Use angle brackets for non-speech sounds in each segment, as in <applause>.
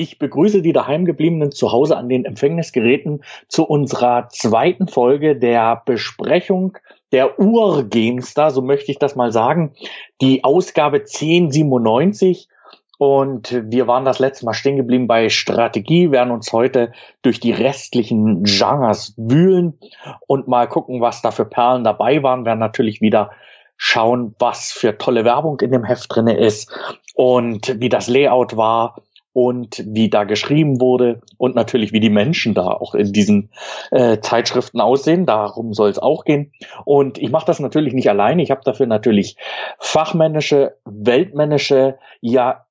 Ich begrüße die daheimgebliebenen zu Hause an den Empfängnisgeräten zu unserer zweiten Folge der Besprechung der Ur-GameStar, so möchte ich das mal sagen. Die Ausgabe 1097 und wir waren das letzte Mal stehen geblieben bei Strategie, werden uns heute durch die restlichen Genres wühlen und mal gucken, was da für Perlen dabei waren. Werden natürlich wieder schauen, was für tolle Werbung in dem Heft drinne ist und wie das Layout war und wie da geschrieben wurde und natürlich wie die Menschen da auch in diesen äh, Zeitschriften aussehen. Darum soll es auch gehen. Und ich mache das natürlich nicht alleine. Ich habe dafür natürlich fachmännische, weltmännische, ja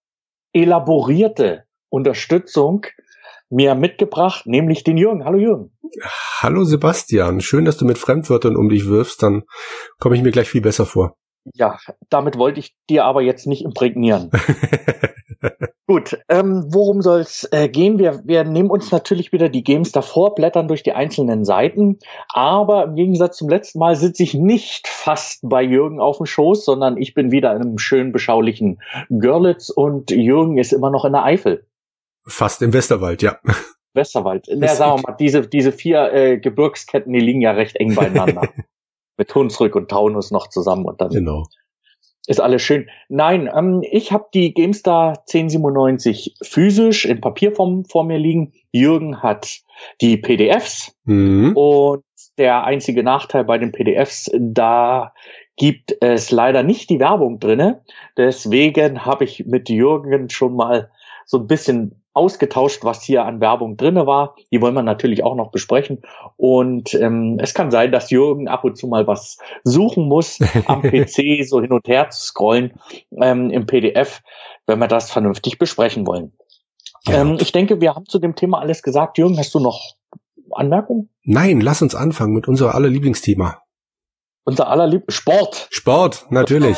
elaborierte Unterstützung mir mitgebracht, nämlich den Jürgen. Hallo Jürgen. Hallo Sebastian, schön, dass du mit Fremdwörtern um dich wirfst, dann komme ich mir gleich viel besser vor. Ja, damit wollte ich dir aber jetzt nicht imprägnieren. <laughs> Gut, ähm, worum soll es äh, gehen? Wir, wir nehmen uns natürlich wieder die Games davor, blättern durch die einzelnen Seiten, aber im Gegensatz zum letzten Mal sitze ich nicht fast bei Jürgen auf dem Schoß, sondern ich bin wieder in einem schönen, beschaulichen Görlitz und Jürgen ist immer noch in der Eifel. Fast im Westerwald, ja. <laughs> Westerwald. Na, sagen wir mal, diese, diese vier äh, Gebirgsketten, die liegen ja recht eng beieinander. <laughs> Mit Hunsrück und Taunus noch zusammen und dann genau ist alles schön. Nein, ähm, ich habe die GameStar 1097 physisch in Papierform vor mir liegen. Jürgen hat die PDFs mhm. und der einzige Nachteil bei den PDFs, da gibt es leider nicht die Werbung drinne. Deswegen habe ich mit Jürgen schon mal so ein bisschen ausgetauscht, was hier an Werbung drinne war. Die wollen wir natürlich auch noch besprechen. Und ähm, es kann sein, dass Jürgen ab und zu mal was suchen muss am <laughs> PC, so hin und her zu scrollen ähm, im PDF, wenn wir das vernünftig besprechen wollen. Ja. Ähm, ich denke, wir haben zu dem Thema alles gesagt. Jürgen, hast du noch Anmerkungen? Nein, lass uns anfangen mit unser aller Lieblingsthema. Unser aller Lieb Sport. Sport, natürlich.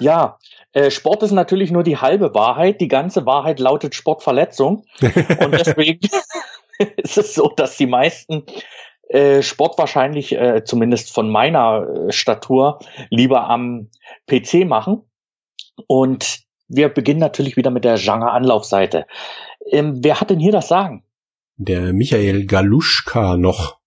Ja, äh, Sport ist natürlich nur die halbe Wahrheit. Die ganze Wahrheit lautet Sportverletzung. Und <laughs> deswegen <laughs> ist es so, dass die meisten äh, Sport wahrscheinlich, äh, zumindest von meiner äh, Statur, lieber am PC machen. Und wir beginnen natürlich wieder mit der Genre-Anlaufseite. Ähm, wer hat denn hier das Sagen? Der Michael Galuschka noch.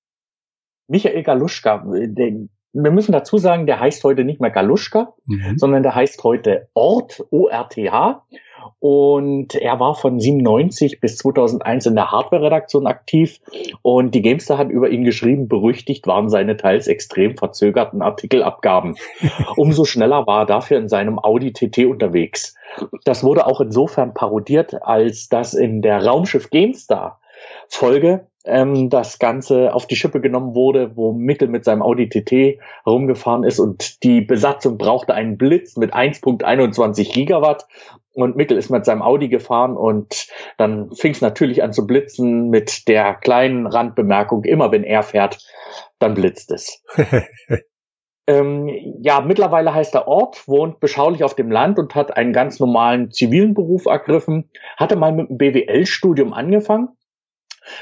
Michael Galuschka, der wir müssen dazu sagen, der heißt heute nicht mehr Galuschka, mhm. sondern der heißt heute Ort, O-R-T-H. Und er war von 97 bis 2001 in der Hardware-Redaktion aktiv. Und die Gamester hat über ihn geschrieben, berüchtigt waren seine teils extrem verzögerten Artikelabgaben. <laughs> Umso schneller war er dafür in seinem Audi TT unterwegs. Das wurde auch insofern parodiert, als dass in der Raumschiff Gamestar Folge ähm, das Ganze auf die Schippe genommen wurde, wo Mickel mit seinem Audi TT rumgefahren ist und die Besatzung brauchte einen Blitz mit 1.21 Gigawatt. Und Mickel ist mit seinem Audi gefahren und dann fing es natürlich an zu blitzen mit der kleinen Randbemerkung, immer wenn er fährt, dann blitzt es. <laughs> ähm, ja, mittlerweile heißt der Ort, wohnt beschaulich auf dem Land und hat einen ganz normalen zivilen Beruf ergriffen, hatte mal mit einem BWL-Studium angefangen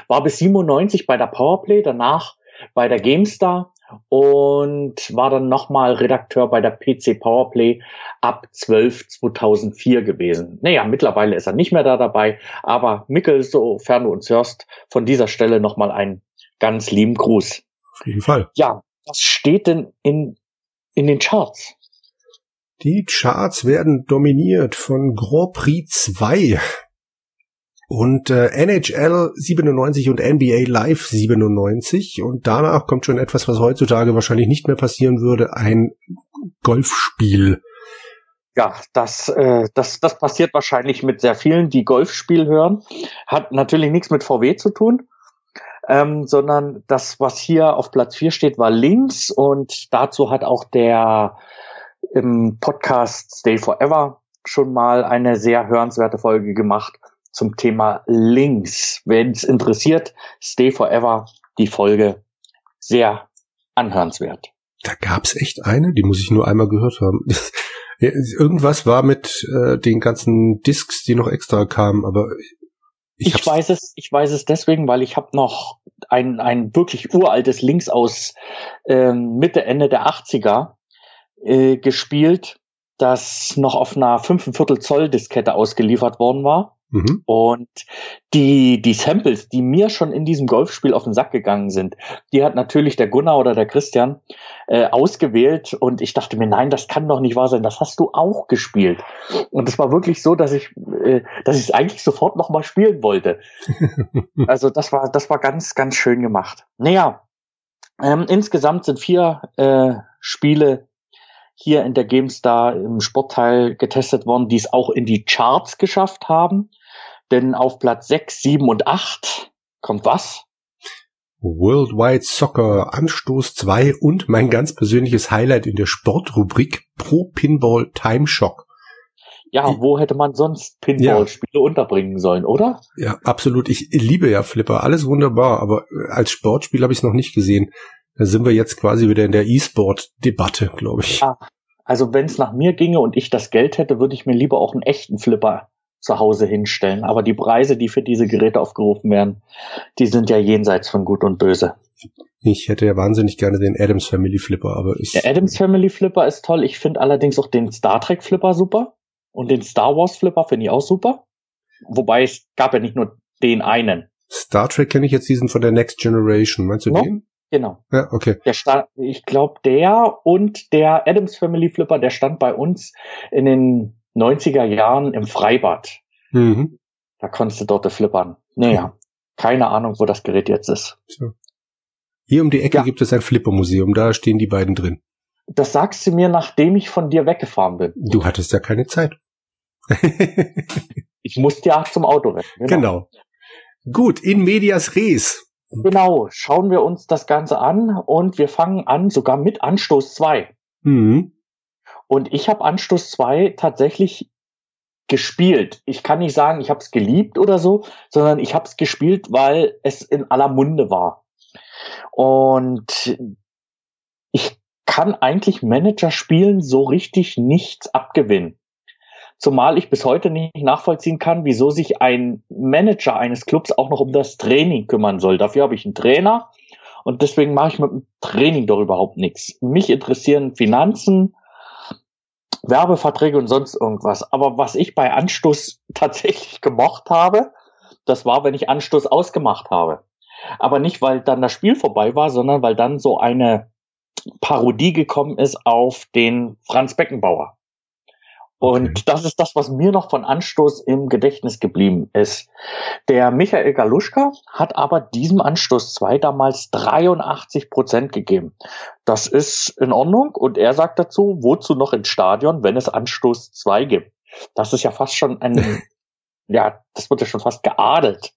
war bis 97 bei der Powerplay, danach bei der GameStar und war dann nochmal Redakteur bei der PC Powerplay ab 12 2004 gewesen. Naja, mittlerweile ist er nicht mehr da dabei, aber Mikkel, sofern du uns hörst, von dieser Stelle nochmal einen ganz lieben Gruß. Auf jeden Fall. Ja, was steht denn in, in den Charts? Die Charts werden dominiert von Grand Prix 2 und äh, NHL 97 und NBA Live 97 und danach kommt schon etwas, was heutzutage wahrscheinlich nicht mehr passieren würde, ein Golfspiel. Ja, das, äh, das, das passiert wahrscheinlich mit sehr vielen, die Golfspiel hören. Hat natürlich nichts mit VW zu tun, ähm, sondern das, was hier auf Platz 4 steht, war links und dazu hat auch der im Podcast Stay Forever schon mal eine sehr hörenswerte Folge gemacht zum Thema Links. Wenn es interessiert, Stay Forever, die Folge sehr anhörenswert. Da gab's echt eine, die muss ich nur einmal gehört haben. <laughs> Irgendwas war mit äh, den ganzen Discs, die noch extra kamen, aber ich, ich weiß es, ich weiß es deswegen, weil ich habe noch ein, ein wirklich uraltes Links aus ähm, Mitte, Ende der 80er äh, gespielt, das noch auf einer 5 Viertel Zoll Diskette ausgeliefert worden war. Mhm. Und die, die Samples, die mir schon in diesem Golfspiel auf den Sack gegangen sind, die hat natürlich der Gunnar oder der Christian äh, ausgewählt und ich dachte mir, nein, das kann doch nicht wahr sein, das hast du auch gespielt. Und es war wirklich so, dass ich, äh, dass ich es eigentlich sofort nochmal spielen wollte. <laughs> also das war, das war ganz, ganz schön gemacht. Naja, ähm, insgesamt sind vier äh, Spiele hier in der GameStar im Sportteil getestet worden, die es auch in die Charts geschafft haben. Denn auf Platz 6, 7 und 8 kommt was? Worldwide Soccer Anstoß 2 und mein ganz persönliches Highlight in der Sportrubrik Pro Pinball Time Shock. Ja, wo hätte man sonst Pinball-Spiele ja. unterbringen sollen, oder? Ja, absolut. Ich liebe ja Flipper, alles wunderbar, aber als Sportspiel habe ich es noch nicht gesehen. Da sind wir jetzt quasi wieder in der E-Sport-Debatte, glaube ich. Ah, also wenn es nach mir ginge und ich das Geld hätte, würde ich mir lieber auch einen echten Flipper zu Hause hinstellen. Aber die Preise, die für diese Geräte aufgerufen werden, die sind ja jenseits von Gut und Böse. Ich hätte ja wahnsinnig gerne den Adams Family Flipper, aber ich. Der Adams Family Flipper ist toll. Ich finde allerdings auch den Star Trek Flipper super und den Star Wars Flipper finde ich auch super. Wobei es gab ja nicht nur den einen. Star Trek kenne ich jetzt diesen von der Next Generation. Meinst du no? den? Genau. Ja, okay. Der stand, ich glaube, der und der Adams Family Flipper, der stand bei uns in den 90er Jahren im Freibad. Mhm. Da konntest du dort flippern. Naja, mhm. keine Ahnung, wo das Gerät jetzt ist. Hier um die Ecke ja. gibt es ein Flippermuseum, da stehen die beiden drin. Das sagst du mir, nachdem ich von dir weggefahren bin. Du hattest ja keine Zeit. <laughs> ich musste ja zum Auto rennen. Genau. genau. Gut, in medias res. Genau, schauen wir uns das Ganze an und wir fangen an sogar mit Anstoß 2. Mhm. Und ich habe Anstoß 2 tatsächlich gespielt. Ich kann nicht sagen, ich habe es geliebt oder so, sondern ich habe es gespielt, weil es in aller Munde war. Und ich kann eigentlich Manager spielen so richtig nichts abgewinnen. Zumal ich bis heute nicht nachvollziehen kann, wieso sich ein Manager eines Clubs auch noch um das Training kümmern soll. Dafür habe ich einen Trainer und deswegen mache ich mit dem Training doch überhaupt nichts. Mich interessieren Finanzen, Werbeverträge und sonst irgendwas. Aber was ich bei Anstoß <laughs> tatsächlich gemocht habe, das war, wenn ich Anstoß ausgemacht habe. Aber nicht, weil dann das Spiel vorbei war, sondern weil dann so eine Parodie gekommen ist auf den Franz Beckenbauer. Und okay. das ist das, was mir noch von Anstoß im Gedächtnis geblieben ist. Der Michael Galuschka hat aber diesem Anstoß 2 damals 83 Prozent gegeben. Das ist in Ordnung und er sagt dazu, wozu noch ins Stadion, wenn es Anstoß 2 gibt. Das ist ja fast schon ein, <laughs> ja, das wird ja schon fast geadelt.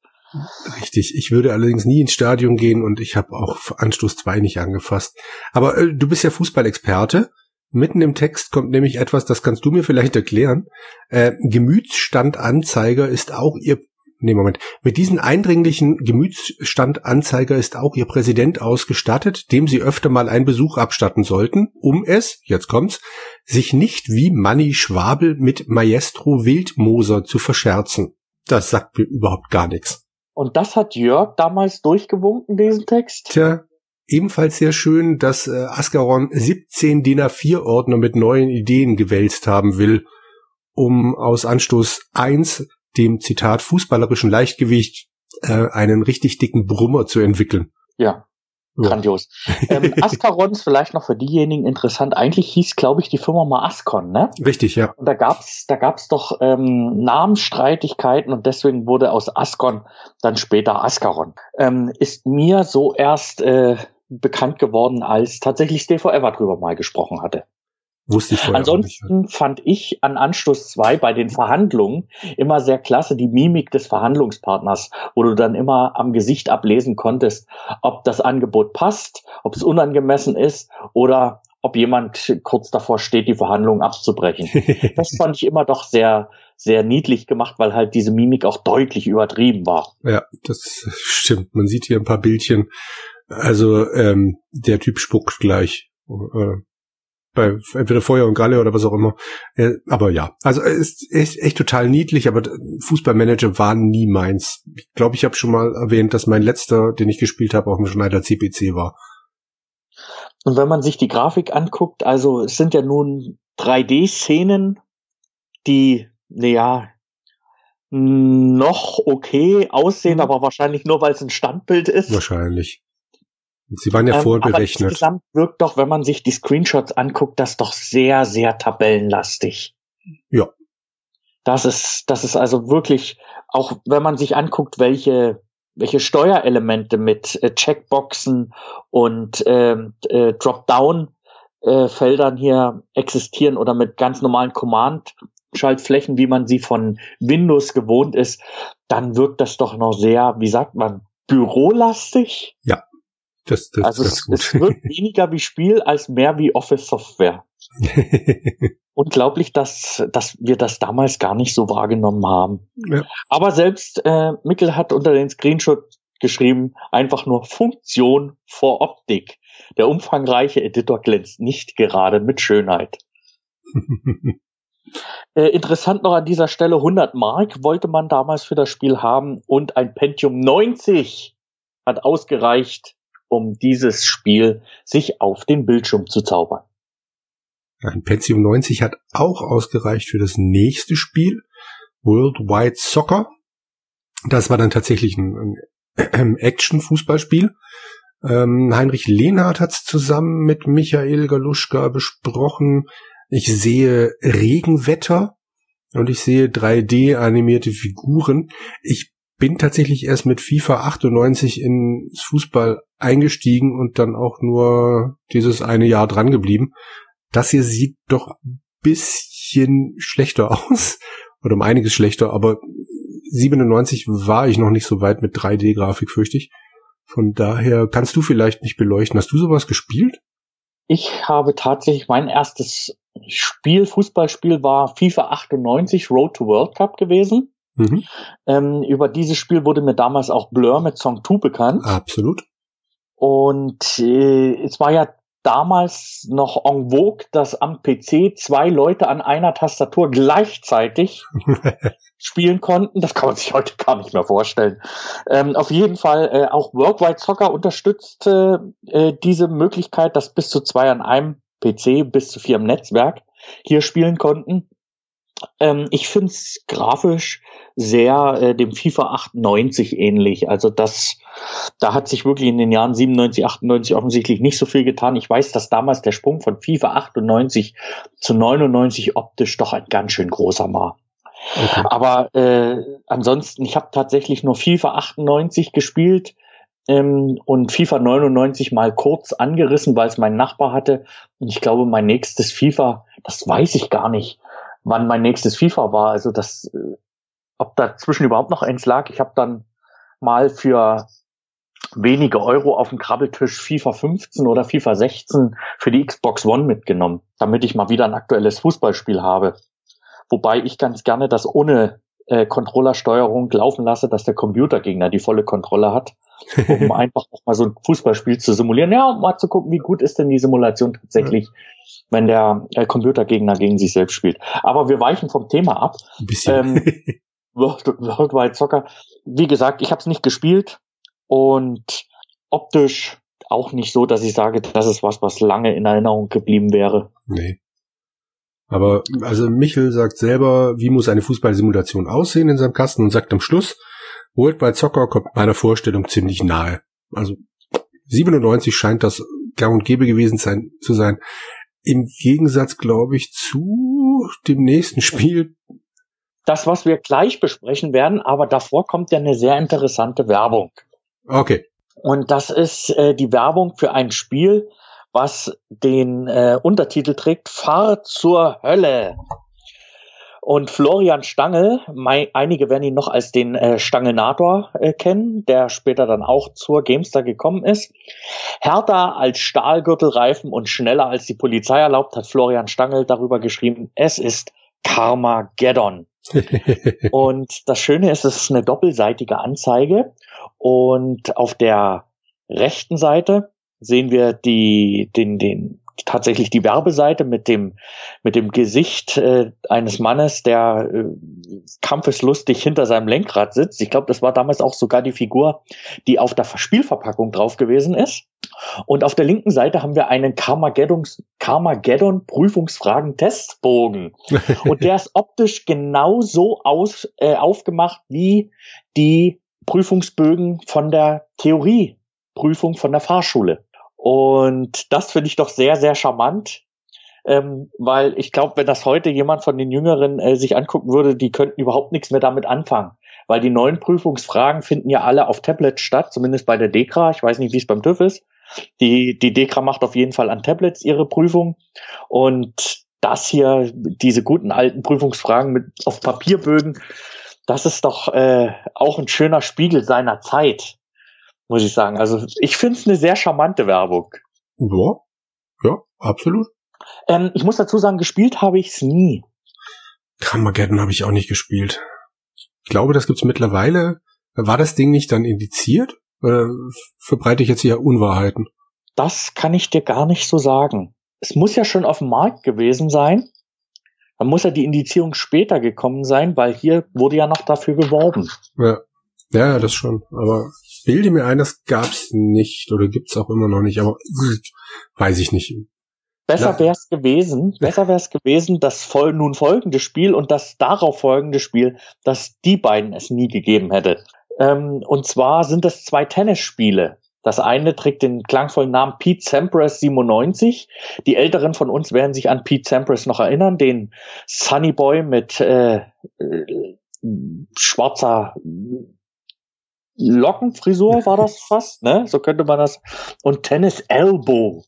Richtig. Ich würde allerdings nie ins Stadion gehen und ich habe auch Anstoß 2 nicht angefasst. Aber äh, du bist ja Fußballexperte. Mitten im Text kommt nämlich etwas, das kannst du mir vielleicht erklären. Äh, Gemütsstandanzeiger ist auch ihr Nee, Moment. Mit diesen eindringlichen Gemütsstandanzeiger ist auch ihr Präsident ausgestattet, dem sie öfter mal einen Besuch abstatten sollten, um es, jetzt kommt's, sich nicht wie Manny Schwabel mit Maestro Wildmoser zu verscherzen. Das sagt mir überhaupt gar nichts. Und das hat Jörg damals durchgewunken, diesen Text? Tja, Ebenfalls sehr schön, dass äh, Ascaron 17 DIN A4 Ordner mit neuen Ideen gewälzt haben will, um aus Anstoß 1, dem Zitat fußballerischen Leichtgewicht, äh, einen richtig dicken Brummer zu entwickeln. Ja, Grandios. ähm, <laughs> Ascaron ist vielleicht noch für diejenigen interessant. Eigentlich hieß, glaube ich, die Firma mal Ascon, ne? Richtig, ja. Und da gab's, da gab's doch ähm, Namensstreitigkeiten und deswegen wurde aus Ascon dann später Ascaron. Ähm, ist mir so erst äh, bekannt geworden, als tatsächlich Stay Forever drüber mal gesprochen hatte. Wusste ich vorher Ansonsten nicht. fand ich an Anstoß 2 bei den Verhandlungen immer sehr klasse die Mimik des Verhandlungspartners, wo du dann immer am Gesicht ablesen konntest, ob das Angebot passt, ob es unangemessen ist oder ob jemand kurz davor steht, die Verhandlungen abzubrechen. <laughs> das fand ich immer doch sehr, sehr niedlich gemacht, weil halt diese Mimik auch deutlich übertrieben war. Ja, das stimmt. Man sieht hier ein paar Bildchen, also ähm, der Typ spuckt gleich. Äh, bei entweder Feuer und Galle oder was auch immer. Äh, aber ja, also es ist echt, echt total niedlich, aber Fußballmanager war nie meins. Ich glaube, ich habe schon mal erwähnt, dass mein letzter, den ich gespielt habe, auf dem Schneider CPC war. Und wenn man sich die Grafik anguckt, also es sind ja nun 3D-Szenen, die, naja, noch okay aussehen, mhm. aber wahrscheinlich nur, weil es ein Standbild ist. Wahrscheinlich. Sie waren ja ähm, vorberechnet. Aber insgesamt wirkt doch, wenn man sich die Screenshots anguckt, das doch sehr, sehr tabellenlastig. Ja. Das ist, das ist also wirklich, auch wenn man sich anguckt, welche, welche Steuerelemente mit äh, Checkboxen und ähm, äh, Dropdown äh, Feldern hier existieren oder mit ganz normalen Command-Schaltflächen, wie man sie von Windows gewohnt ist, dann wirkt das doch noch sehr, wie sagt man, bürolastig. Ja. Das, das, also es, es wird <laughs> weniger wie Spiel als mehr wie Office Software. <laughs> Unglaublich, dass, dass wir das damals gar nicht so wahrgenommen haben. Ja. Aber selbst äh, Mikkel hat unter den Screenshot geschrieben, einfach nur Funktion vor Optik. Der umfangreiche Editor glänzt nicht gerade mit Schönheit. <laughs> äh, interessant noch an dieser Stelle, 100 Mark wollte man damals für das Spiel haben und ein Pentium 90 hat ausgereicht, um dieses Spiel sich auf den Bildschirm zu zaubern. Ein Pentium 90 hat auch ausgereicht für das nächste Spiel, Worldwide Soccer. Das war dann tatsächlich ein, ein <clears throat> Action-Fußballspiel. Ähm, Heinrich Lehnhardt hat es zusammen mit Michael Galuschka besprochen. Ich sehe Regenwetter und ich sehe 3D-animierte Figuren. Ich bin tatsächlich erst mit FIFA 98 ins Fußball eingestiegen und dann auch nur dieses eine Jahr dran geblieben. Das hier sieht doch ein bisschen schlechter <laughs> aus oder um einiges schlechter, aber 97 war ich noch nicht so weit mit 3D-Grafik, fürchte ich. Von daher kannst du vielleicht nicht beleuchten. Hast du sowas gespielt? Ich habe tatsächlich mein erstes Spiel, Fußballspiel war FIFA 98 Road to World Cup gewesen. Mhm. Ähm, über dieses Spiel wurde mir damals auch Blur mit Song 2 bekannt. Absolut. Und äh, es war ja damals noch en vogue, dass am PC zwei Leute an einer Tastatur gleichzeitig <laughs> spielen konnten. Das kann man sich heute gar nicht mehr vorstellen. Ähm, auf jeden Fall äh, auch Worldwide Soccer unterstützte äh, diese Möglichkeit, dass bis zu zwei an einem PC, bis zu vier im Netzwerk hier spielen konnten. Ähm, ich finde es grafisch sehr äh, dem FIFA 98 ähnlich. Also das, da hat sich wirklich in den Jahren 97, 98 offensichtlich nicht so viel getan. Ich weiß, dass damals der Sprung von FIFA 98 zu 99 optisch doch ein ganz schön großer war. Okay. Aber äh, ansonsten, ich habe tatsächlich nur FIFA 98 gespielt ähm, und FIFA 99 mal kurz angerissen, weil es mein Nachbar hatte. Und ich glaube, mein nächstes FIFA, das weiß ich gar nicht wann mein nächstes FIFA war. Also das, äh, ob dazwischen überhaupt noch eins lag. Ich habe dann mal für wenige Euro auf dem Krabbeltisch FIFA 15 oder FIFA 16 für die Xbox One mitgenommen, damit ich mal wieder ein aktuelles Fußballspiel habe. Wobei ich ganz gerne das ohne äh, Controllersteuerung laufen lasse, dass der Computergegner die volle Kontrolle hat, um <laughs> einfach auch mal so ein Fußballspiel zu simulieren. Ja, um mal zu gucken, wie gut ist denn die Simulation tatsächlich, ja. wenn der äh, Computergegner gegen sich selbst spielt. Aber wir weichen vom Thema ab. Ein bisschen. Ähm, <laughs> World, Worldwide Soccer. Wie gesagt, ich habe es nicht gespielt und optisch auch nicht so, dass ich sage, das ist was, was lange in Erinnerung geblieben wäre. Nee. Aber also Michel sagt selber, wie muss eine Fußballsimulation aussehen in seinem Kasten und sagt am Schluss, Worldwide Soccer kommt meiner Vorstellung ziemlich nahe. Also 97 scheint das gang und gäbe gewesen sein, zu sein. Im Gegensatz, glaube ich, zu dem nächsten Spiel. Das, was wir gleich besprechen werden, aber davor kommt ja eine sehr interessante Werbung. Okay. Und das ist äh, die Werbung für ein Spiel, was den äh, Untertitel trägt, Fahr zur Hölle. Und Florian Stangl, mein, einige werden ihn noch als den äh, Stangelnator äh, kennen, der später dann auch zur Gamestar gekommen ist. Härter als Stahlgürtelreifen und schneller als die Polizei erlaubt, hat Florian Stangl darüber geschrieben, es ist Karmageddon. <laughs> und das Schöne ist, es ist eine doppelseitige Anzeige und auf der rechten Seite sehen wir die, den, den tatsächlich die Werbeseite mit dem mit dem Gesicht äh, eines Mannes, der äh, kampfeslustig hinter seinem Lenkrad sitzt. Ich glaube, das war damals auch sogar die Figur, die auf der Spielverpackung drauf gewesen ist. Und auf der linken Seite haben wir einen Carmageddon Prüfungsfragen Testbogen. <laughs> Und der ist optisch genauso aus, äh, aufgemacht wie die Prüfungsbögen von der Theorieprüfung von der Fahrschule. Und das finde ich doch sehr, sehr charmant. Ähm, weil ich glaube, wenn das heute jemand von den Jüngeren äh, sich angucken würde, die könnten überhaupt nichts mehr damit anfangen. Weil die neuen Prüfungsfragen finden ja alle auf Tablet statt, zumindest bei der DEKRA. Ich weiß nicht, wie es beim TÜV ist. Die, die DEKRA macht auf jeden Fall an Tablets ihre Prüfung. Und das hier, diese guten alten Prüfungsfragen mit auf Papierbögen, das ist doch äh, auch ein schöner Spiegel seiner Zeit muss ich sagen. Also ich finde es eine sehr charmante Werbung. Ja, ja, absolut. Ähm, ich muss dazu sagen, gespielt habe ich es nie. Carmageddon habe ich auch nicht gespielt. Ich glaube, das gibt's mittlerweile. War das Ding nicht dann indiziert? Oder verbreite ich jetzt hier Unwahrheiten? Das kann ich dir gar nicht so sagen. Es muss ja schon auf dem Markt gewesen sein. Dann muss ja die Indizierung später gekommen sein, weil hier wurde ja noch dafür geworben. Ja, ja das schon. Aber bilde mir ein, das gab's nicht oder gibt's auch immer noch nicht, aber weiß ich nicht. Besser wäre es gewesen, besser wäre es gewesen, das voll, nun folgende Spiel und das darauf folgende Spiel, dass die beiden es nie gegeben hätte. Ähm, und zwar sind das zwei Tennisspiele. Das eine trägt den klangvollen Namen Pete Sampras 97. Die Älteren von uns werden sich an Pete Sampras noch erinnern, den Sunny Boy mit äh, äh, schwarzer Lockenfrisur war das fast, ne? So könnte man das. Und Tennis Elbow.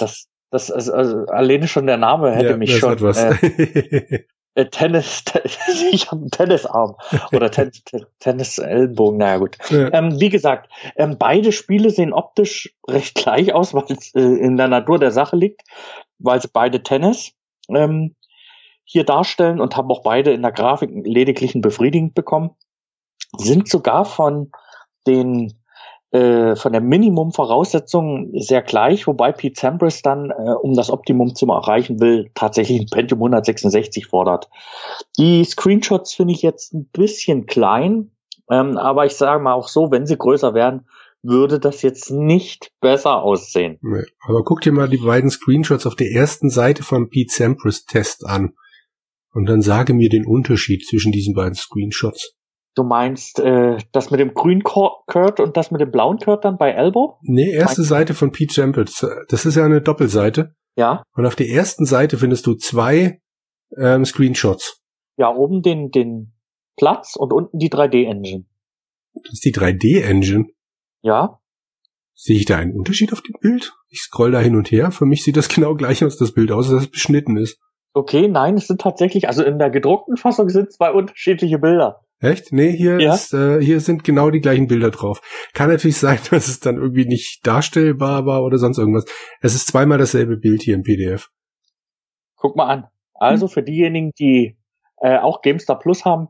Das, das, also, also alleine schon der Name hätte ja, mich schon. Äh, <laughs> äh, Tennis, <laughs> ich habe einen Tennisarm oder Tennis, Tennis Ellenbogen, naja gut. Ja. Ähm, wie gesagt, ähm, beide Spiele sehen optisch recht gleich aus, weil es äh, in der Natur der Sache liegt, weil sie beide Tennis ähm, hier darstellen und haben auch beide in der Grafik lediglich ein befriedigend bekommen sind sogar von den äh, von der Minimum-Voraussetzung sehr gleich, wobei Pete Sampras dann, äh, um das Optimum zu erreichen will, tatsächlich ein Pentium 166 fordert. Die Screenshots finde ich jetzt ein bisschen klein, ähm, aber ich sage mal auch so, wenn sie größer werden, würde das jetzt nicht besser aussehen. Nee, aber guck dir mal die beiden Screenshots auf der ersten Seite vom Pete Sampras Test an und dann sage mir den Unterschied zwischen diesen beiden Screenshots. Du meinst äh, das mit dem grünen Kurt und das mit dem blauen Kurt dann bei Elbow? Nee, erste meinst Seite von Pete Samples. Das ist ja eine Doppelseite. Ja. Und auf der ersten Seite findest du zwei ähm, Screenshots. Ja, oben den, den Platz und unten die 3D-Engine. Das ist die 3D-Engine? Ja. Sehe ich da einen Unterschied auf dem Bild? Ich scroll da hin und her. Für mich sieht das <laughs> genau gleich aus, das Bild, außer dass es beschnitten ist. Okay, nein, es sind tatsächlich, also in der gedruckten Fassung sind zwei unterschiedliche Bilder. Echt? Nee, hier ja? ist, äh, hier sind genau die gleichen Bilder drauf. Kann natürlich <laughs> sein, dass es dann irgendwie nicht darstellbar war oder sonst irgendwas. Es ist zweimal dasselbe Bild hier im PDF. Guck mal an. Also hm. für diejenigen, die äh, auch GameStar Plus haben,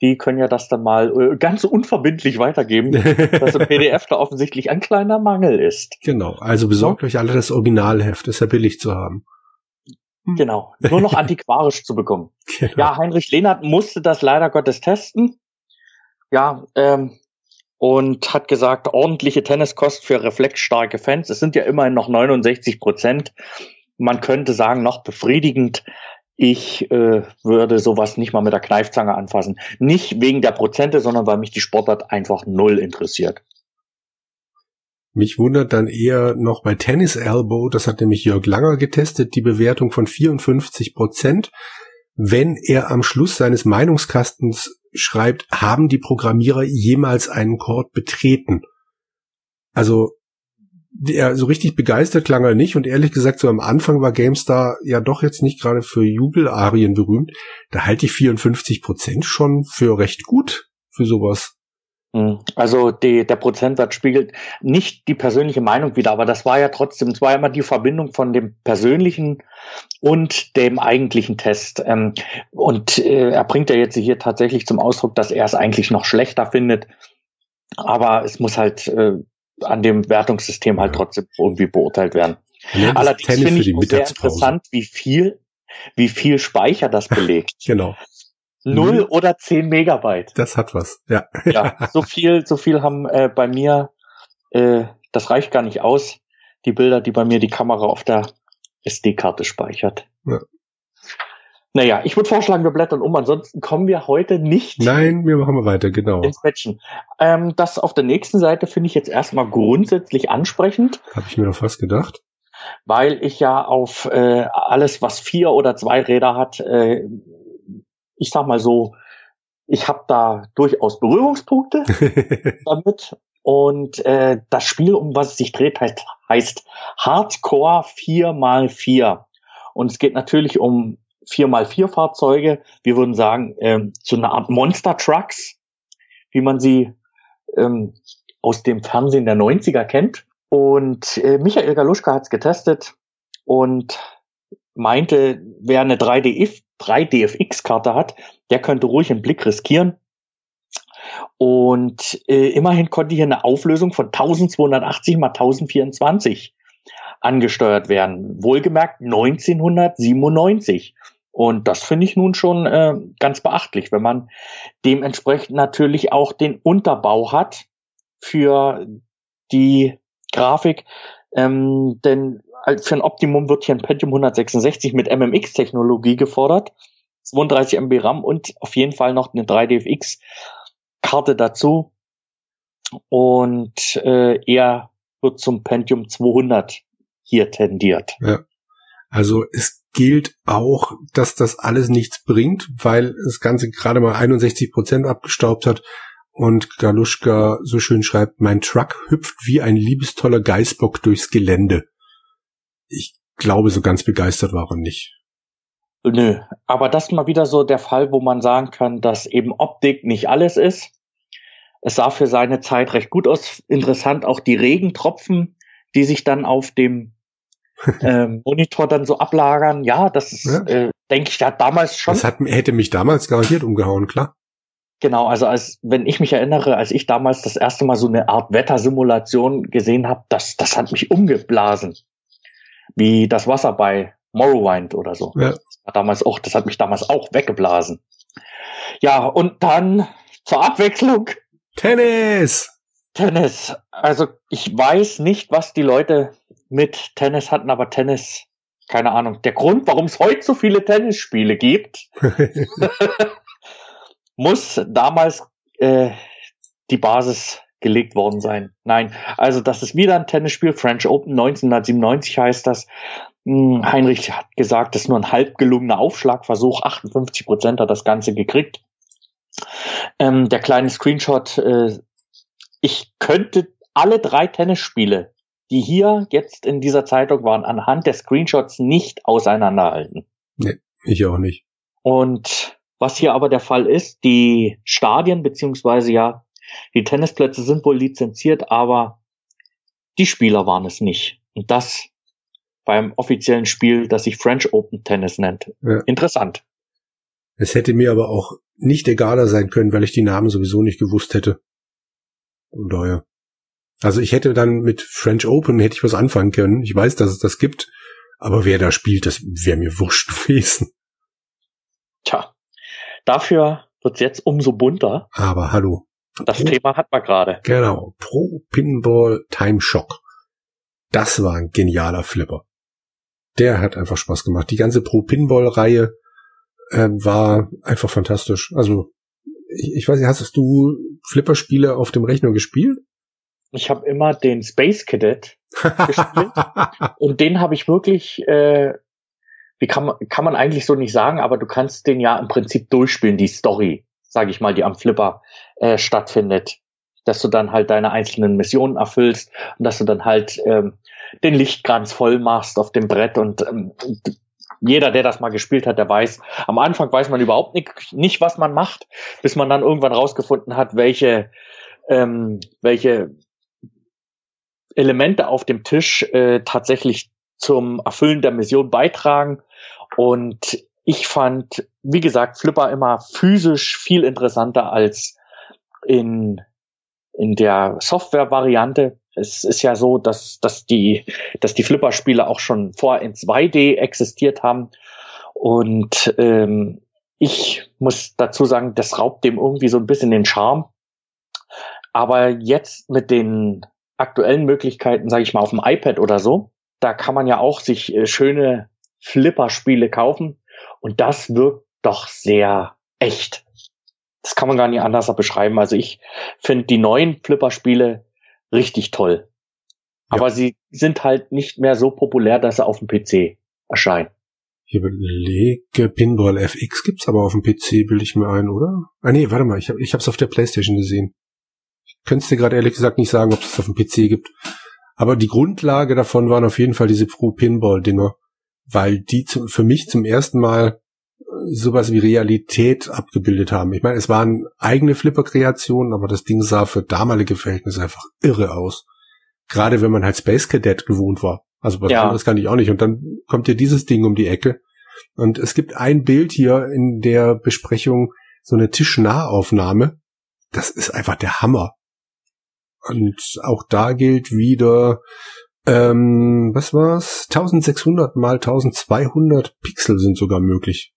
die können ja das dann mal äh, ganz unverbindlich weitergeben, <laughs> dass im PDF da offensichtlich ein kleiner Mangel ist. Genau. Also besorgt so. euch alle das Originalheft. ist ja billig zu haben. Hm. Genau, nur noch antiquarisch zu bekommen. <laughs> Genau. Ja, Heinrich Lehnert musste das leider Gottes testen. Ja, ähm, und hat gesagt, ordentliche Tenniskost für reflexstarke Fans. Es sind ja immerhin noch 69 Prozent. Man könnte sagen, noch befriedigend. Ich äh, würde sowas nicht mal mit der Kneifzange anfassen. Nicht wegen der Prozente, sondern weil mich die Sportart einfach null interessiert. Mich wundert dann eher noch bei Tennis Elbow, das hat nämlich Jörg Langer getestet, die Bewertung von 54 Prozent. Wenn er am Schluss seines Meinungskastens schreibt, haben die Programmierer jemals einen Chord betreten? Also, der, so richtig begeistert klang er nicht und ehrlich gesagt, so am Anfang war GameStar ja doch jetzt nicht gerade für Jubelarien berühmt. Da halte ich 54 Prozent schon für recht gut für sowas. Hm. Also die, der Prozentsatz spiegelt nicht die persönliche Meinung wider, aber das war ja trotzdem, es war ja immer die Verbindung von dem persönlichen und dem eigentlichen Test. Ähm, und äh, er bringt ja jetzt hier tatsächlich zum Ausdruck, dass er es eigentlich noch schlechter findet. Aber es muss halt äh, an dem Wertungssystem halt trotzdem irgendwie beurteilt werden. Allerdings finde ich sehr interessant, wie viel, wie viel Speicher das <laughs> belegt. genau. Null mhm. oder zehn Megabyte. Das hat was, ja. <laughs> ja, so viel, so viel haben äh, bei mir, äh, das reicht gar nicht aus, die Bilder, die bei mir die Kamera auf der SD-Karte speichert. Ja. Naja, ich würde vorschlagen, wir blättern um, ansonsten kommen wir heute nicht. Nein, wir machen weiter, genau. Ins. Ähm, das auf der nächsten Seite finde ich jetzt erstmal grundsätzlich ansprechend. Habe ich mir doch fast gedacht. Weil ich ja auf äh, alles, was vier oder zwei Räder hat, äh, ich sag mal so, ich habe da durchaus Berührungspunkte <laughs> damit. Und äh, das Spiel, um was es sich dreht, heißt, heißt Hardcore 4x4. Und es geht natürlich um 4x4 Fahrzeuge. Wir würden sagen, ähm, so eine Art Monster Trucks, wie man sie ähm, aus dem Fernsehen der 90er kennt. Und äh, Michael Galuschka hat es getestet und meinte, wer eine 3DF, 3DFX-Karte hat, der könnte ruhig einen Blick riskieren. Und äh, immerhin konnte hier eine Auflösung von 1280 mal 1024 angesteuert werden. Wohlgemerkt 1997. Und das finde ich nun schon äh, ganz beachtlich, wenn man dementsprechend natürlich auch den Unterbau hat für die Grafik. Ähm, denn für ein Optimum wird hier ein Pentium 166 mit MMX-Technologie gefordert. 32 MB RAM und auf jeden Fall noch eine 3DFX-Karte dazu. Und äh, er wird zum Pentium 200 hier tendiert. Ja. Also es gilt auch, dass das alles nichts bringt, weil das Ganze gerade mal 61 Prozent abgestaubt hat und Galuschka so schön schreibt, mein Truck hüpft wie ein liebestoller Geißbock durchs Gelände. Ich glaube, so ganz begeistert war er nicht. Nö, aber das ist mal wieder so der Fall, wo man sagen kann, dass eben Optik nicht alles ist. Es sah für seine Zeit recht gut aus. Interessant auch die Regentropfen, die sich dann auf dem <laughs> ähm, Monitor dann so ablagern. Ja, das ist, ja. äh, denke ich, da damals schon. Das hat, hätte mich damals garantiert umgehauen, klar. Genau, also als wenn ich mich erinnere, als ich damals das erste Mal so eine Art Wettersimulation gesehen habe, das, das hat mich umgeblasen. Wie das Wasser bei Morrowind oder so. Ja. Das war damals auch, das hat mich damals auch weggeblasen. Ja, und dann zur Abwechslung. Tennis! Tennis. Also ich weiß nicht, was die Leute mit Tennis hatten, aber Tennis, keine Ahnung. Der Grund, warum es heute so viele Tennisspiele gibt, <laughs> muss damals äh, die Basis gelegt worden sein. Nein, also das ist wieder ein Tennisspiel, French Open 1997 heißt das. Hm, Heinrich hat gesagt, das ist nur ein halb gelungener Aufschlagversuch, 58 Prozent hat das Ganze gekriegt. Ähm, der kleine Screenshot, äh, ich könnte alle drei Tennisspiele die hier jetzt in dieser Zeitung waren, anhand der Screenshots nicht auseinanderhalten. Nee, ich auch nicht. Und was hier aber der Fall ist, die Stadien beziehungsweise ja, die Tennisplätze sind wohl lizenziert, aber die Spieler waren es nicht. Und das beim offiziellen Spiel, das sich French Open Tennis nennt. Ja. Interessant. Es hätte mir aber auch nicht egaler sein können, weil ich die Namen sowieso nicht gewusst hätte. Und daher. Also ich hätte dann mit French Open hätte ich was anfangen können. Ich weiß, dass es das gibt, aber wer da spielt, das wäre mir wurscht <laughs> gewesen. Tja, dafür wird's jetzt umso bunter. Aber hallo. Das Pro, Thema hat man gerade. Genau. Pro Pinball Time Shock. Das war ein genialer Flipper. Der hat einfach Spaß gemacht. Die ganze Pro Pinball Reihe äh, war einfach fantastisch. Also ich, ich weiß nicht, hast du Flipperspiele auf dem Rechner gespielt? Ich habe immer den Space Cadet <laughs> gespielt und den habe ich wirklich, äh, wie kann man, kann man eigentlich so nicht sagen, aber du kannst den ja im Prinzip durchspielen, die Story, sage ich mal, die am Flipper äh, stattfindet, dass du dann halt deine einzelnen Missionen erfüllst und dass du dann halt ähm, den Lichtkranz voll machst auf dem Brett und ähm, jeder, der das mal gespielt hat, der weiß, am Anfang weiß man überhaupt nicht, nicht was man macht, bis man dann irgendwann rausgefunden hat, welche ähm, welche Elemente auf dem Tisch äh, tatsächlich zum Erfüllen der Mission beitragen. Und ich fand, wie gesagt, Flipper immer physisch viel interessanter als in in der Software-Variante. Es ist ja so, dass, dass die, dass die Flipper-Spiele auch schon vorher in 2D existiert haben. Und ähm, ich muss dazu sagen, das raubt dem irgendwie so ein bisschen den Charme. Aber jetzt mit den aktuellen Möglichkeiten, sage ich mal, auf dem iPad oder so, da kann man ja auch sich äh, schöne Flipper-Spiele kaufen. Und das wirkt doch sehr echt. Das kann man gar nicht anders beschreiben. Also ich finde die neuen Flipper-Spiele richtig toll. Aber ja. sie sind halt nicht mehr so populär, dass sie auf dem PC erscheinen. Ich überlege, Pinball FX gibt's aber auf dem PC, bilde ich mir ein, oder? Ah nee, warte mal, ich habe ich hab's auf der Playstation gesehen. Ich könnte dir gerade ehrlich gesagt nicht sagen, ob es auf dem PC gibt. Aber die Grundlage davon waren auf jeden Fall diese Pro-Pinball-Dinger, weil die zum, für mich zum ersten Mal sowas wie Realität abgebildet haben. Ich meine, es waren eigene Flipper-Kreationen, aber das Ding sah für damalige Verhältnisse einfach irre aus. Gerade wenn man halt Space Cadet gewohnt war. Also was ja. anderes kann ich auch nicht. Und dann kommt ja dieses Ding um die Ecke. Und es gibt ein Bild hier in der Besprechung, so eine Tischnahaufnahme. Das ist einfach der Hammer. Und auch da gilt wieder, ähm, was war's? 1600 mal 1200 Pixel sind sogar möglich.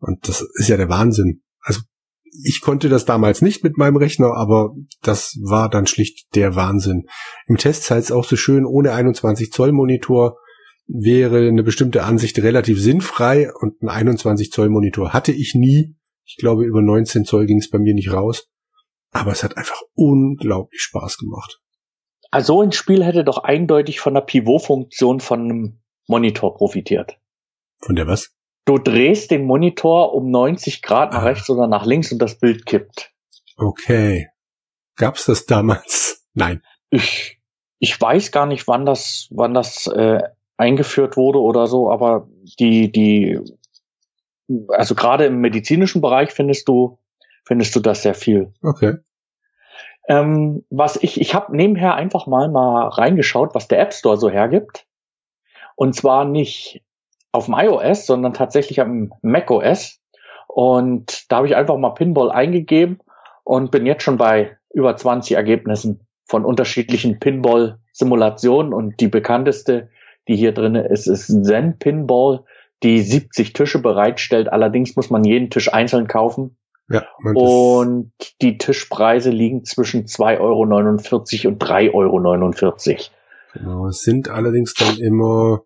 Und das ist ja der Wahnsinn. Also ich konnte das damals nicht mit meinem Rechner, aber das war dann schlicht der Wahnsinn. Im Test zeigt es auch so schön, ohne 21 Zoll Monitor wäre eine bestimmte Ansicht relativ sinnfrei und ein 21 Zoll Monitor hatte ich nie. Ich glaube, über 19 Zoll ging es bei mir nicht raus. Aber es hat einfach unglaublich Spaß gemacht. Also ein Spiel hätte doch eindeutig von der Pivot-Funktion von einem Monitor profitiert. Von der was? Du drehst den Monitor um 90 Grad nach ah. rechts oder nach links und das Bild kippt. Okay. Gab's das damals? <laughs> Nein. Ich, ich weiß gar nicht, wann das, wann das äh, eingeführt wurde oder so, aber die, die, also gerade im medizinischen Bereich findest du, findest du das sehr viel. Okay. Ähm, was ich, ich habe nebenher einfach mal mal reingeschaut, was der App Store so hergibt. Und zwar nicht auf dem iOS, sondern tatsächlich am macOS. Und da habe ich einfach mal Pinball eingegeben und bin jetzt schon bei über 20 Ergebnissen von unterschiedlichen Pinball-Simulationen. Und die bekannteste, die hier drin ist, ist Zen Pinball, die 70 Tische bereitstellt. Allerdings muss man jeden Tisch einzeln kaufen. Ja, und die Tischpreise liegen zwischen 2,49 Euro und 3,49 Euro. Genau, es sind allerdings dann immer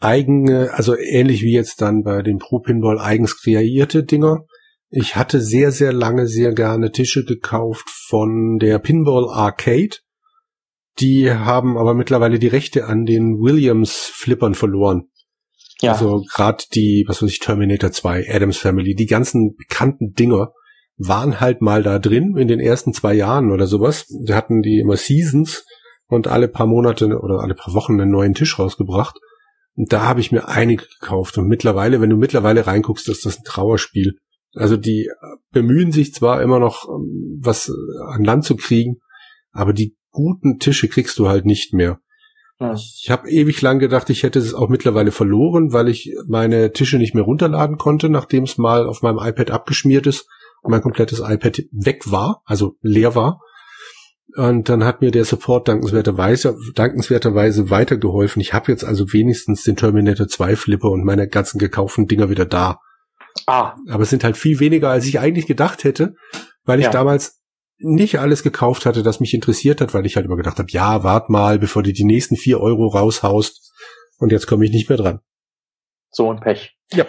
eigene, also ähnlich wie jetzt dann bei dem Pro Pinball eigens kreierte Dinger. Ich hatte sehr, sehr lange sehr gerne Tische gekauft von der Pinball Arcade. Die haben aber mittlerweile die Rechte an den Williams Flippern verloren. Ja. Also gerade die, was weiß ich, Terminator 2, Adams Family, die ganzen bekannten Dinger waren halt mal da drin in den ersten zwei Jahren oder sowas. Wir hatten die immer Seasons und alle paar Monate oder alle paar Wochen einen neuen Tisch rausgebracht. Und da habe ich mir einige gekauft. Und mittlerweile, wenn du mittlerweile reinguckst, ist das ein Trauerspiel. Also die bemühen sich zwar immer noch, ähm, was an Land zu kriegen, aber die guten Tische kriegst du halt nicht mehr. Ja. Ich habe ewig lang gedacht, ich hätte es auch mittlerweile verloren, weil ich meine Tische nicht mehr runterladen konnte, nachdem es mal auf meinem iPad abgeschmiert ist und mein komplettes iPad weg war, also leer war. Und dann hat mir der Support dankenswerterweise, dankenswerterweise weitergeholfen. Ich habe jetzt also wenigstens den Terminator 2 Flipper und meine ganzen gekauften Dinger wieder da. Ah. Aber es sind halt viel weniger, als ich eigentlich gedacht hätte, weil ich ja. damals nicht alles gekauft hatte, das mich interessiert hat, weil ich halt immer gedacht habe, ja, wart mal, bevor du die nächsten vier Euro raushaust. Und jetzt komme ich nicht mehr dran. So ein Pech. Ja.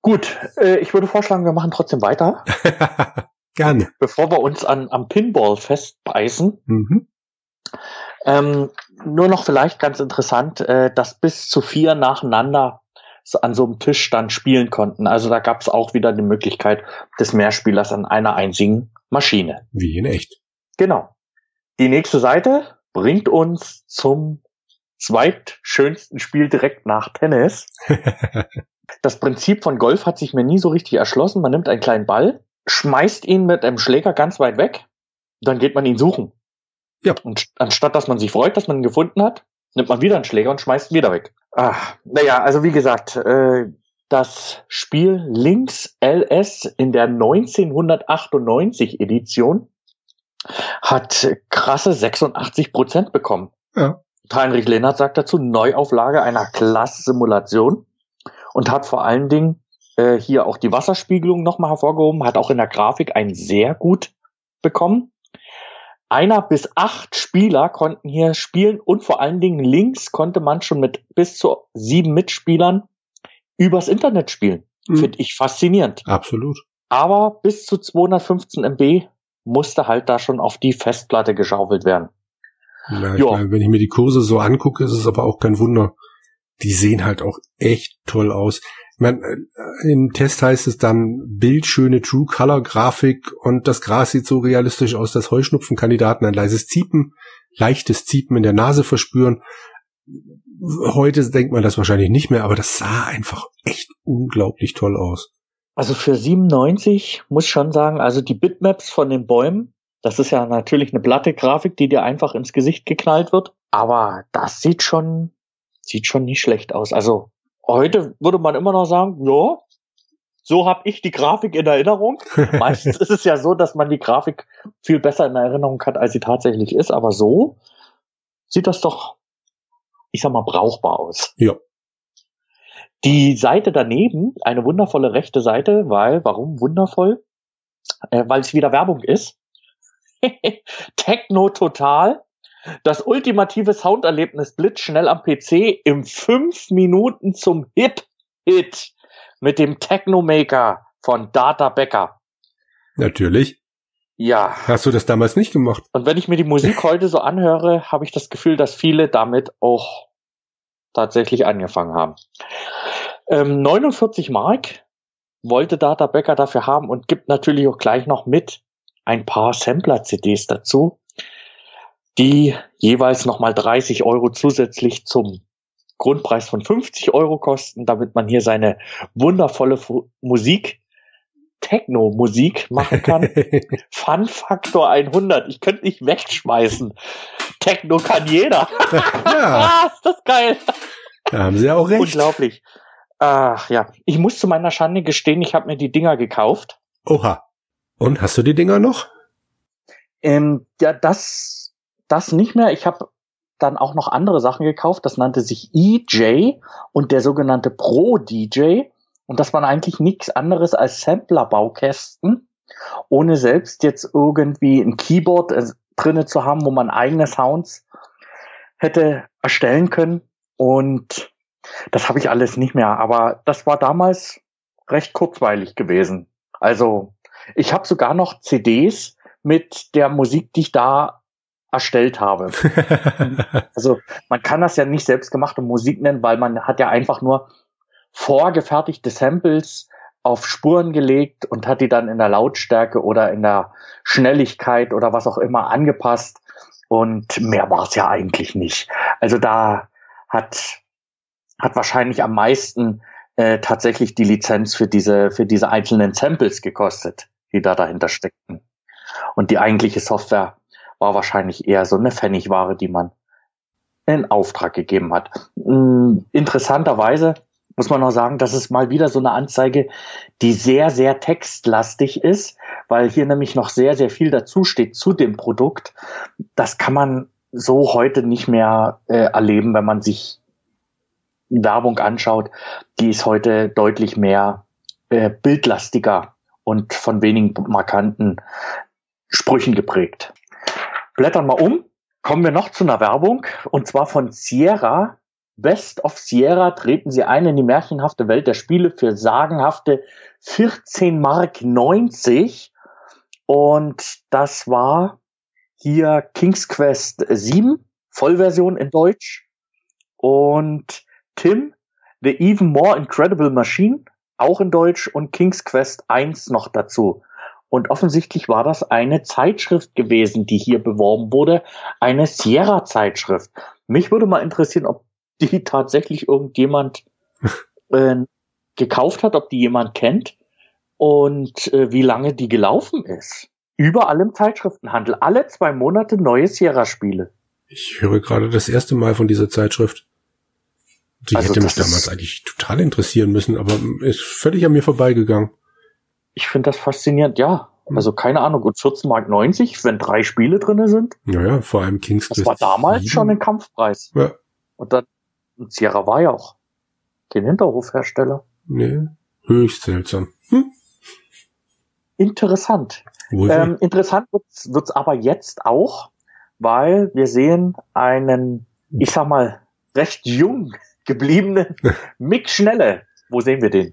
Gut, äh, ich würde vorschlagen, wir machen trotzdem weiter. <laughs> Gerne. Bevor wir uns an, am Pinball festbeißen. Mhm. Ähm, nur noch vielleicht ganz interessant, äh, dass bis zu vier nacheinander an so einem Tisch dann spielen konnten. Also da gab es auch wieder die Möglichkeit des Mehrspielers an einer einzigen Maschine. Wie in echt. Genau. Die nächste Seite bringt uns zum zweitschönsten Spiel direkt nach Tennis. <laughs> das Prinzip von Golf hat sich mir nie so richtig erschlossen. Man nimmt einen kleinen Ball, schmeißt ihn mit einem Schläger ganz weit weg, dann geht man ihn suchen. Ja. Und anstatt dass man sich freut, dass man ihn gefunden hat, nimmt man wieder einen Schläger und schmeißt ihn wieder weg. Ah, naja, also wie gesagt, äh, das Spiel Lynx LS in der 1998 Edition hat krasse 86 Prozent bekommen. Ja. Heinrich Lehnert sagt dazu Neuauflage einer Klass-Simulation und hat vor allen Dingen äh, hier auch die Wasserspiegelung nochmal hervorgehoben, hat auch in der Grafik ein sehr gut bekommen. Einer bis acht Spieler konnten hier spielen und vor allen Dingen links konnte man schon mit bis zu sieben Mitspielern übers Internet spielen. Mhm. Finde ich faszinierend. Absolut. Aber bis zu 215 MB musste halt da schon auf die Festplatte geschaufelt werden. Ja, ich meine, wenn ich mir die Kurse so angucke, ist es aber auch kein Wunder. Die sehen halt auch echt toll aus. Meine, äh, im Test heißt es dann bildschöne True Color Grafik und das Gras sieht so realistisch aus, dass Heuschnupfenkandidaten ein leises Ziepen, leichtes Ziepen in der Nase verspüren. Heute denkt man das wahrscheinlich nicht mehr, aber das sah einfach echt unglaublich toll aus. Also für 97 muss schon sagen, also die Bitmaps von den Bäumen, das ist ja natürlich eine platte Grafik, die dir einfach ins Gesicht geknallt wird, aber das sieht schon, sieht schon nicht schlecht aus. Also heute würde man immer noch sagen, ja, so habe ich die Grafik in Erinnerung. <laughs> Meistens ist es ja so, dass man die Grafik viel besser in Erinnerung hat, als sie tatsächlich ist, aber so sieht das doch, ich sag mal, brauchbar aus. Ja. Die Seite daneben, eine wundervolle rechte Seite, weil, warum wundervoll? Äh, weil es wieder Werbung ist. <laughs> Techno Total. Das ultimative Sounderlebnis blitzschnell am PC im fünf Minuten zum Hip-Hit mit dem Technomaker von Data Becker. Natürlich. Ja. Hast du das damals nicht gemacht? Und wenn ich mir die Musik <laughs> heute so anhöre, habe ich das Gefühl, dass viele damit auch tatsächlich angefangen haben. Ähm, 49 Mark wollte Data Becker dafür haben und gibt natürlich auch gleich noch mit ein paar Sampler-CDs dazu, die jeweils nochmal 30 Euro zusätzlich zum Grundpreis von 50 Euro kosten, damit man hier seine wundervolle Musik, Techno-Musik machen kann. <laughs> Fun Faktor 100. Ich könnte nicht wegschmeißen. Techno kann jeder. <laughs> <laughs> ja. ist das geil. Da haben sie auch recht. Unglaublich. Ach ja, ich muss zu meiner Schande gestehen, ich habe mir die Dinger gekauft. Oha. Und hast du die Dinger noch? Ähm, ja, das, das nicht mehr. Ich habe dann auch noch andere Sachen gekauft. Das nannte sich EJ und der sogenannte Pro DJ. Und das waren eigentlich nichts anderes als Sampler-Baukästen, ohne selbst jetzt irgendwie ein Keyboard äh, drinne zu haben, wo man eigene Sounds hätte erstellen können. Und das habe ich alles nicht mehr, aber das war damals recht kurzweilig gewesen. Also ich habe sogar noch CDs mit der Musik, die ich da erstellt habe. <laughs> also man kann das ja nicht selbstgemachte Musik nennen, weil man hat ja einfach nur vorgefertigte Samples auf Spuren gelegt und hat die dann in der Lautstärke oder in der Schnelligkeit oder was auch immer angepasst. Und mehr war es ja eigentlich nicht. Also da hat hat wahrscheinlich am meisten äh, tatsächlich die Lizenz für diese, für diese einzelnen Samples gekostet, die da dahinter steckten. Und die eigentliche Software war wahrscheinlich eher so eine Pfennigware, die man in Auftrag gegeben hat. Hm, interessanterweise muss man noch sagen, das ist mal wieder so eine Anzeige, die sehr, sehr textlastig ist, weil hier nämlich noch sehr, sehr viel dazu steht zu dem Produkt. Das kann man so heute nicht mehr äh, erleben, wenn man sich Werbung anschaut, die ist heute deutlich mehr äh, bildlastiger und von wenigen markanten Sprüchen geprägt. Blättern wir um, kommen wir noch zu einer Werbung und zwar von Sierra. Best of Sierra treten sie ein in die märchenhafte Welt der Spiele für sagenhafte 14 Mark 90 und das war hier King's Quest 7 Vollversion in Deutsch und Tim, The Even More Incredible Machine, auch in Deutsch, und King's Quest 1 noch dazu. Und offensichtlich war das eine Zeitschrift gewesen, die hier beworben wurde, eine Sierra-Zeitschrift. Mich würde mal interessieren, ob die tatsächlich irgendjemand <laughs> äh, gekauft hat, ob die jemand kennt und äh, wie lange die gelaufen ist. Überall im Zeitschriftenhandel. Alle zwei Monate neue Sierra-Spiele. Ich höre gerade das erste Mal von dieser Zeitschrift. Die also hätte mich damals eigentlich total interessieren müssen, aber ist völlig an mir vorbeigegangen. Ich finde das faszinierend, ja. Hm. Also keine Ahnung, gut 14 Mark 90, wenn drei Spiele drinne sind. Naja, vor allem King's Quest. Das war damals 7. schon ein Kampfpreis. Ja. Und dann, und Sierra war ja auch kein Hinterhofhersteller. Nee, höchst seltsam. Hm? Interessant. Ähm, interessant wird's, wird's aber jetzt auch, weil wir sehen einen, ich sag mal, recht jung gebliebenen <laughs> Mick Schnelle. Wo sehen wir den?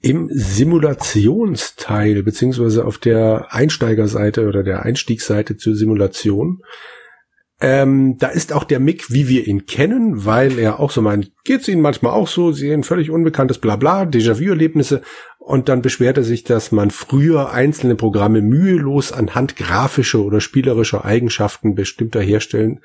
Im Simulationsteil, beziehungsweise auf der Einsteigerseite oder der Einstiegsseite zur Simulation. Ähm, da ist auch der Mick, wie wir ihn kennen, weil er auch so meint, geht's Ihnen manchmal auch so, Sie sehen völlig unbekanntes Blabla, Déjà-vu-Erlebnisse und dann beschwert er sich, dass man früher einzelne Programme mühelos anhand grafischer oder spielerischer Eigenschaften bestimmter Herstellen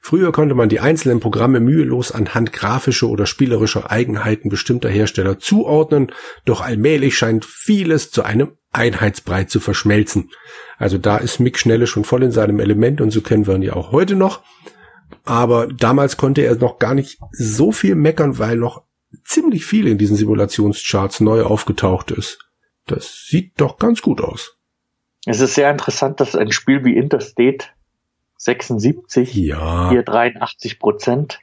Früher konnte man die einzelnen Programme mühelos anhand grafischer oder spielerischer Eigenheiten bestimmter Hersteller zuordnen, doch allmählich scheint vieles zu einem Einheitsbrei zu verschmelzen. Also da ist Mick Schnelle schon voll in seinem Element und so kennen wir ihn ja auch heute noch. Aber damals konnte er noch gar nicht so viel meckern, weil noch ziemlich viel in diesen Simulationscharts neu aufgetaucht ist. Das sieht doch ganz gut aus. Es ist sehr interessant, dass ein Spiel wie Interstate 76, ja. hier 83 Prozent.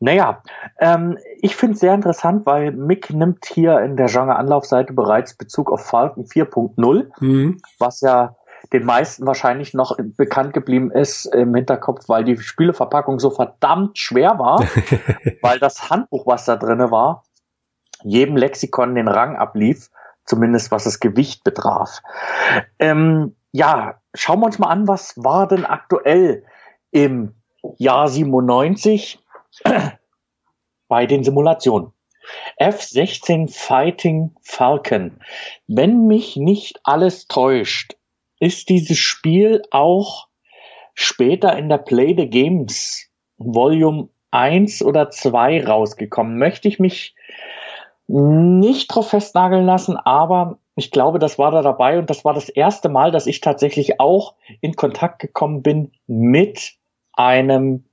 Naja, ähm, ich finde es sehr interessant, weil Mick nimmt hier in der Genre-Anlaufseite bereits Bezug auf Falcon 4.0, mhm. was ja den meisten wahrscheinlich noch bekannt geblieben ist im Hinterkopf, weil die Spieleverpackung so verdammt schwer war, <laughs> weil das Handbuch, was da drinne war, jedem Lexikon den Rang ablief, zumindest was das Gewicht betraf. Ähm, ja, schauen wir uns mal an, was war denn aktuell im Jahr 97 <clears throat> bei den Simulationen. F-16 Fighting Falcon. Wenn mich nicht alles täuscht, ist dieses Spiel auch später in der Play the Games Volume 1 oder 2 rausgekommen. Möchte ich mich nicht drauf festnageln lassen, aber ich glaube, das war da dabei und das war das erste Mal, dass ich tatsächlich auch in Kontakt gekommen bin mit einem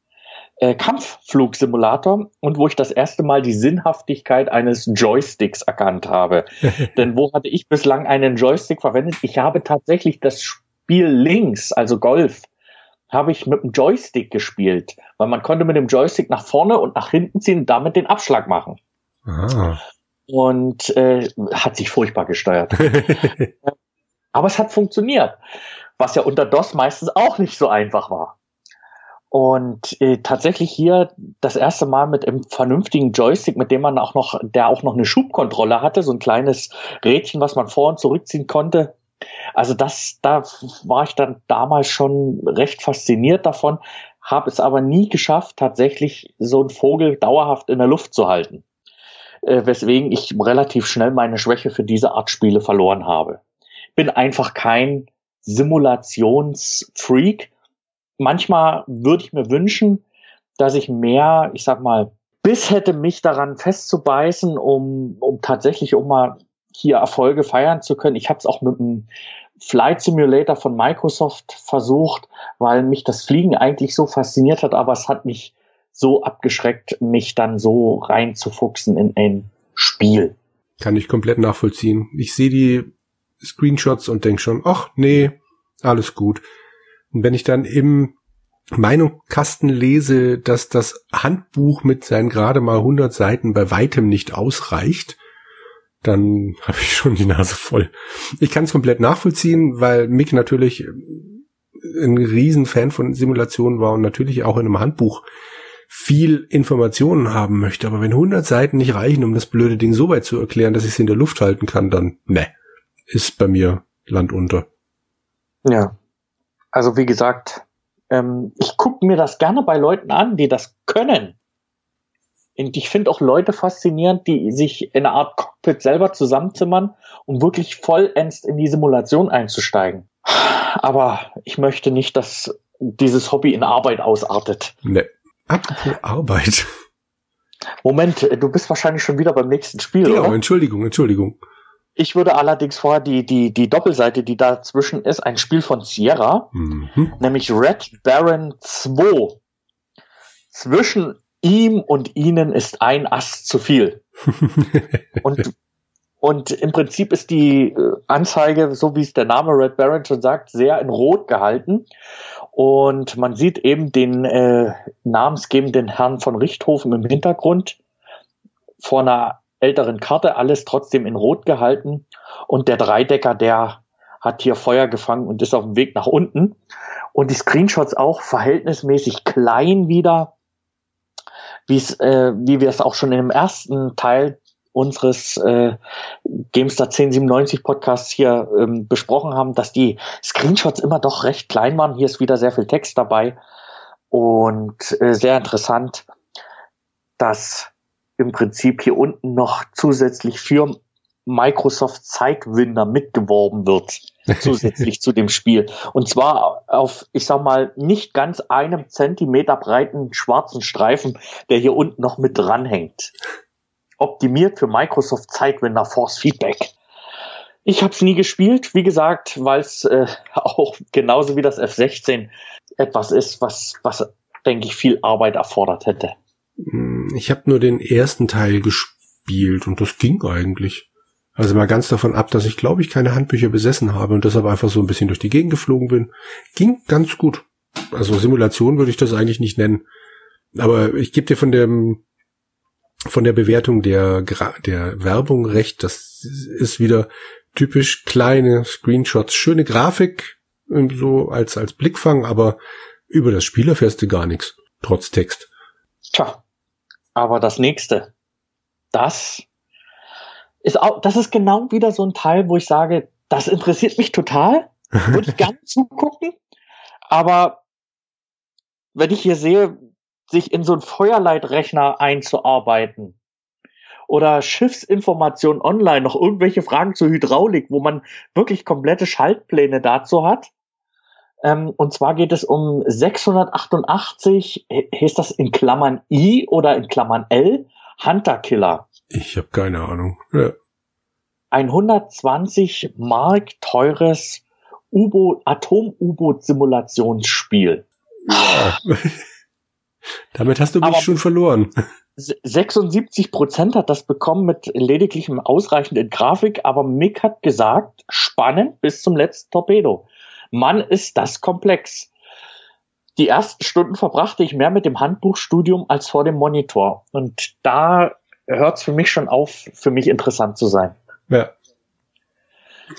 äh, Kampfflugsimulator und wo ich das erste Mal die Sinnhaftigkeit eines Joysticks erkannt habe. <laughs> Denn wo hatte ich bislang einen Joystick verwendet? Ich habe tatsächlich das Spiel links, also Golf, habe ich mit dem Joystick gespielt, weil man konnte mit dem Joystick nach vorne und nach hinten ziehen und damit den Abschlag machen. Ah und äh, hat sich furchtbar gesteuert. <laughs> Aber es hat funktioniert, was ja unter DOS meistens auch nicht so einfach war. Und äh, tatsächlich hier das erste Mal mit einem vernünftigen Joystick, mit dem man auch noch, der auch noch eine Schubkontrolle hatte, so ein kleines Rädchen, was man vor und zurückziehen konnte. Also das, da war ich dann damals schon recht fasziniert davon, habe es aber nie geschafft, tatsächlich so einen Vogel dauerhaft in der Luft zu halten äh, weswegen ich relativ schnell meine Schwäche für diese Art Spiele verloren habe. Bin einfach kein Simulationsfreak. Manchmal würde ich mir wünschen, dass ich mehr, ich sag mal, Biss hätte mich daran festzubeißen, um, um tatsächlich um mal hier Erfolge feiern zu können. Ich habe es auch mit dem Flight Simulator von Microsoft versucht, weil mich das Fliegen eigentlich so fasziniert hat, aber es hat mich so abgeschreckt, mich dann so reinzufuchsen in ein Spiel. Kann ich komplett nachvollziehen. Ich sehe die Screenshots und denk schon, ach nee, alles gut. Und wenn ich dann im Meinungskasten lese, dass das Handbuch mit seinen gerade mal 100 Seiten bei weitem nicht ausreicht, dann <laughs> habe ich schon die Nase voll. Ich kann es komplett nachvollziehen, weil Mick natürlich ein Riesenfan von Simulationen war und natürlich auch in einem Handbuch viel Informationen haben möchte. Aber wenn 100 Seiten nicht reichen, um das blöde Ding so weit zu erklären, dass ich es in der Luft halten kann, dann ne, ist bei mir Land unter. Ja, also wie gesagt, ähm, ich gucke mir das gerne bei Leuten an, die das können. Und ich finde auch Leute faszinierend, die sich in eine Art Cockpit selber zusammenzimmern, um wirklich vollends in die Simulation einzusteigen. Aber ich möchte nicht, dass dieses Hobby in Arbeit ausartet. Nee. Apropos Arbeit. Moment, du bist wahrscheinlich schon wieder beim nächsten Spiel, genau, oder? Entschuldigung, Entschuldigung. Ich würde allerdings vorher die, die, die Doppelseite, die dazwischen ist, ein Spiel von Sierra, mhm. nämlich Red Baron 2. Zwischen ihm und ihnen ist ein Ast zu viel. <laughs> und Und im Prinzip ist die äh, Anzeige, so wie es der Name Red Baron schon sagt, sehr in Rot gehalten. Und man sieht eben den äh, namensgebenden Herrn von Richthofen im Hintergrund vor einer älteren Karte, alles trotzdem in Rot gehalten. Und der Dreidecker, der hat hier Feuer gefangen und ist auf dem Weg nach unten. Und die Screenshots auch verhältnismäßig klein wieder, wie es, äh, wie wir es auch schon im ersten Teil unseres äh, GameStar 1097 Podcasts hier ähm, besprochen haben, dass die Screenshots immer doch recht klein waren. Hier ist wieder sehr viel Text dabei und äh, sehr interessant, dass im Prinzip hier unten noch zusätzlich für Microsoft Sidewinder mitgeworben wird, <laughs> zusätzlich zu dem Spiel. Und zwar auf, ich sag mal, nicht ganz einem Zentimeter breiten schwarzen Streifen, der hier unten noch mit dranhängt. Optimiert für Microsoft Sidewinder Force Feedback. Ich habe es nie gespielt, wie gesagt, weil es äh, <laughs> auch genauso wie das F16 etwas ist, was, was denke ich, viel Arbeit erfordert hätte. Hm, ich habe nur den ersten Teil gespielt und das ging eigentlich. Also mal ganz davon ab, dass ich glaube ich keine Handbücher besessen habe und deshalb einfach so ein bisschen durch die Gegend geflogen bin. Ging ganz gut. Also Simulation würde ich das eigentlich nicht nennen. Aber ich gebe dir von dem von der Bewertung der der Werbung recht. Das ist wieder typisch kleine Screenshots, schöne Grafik so als als Blickfang, aber über das Spiel erfährst du gar nichts trotz Text. Tja, aber das nächste, das ist auch, das ist genau wieder so ein Teil, wo ich sage, das interessiert mich total, <laughs> würde ich gerne zugucken, aber wenn ich hier sehe, sich in so einen Feuerleitrechner einzuarbeiten oder Schiffsinformation online, noch irgendwelche Fragen zur Hydraulik, wo man wirklich komplette Schaltpläne dazu hat. Ähm, und zwar geht es um 688, heißt das in Klammern I oder in Klammern L, Hunter Killer. Ich habe keine Ahnung. Ja. Ein 120 Mark teures U-Boot, Atom-U-Boot-Simulationsspiel. Ja. <laughs> Damit hast du mich Aber schon verloren. 76 Prozent hat das bekommen mit lediglichem ausreichenden Grafik, aber Mick hat gesagt, spannend bis zum letzten Torpedo. Mann, ist das komplex. Die ersten Stunden verbrachte ich mehr mit dem Handbuchstudium als vor dem Monitor. Und da hört es für mich schon auf, für mich interessant zu sein. Ja.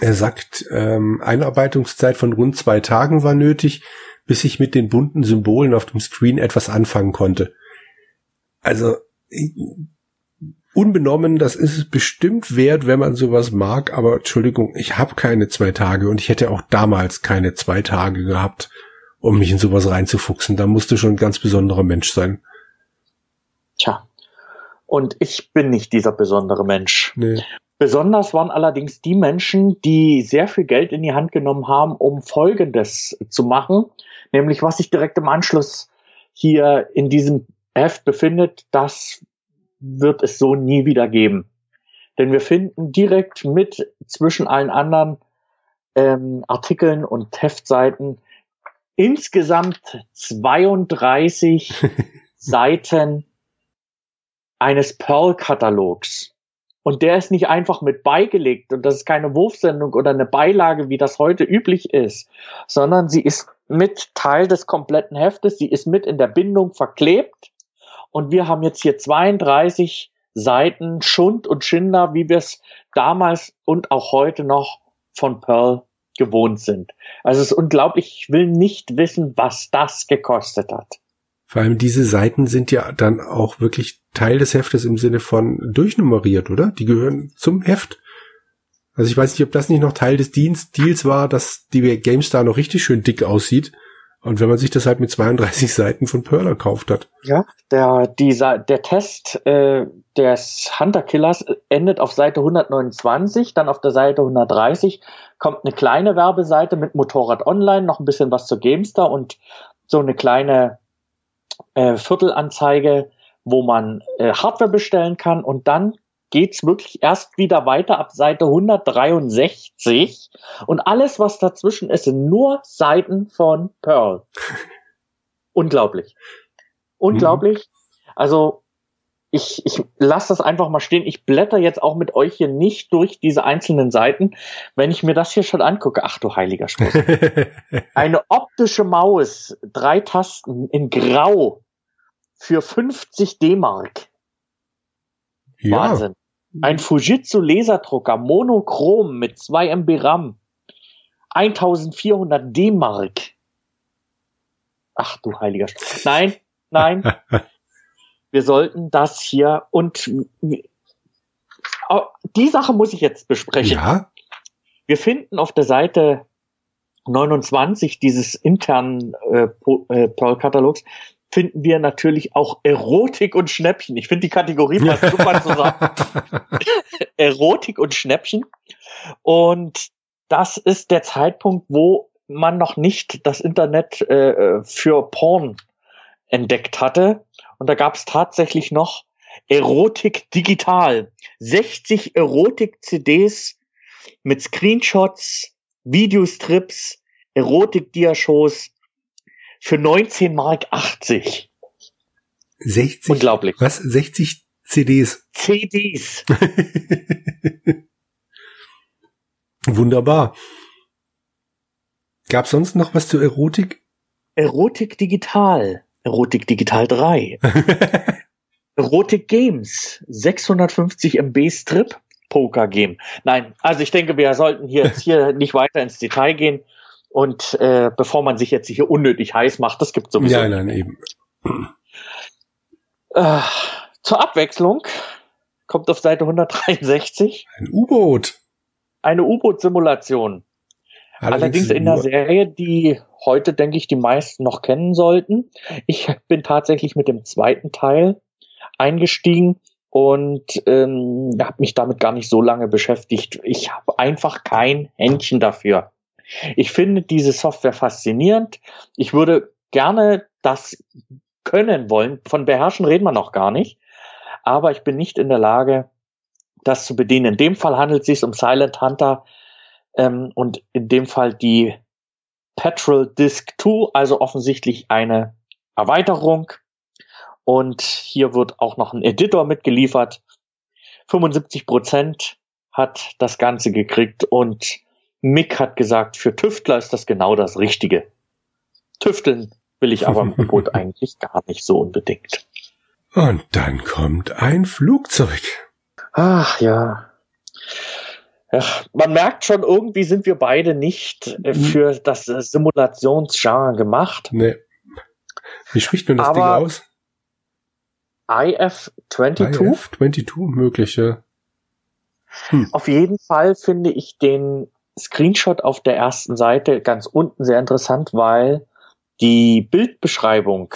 Er sagt, ähm, Einarbeitungszeit von rund zwei Tagen war nötig, bis ich mit den bunten Symbolen auf dem Screen etwas anfangen konnte. Also unbenommen, das ist es bestimmt wert, wenn man sowas mag, aber Entschuldigung, ich habe keine zwei Tage und ich hätte auch damals keine zwei Tage gehabt, um mich in sowas reinzufuchsen. Da musste schon ein ganz besonderer Mensch sein. Tja, und ich bin nicht dieser besondere Mensch. Nee. Besonders waren allerdings die Menschen, die sehr viel Geld in die Hand genommen haben, um Folgendes zu machen, nämlich was sich direkt im Anschluss hier in diesem Heft befindet, das wird es so nie wieder geben. Denn wir finden direkt mit zwischen allen anderen ähm, Artikeln und Heftseiten insgesamt 32 <laughs> Seiten eines Pearl-Katalogs. Und der ist nicht einfach mit beigelegt und das ist keine Wurfsendung oder eine Beilage, wie das heute üblich ist, sondern sie ist mit Teil des kompletten Heftes, sie ist mit in der Bindung verklebt und wir haben jetzt hier 32 Seiten Schund und Schinder, wie wir es damals und auch heute noch von Pearl gewohnt sind. Also es ist unglaublich, ich will nicht wissen, was das gekostet hat. Vor allem diese Seiten sind ja dann auch wirklich Teil des Heftes im Sinne von durchnummeriert, oder? Die gehören zum Heft. Also ich weiß nicht, ob das nicht noch Teil des Deals war, dass die GameStar noch richtig schön dick aussieht. Und wenn man sich das halt mit 32 <laughs> Seiten von Pearl gekauft hat. Ja, der, dieser, der Test äh, des Hunter Killers endet auf Seite 129, dann auf der Seite 130 kommt eine kleine Werbeseite mit Motorrad Online, noch ein bisschen was zur GameStar und so eine kleine äh, Viertelanzeige, wo man äh, Hardware bestellen kann und dann geht's wirklich erst wieder weiter ab Seite 163 und alles, was dazwischen ist, sind nur Seiten von Pearl. <laughs> Unglaublich. Unglaublich. Mhm. Also ich, ich lasse das einfach mal stehen. Ich blätter jetzt auch mit euch hier nicht durch diese einzelnen Seiten. Wenn ich mir das hier schon angucke, ach du heiliger Schluss. <laughs> Eine optische Maus, drei Tasten in Grau für 50 D-Mark. Ja. Wahnsinn. Ein Fujitsu Laserdrucker, monochrom mit 2 MB RAM. 1400 D-Mark. Ach du heiliger Schluss. Nein, nein. <laughs> wir sollten das hier und die Sache muss ich jetzt besprechen. Ja. Wir finden auf der Seite 29 dieses internen äh, äh, Pearl-Katalogs finden wir natürlich auch Erotik und Schnäppchen. Ich finde die Kategorie passt super zusammen. <laughs> Erotik und Schnäppchen. Und das ist der Zeitpunkt, wo man noch nicht das Internet äh, für Porn entdeckt hatte. Und da gab es tatsächlich noch Erotik digital. 60 Erotik-CDs mit Screenshots, Videostrips, Erotik-Diashows für 19 Mark 80. 60? Unglaublich. Was? 60 CDs? CDs. Wunderbar. Gab sonst noch was zur Erotik? Erotik digital. Erotik Digital 3. <laughs> Erotik Games. 650 MB Strip Poker Game. Nein, also ich denke, wir sollten hier jetzt hier nicht weiter ins Detail gehen. Und äh, bevor man sich jetzt hier unnötig heiß macht, das gibt sowieso. Ja, nein, eben. Äh, zur Abwechslung kommt auf Seite 163 ein U-Boot. Eine U-Boot-Simulation. Allerdings, Allerdings in der Serie, die heute, denke ich, die meisten noch kennen sollten. Ich bin tatsächlich mit dem zweiten Teil eingestiegen und ähm, habe mich damit gar nicht so lange beschäftigt. Ich habe einfach kein Händchen dafür. Ich finde diese Software faszinierend. Ich würde gerne das können wollen. Von beherrschen reden wir noch gar nicht. Aber ich bin nicht in der Lage, das zu bedienen. In dem Fall handelt es sich um Silent Hunter ähm, und in dem Fall die Petrol Disk 2, also offensichtlich eine Erweiterung. Und hier wird auch noch ein Editor mitgeliefert. 75 Prozent hat das Ganze gekriegt und Mick hat gesagt, für Tüftler ist das genau das Richtige. Tüfteln will ich aber im U-Boot <laughs> eigentlich gar nicht so unbedingt. Und dann kommt ein Flugzeug. Ach ja. Ja, man merkt schon, irgendwie sind wir beide nicht äh, mhm. für das äh, Simulationsgenre gemacht. Nee. Wie spricht man das Aber Ding aus? IF-22? IF-22, mögliche. Hm. Auf jeden Fall finde ich den Screenshot auf der ersten Seite ganz unten sehr interessant, weil die Bildbeschreibung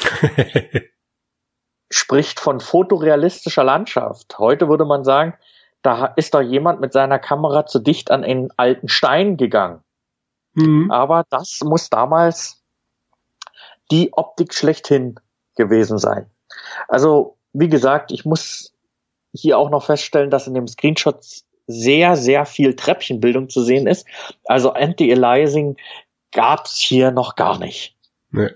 <laughs> spricht von fotorealistischer Landschaft. Heute würde man sagen, da ist doch jemand mit seiner Kamera zu dicht an einen alten Stein gegangen. Mhm. Aber das muss damals die Optik schlechthin gewesen sein. Also, wie gesagt, ich muss hier auch noch feststellen, dass in dem Screenshot sehr, sehr viel Treppchenbildung zu sehen ist. Also Anti-Aliasing gab's hier noch gar nicht. Nee.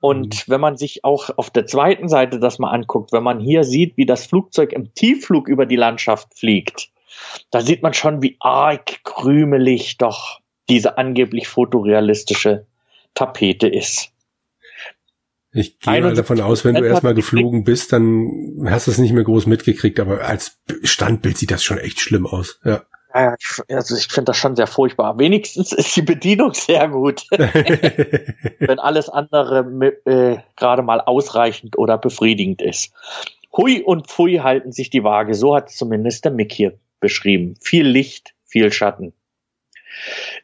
Und mhm. wenn man sich auch auf der zweiten Seite das mal anguckt, wenn man hier sieht, wie das Flugzeug im Tiefflug über die Landschaft fliegt, da sieht man schon, wie arg krümelig doch diese angeblich fotorealistische Tapete ist. Ich gehe mal davon aus, wenn du erstmal geflogen bist, dann hast du es nicht mehr groß mitgekriegt, aber als Standbild sieht das schon echt schlimm aus. Ja. Also ich finde das schon sehr furchtbar. Wenigstens ist die Bedienung sehr gut. <laughs> <laughs> Wenn alles andere äh, gerade mal ausreichend oder befriedigend ist. Hui und Pfui halten sich die Waage. So hat zumindest der Mick hier beschrieben. Viel Licht, viel Schatten.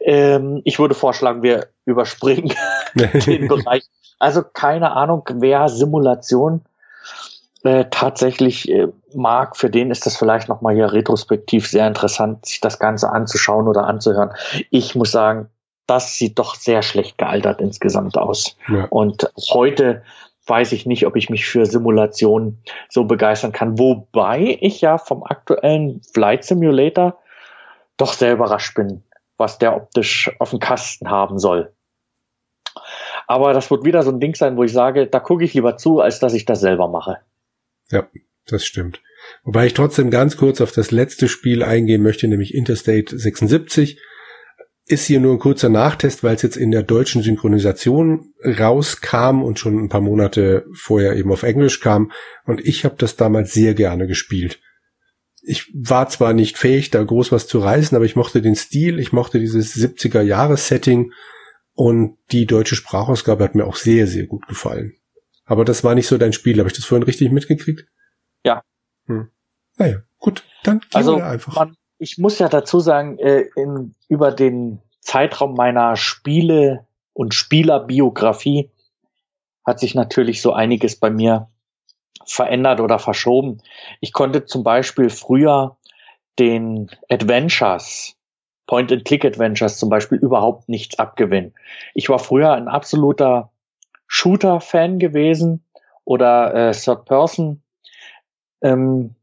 Ähm, ich würde vorschlagen, wir überspringen <laughs> den Bereich. Also keine Ahnung, wer Simulation äh, tatsächlich äh, mag, für den ist das vielleicht nochmal hier retrospektiv sehr interessant, sich das Ganze anzuschauen oder anzuhören. Ich muss sagen, das sieht doch sehr schlecht gealtert insgesamt aus. Ja. Und heute weiß ich nicht, ob ich mich für Simulationen so begeistern kann. Wobei ich ja vom aktuellen Flight Simulator doch sehr überrascht bin, was der optisch auf dem Kasten haben soll. Aber das wird wieder so ein Ding sein, wo ich sage, da gucke ich lieber zu, als dass ich das selber mache. Ja, das stimmt. Wobei ich trotzdem ganz kurz auf das letzte Spiel eingehen möchte, nämlich Interstate 76. Ist hier nur ein kurzer Nachtest, weil es jetzt in der deutschen Synchronisation rauskam und schon ein paar Monate vorher eben auf Englisch kam. Und ich habe das damals sehr gerne gespielt. Ich war zwar nicht fähig, da groß was zu reißen, aber ich mochte den Stil, ich mochte dieses 70er-Jahres-Setting und die deutsche Sprachausgabe hat mir auch sehr, sehr gut gefallen. Aber das war nicht so dein Spiel. Habe ich das vorhin richtig mitgekriegt? Ja. Hm. Naja, gut, dann gehen also, wir einfach. Man, ich muss ja dazu sagen, äh, in, über den Zeitraum meiner Spiele und Spielerbiografie hat sich natürlich so einiges bei mir verändert oder verschoben. Ich konnte zum Beispiel früher den Adventures, Point-and-Click-Adventures zum Beispiel überhaupt nichts abgewinnen. Ich war früher ein absoluter Shooter-Fan gewesen oder äh, Third-Person ähm,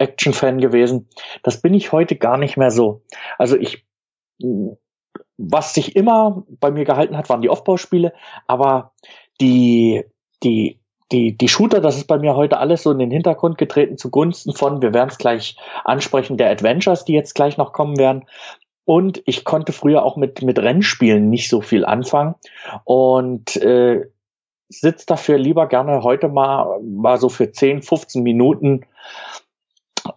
gewesen. Das bin ich heute gar nicht mehr so. Also ich, was sich immer bei mir gehalten hat, waren die Aufbauspiele, aber die, die, die, die Shooter, das ist bei mir heute alles so in den Hintergrund getreten zugunsten von, wir werden es gleich ansprechen, der Adventures, die jetzt gleich noch kommen werden. Und ich konnte früher auch mit, mit Rennspielen nicht so viel anfangen und äh, sitze dafür lieber gerne heute mal, mal so für 10, 15 Minuten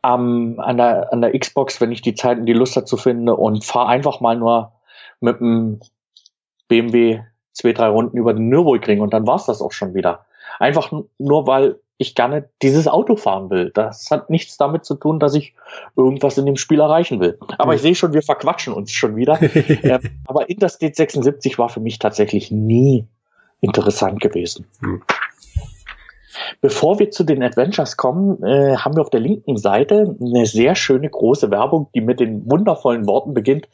am, an, der, an der Xbox, wenn ich die Zeit und die Lust dazu finde und fahre einfach mal nur mit dem BMW zwei, drei Runden über den Nürburgring und dann war's das auch schon wieder. Einfach nur, weil ich gerne dieses Auto fahren will. Das hat nichts damit zu tun, dass ich irgendwas in dem Spiel erreichen will. Aber ich sehe schon, wir verquatschen uns schon wieder. <laughs> ähm, aber Interstate 76 war für mich tatsächlich nie interessant gewesen. Hm. Bevor wir zu den Adventures kommen, äh, haben wir auf der linken Seite eine sehr schöne große Werbung, die mit den wundervollen Worten beginnt.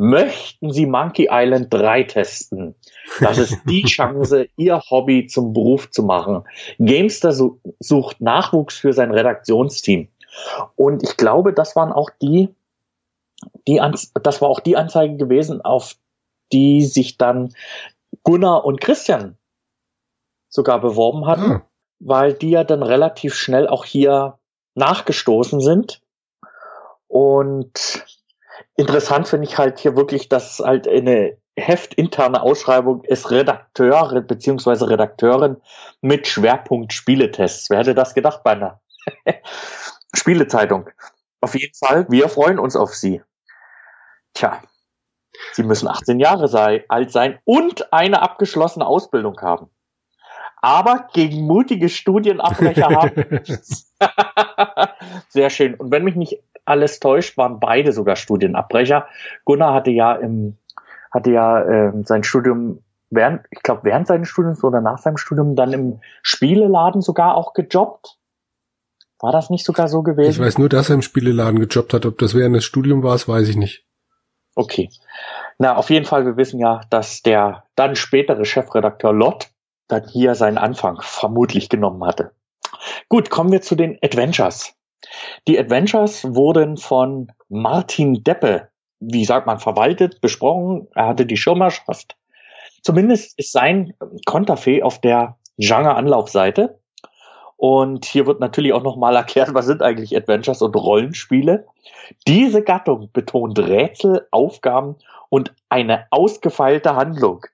Möchten Sie Monkey Island 3 testen? Das ist die <laughs> Chance, Ihr Hobby zum Beruf zu machen. Gamester sucht Nachwuchs für sein Redaktionsteam. Und ich glaube, das waren auch die, die das war auch die Anzeige gewesen, auf die sich dann Gunnar und Christian sogar beworben hatten, ah. weil die ja dann relativ schnell auch hier nachgestoßen sind. Und interessant finde ich halt hier wirklich, dass halt eine heftinterne Ausschreibung ist Redakteur bzw. Redakteurin mit Schwerpunkt Spieletests. Wer hätte das gedacht bei einer <laughs> Spielezeitung? Auf jeden Fall, wir freuen uns auf Sie. Tja, Sie müssen 18 Jahre sei, alt sein und eine abgeschlossene Ausbildung haben. Aber gegen mutige Studienabbrecher haben. <laughs> <laughs> Sehr schön. Und wenn mich nicht alles täuscht, waren beide sogar Studienabbrecher. Gunnar hatte ja im, hatte ja äh, sein Studium während, ich glaube, während seines Studiums oder nach seinem Studium dann im Spieleladen sogar auch gejobbt. War das nicht sogar so gewesen? Ich weiß nur, dass er im Spieleladen gejobbt hat. Ob das während des Studiums war, das weiß ich nicht. Okay. Na, auf jeden Fall, wir wissen ja, dass der dann spätere Chefredakteur Lott dann hier seinen Anfang vermutlich genommen hatte. Gut, kommen wir zu den Adventures. Die Adventures wurden von Martin Deppe, wie sagt man, verwaltet, besprochen. Er hatte die Schirmerschaft. Zumindest ist sein Konterfei auf der Genre-Anlaufseite. Und hier wird natürlich auch nochmal <laughs> erklärt, was sind eigentlich Adventures und Rollenspiele. Diese Gattung betont Rätsel, Aufgaben und eine ausgefeilte Handlung.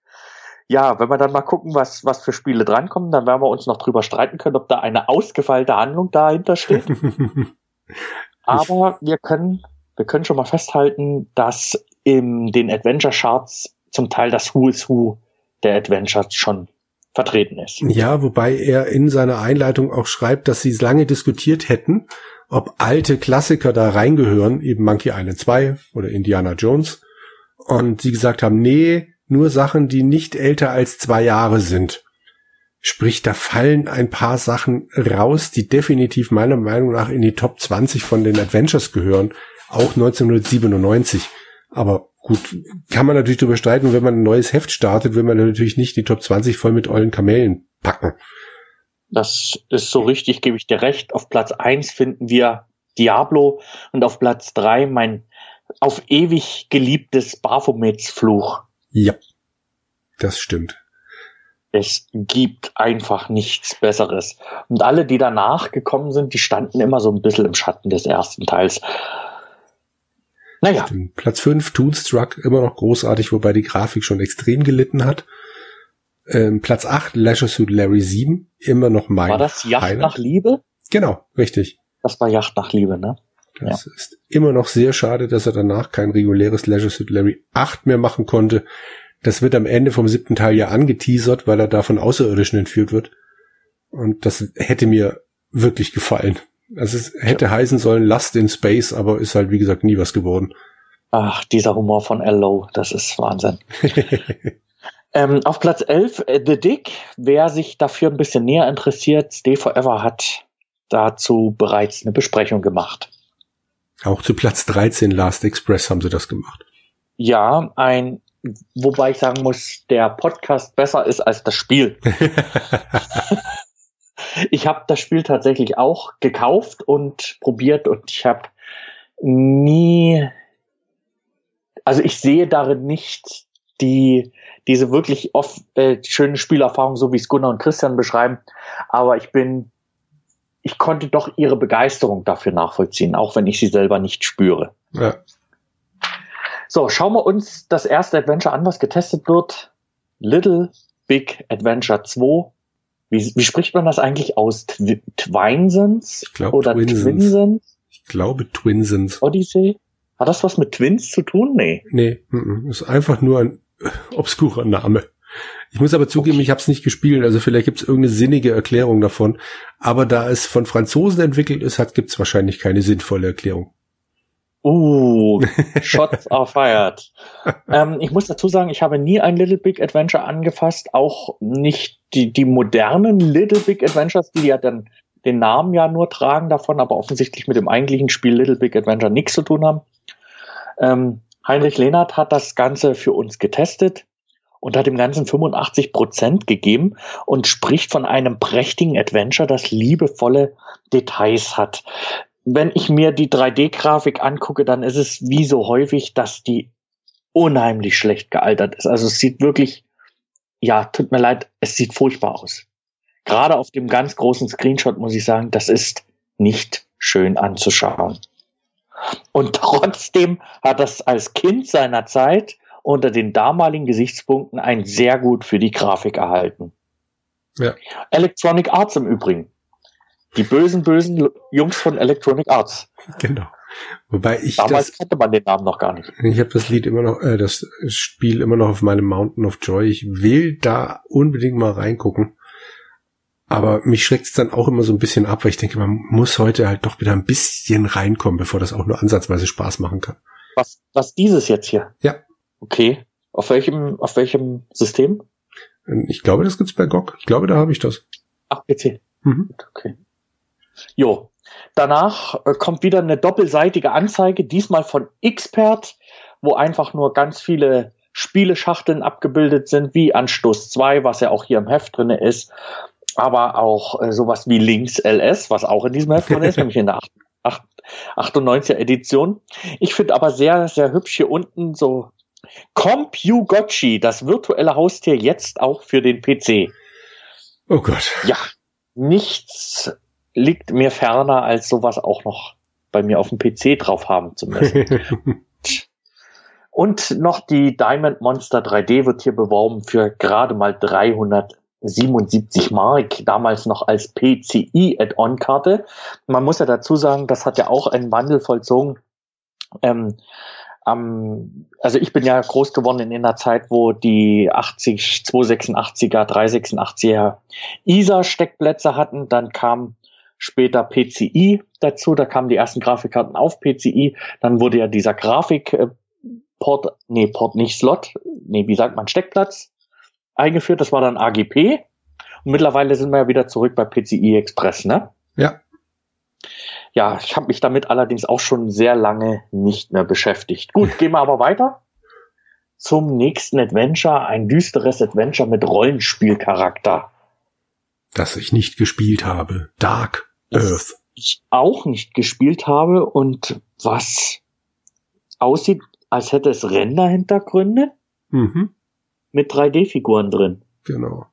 Ja, wenn wir dann mal gucken, was, was für Spiele drankommen, dann werden wir uns noch drüber streiten können, ob da eine ausgefeilte Handlung dahinter steht. <laughs> Aber wir können, wir können schon mal festhalten, dass in den Adventure Charts zum Teil das Who is Who der Adventures schon vertreten ist. Ja, wobei er in seiner Einleitung auch schreibt, dass sie es lange diskutiert hätten, ob alte Klassiker da reingehören, eben Monkey Island 2 oder Indiana Jones. Und sie gesagt haben, nee, nur Sachen, die nicht älter als zwei Jahre sind. Sprich, da fallen ein paar Sachen raus, die definitiv meiner Meinung nach in die Top 20 von den Adventures gehören. Auch 1997. Aber gut, kann man natürlich darüber streiten, wenn man ein neues Heft startet, will man natürlich nicht die Top 20 voll mit ollen Kamellen packen. Das ist so richtig, gebe ich dir recht. Auf Platz eins finden wir Diablo und auf Platz drei mein auf ewig geliebtes Baphomets Fluch. Ja, das stimmt. Es gibt einfach nichts Besseres. Und alle, die danach gekommen sind, die standen immer so ein bisschen im Schatten des ersten Teils. Naja. Platz 5, Toonstruck, immer noch großartig, wobei die Grafik schon extrem gelitten hat. Ähm, Platz 8, Leisure Suit Larry 7, immer noch mein War das Yacht Highlight. nach Liebe? Genau, richtig. Das war Yacht nach Liebe, ne? Das ja. ist immer noch sehr schade, dass er danach kein reguläres Leisure Suit Larry 8 mehr machen konnte. Das wird am Ende vom siebten Teil ja angeteasert, weil er da von Außerirdischen entführt wird. Und das hätte mir wirklich gefallen. Also es hätte ja. heißen sollen Last in Space, aber ist halt wie gesagt nie was geworden. Ach, dieser Humor von L.O., das ist Wahnsinn. <laughs> ähm, auf Platz 11 äh, The Dick. Wer sich dafür ein bisschen näher interessiert, Stay Forever hat dazu bereits eine Besprechung gemacht. Auch zu Platz 13 Last Express haben sie das gemacht. Ja, ein Wobei ich sagen muss, der Podcast besser ist als das Spiel. <laughs> ich habe das Spiel tatsächlich auch gekauft und probiert und ich habe nie, also ich sehe darin nicht die diese wirklich oft äh, schöne Spielerfahrung, so wie es Gunnar und Christian beschreiben, aber ich bin ich konnte doch ihre Begeisterung dafür nachvollziehen, auch wenn ich sie selber nicht spüre. Ja. So, schauen wir uns das erste Adventure an, was getestet wird. Little Big Adventure 2. Wie, wie spricht man das eigentlich aus? Tw Twinsons? Ich glaube Twinsons. Ich glaube Twinsons. Odyssey? Hat das was mit Twins zu tun? Nee. Nee, m -m. ist einfach nur ein obskurer Name. Ich muss aber zugeben, ich habe es nicht gespielt, also vielleicht gibt es irgendeine sinnige Erklärung davon. Aber da es von Franzosen entwickelt ist, hat gibt es wahrscheinlich keine sinnvolle Erklärung. Uh, <laughs> Shots are fired. ähm, ich muss dazu sagen, ich habe nie ein Little Big Adventure angefasst, auch nicht die, die modernen Little Big Adventures, die ja dann den Namen ja nur tragen davon, aber offensichtlich mit dem eigentlichen Spiel Little Big Adventure nichts zu tun haben. Ähm, Heinrich Lehnert hat das Ganze für uns getestet und hat dem Ganzen 85 Prozent gegeben und spricht von einem prächtigen Adventure, das liebevolle Details hat wenn ich mir die 3D-Grafik angucke, dann ist es wie so häufig, dass die unheimlich schlecht gealtert ist. Also es sieht wirklich, ja, tut mir leid, es sieht furchtbar aus. Gerade auf dem ganz großen Screenshot muss ich sagen, das ist nicht schön anzuschauen. Und <laughs> trotzdem hat das als Kind seiner Zeit unter den damaligen Gesichtspunkten ein sehr gut für die Grafik erhalten. Ja. Electronic Arts im Übrigen. Die bösen, bösen Jungs von Electronic Arts. Genau. Wobei ich damals das, kannte man den Namen noch gar nicht. Ich habe das Lied immer noch, äh, das Spiel immer noch auf meinem Mountain of Joy. Ich will da unbedingt mal reingucken. Aber mich schreckt es dann auch immer so ein bisschen ab, weil ich denke, man muss heute halt doch wieder ein bisschen reinkommen, bevor das auch nur ansatzweise Spaß machen kann. Was, was dieses jetzt hier? Ja. Okay. Auf welchem, auf welchem System? Ich glaube, das gibt's bei GOG. Ich glaube, da habe ich das. Ach, PC. Mhm. Okay. Jo. Danach äh, kommt wieder eine doppelseitige Anzeige, diesmal von Expert, wo einfach nur ganz viele Spieleschachteln abgebildet sind, wie Anstoß 2, was ja auch hier im Heft drinne ist, aber auch äh, sowas wie Links LS, was auch in diesem Heft drin ist, <laughs> nämlich in der 8, 98er Edition. Ich finde aber sehr, sehr hübsch hier unten so CompuGotchi, das virtuelle Haustier jetzt auch für den PC. Oh Gott. Ja, nichts liegt mir ferner, als sowas auch noch bei mir auf dem PC drauf haben zu müssen. <laughs> Und noch die Diamond Monster 3D wird hier beworben für gerade mal 377 Mark, damals noch als PCI Add-on-Karte. Man muss ja dazu sagen, das hat ja auch einen Wandel vollzogen. Ähm, ähm, also ich bin ja groß geworden in einer Zeit, wo die 80, 286er, 386er ISA-Steckplätze hatten. Dann kam später PCI dazu, da kamen die ersten Grafikkarten auf PCI, dann wurde ja dieser Grafikport, äh, nee, Port nicht Slot, nee, wie sagt man, Steckplatz eingeführt, das war dann AGP und mittlerweile sind wir ja wieder zurück bei PCI Express, ne? Ja. Ja, ich habe mich damit allerdings auch schon sehr lange nicht mehr beschäftigt. Gut, gehen wir aber weiter zum nächsten Adventure, ein düsteres Adventure mit Rollenspielcharakter. Das ich nicht gespielt habe. Dark Earth. Ich auch nicht gespielt habe und was aussieht, als hätte es Render-Hintergründe mhm. mit 3D-Figuren drin. Genau.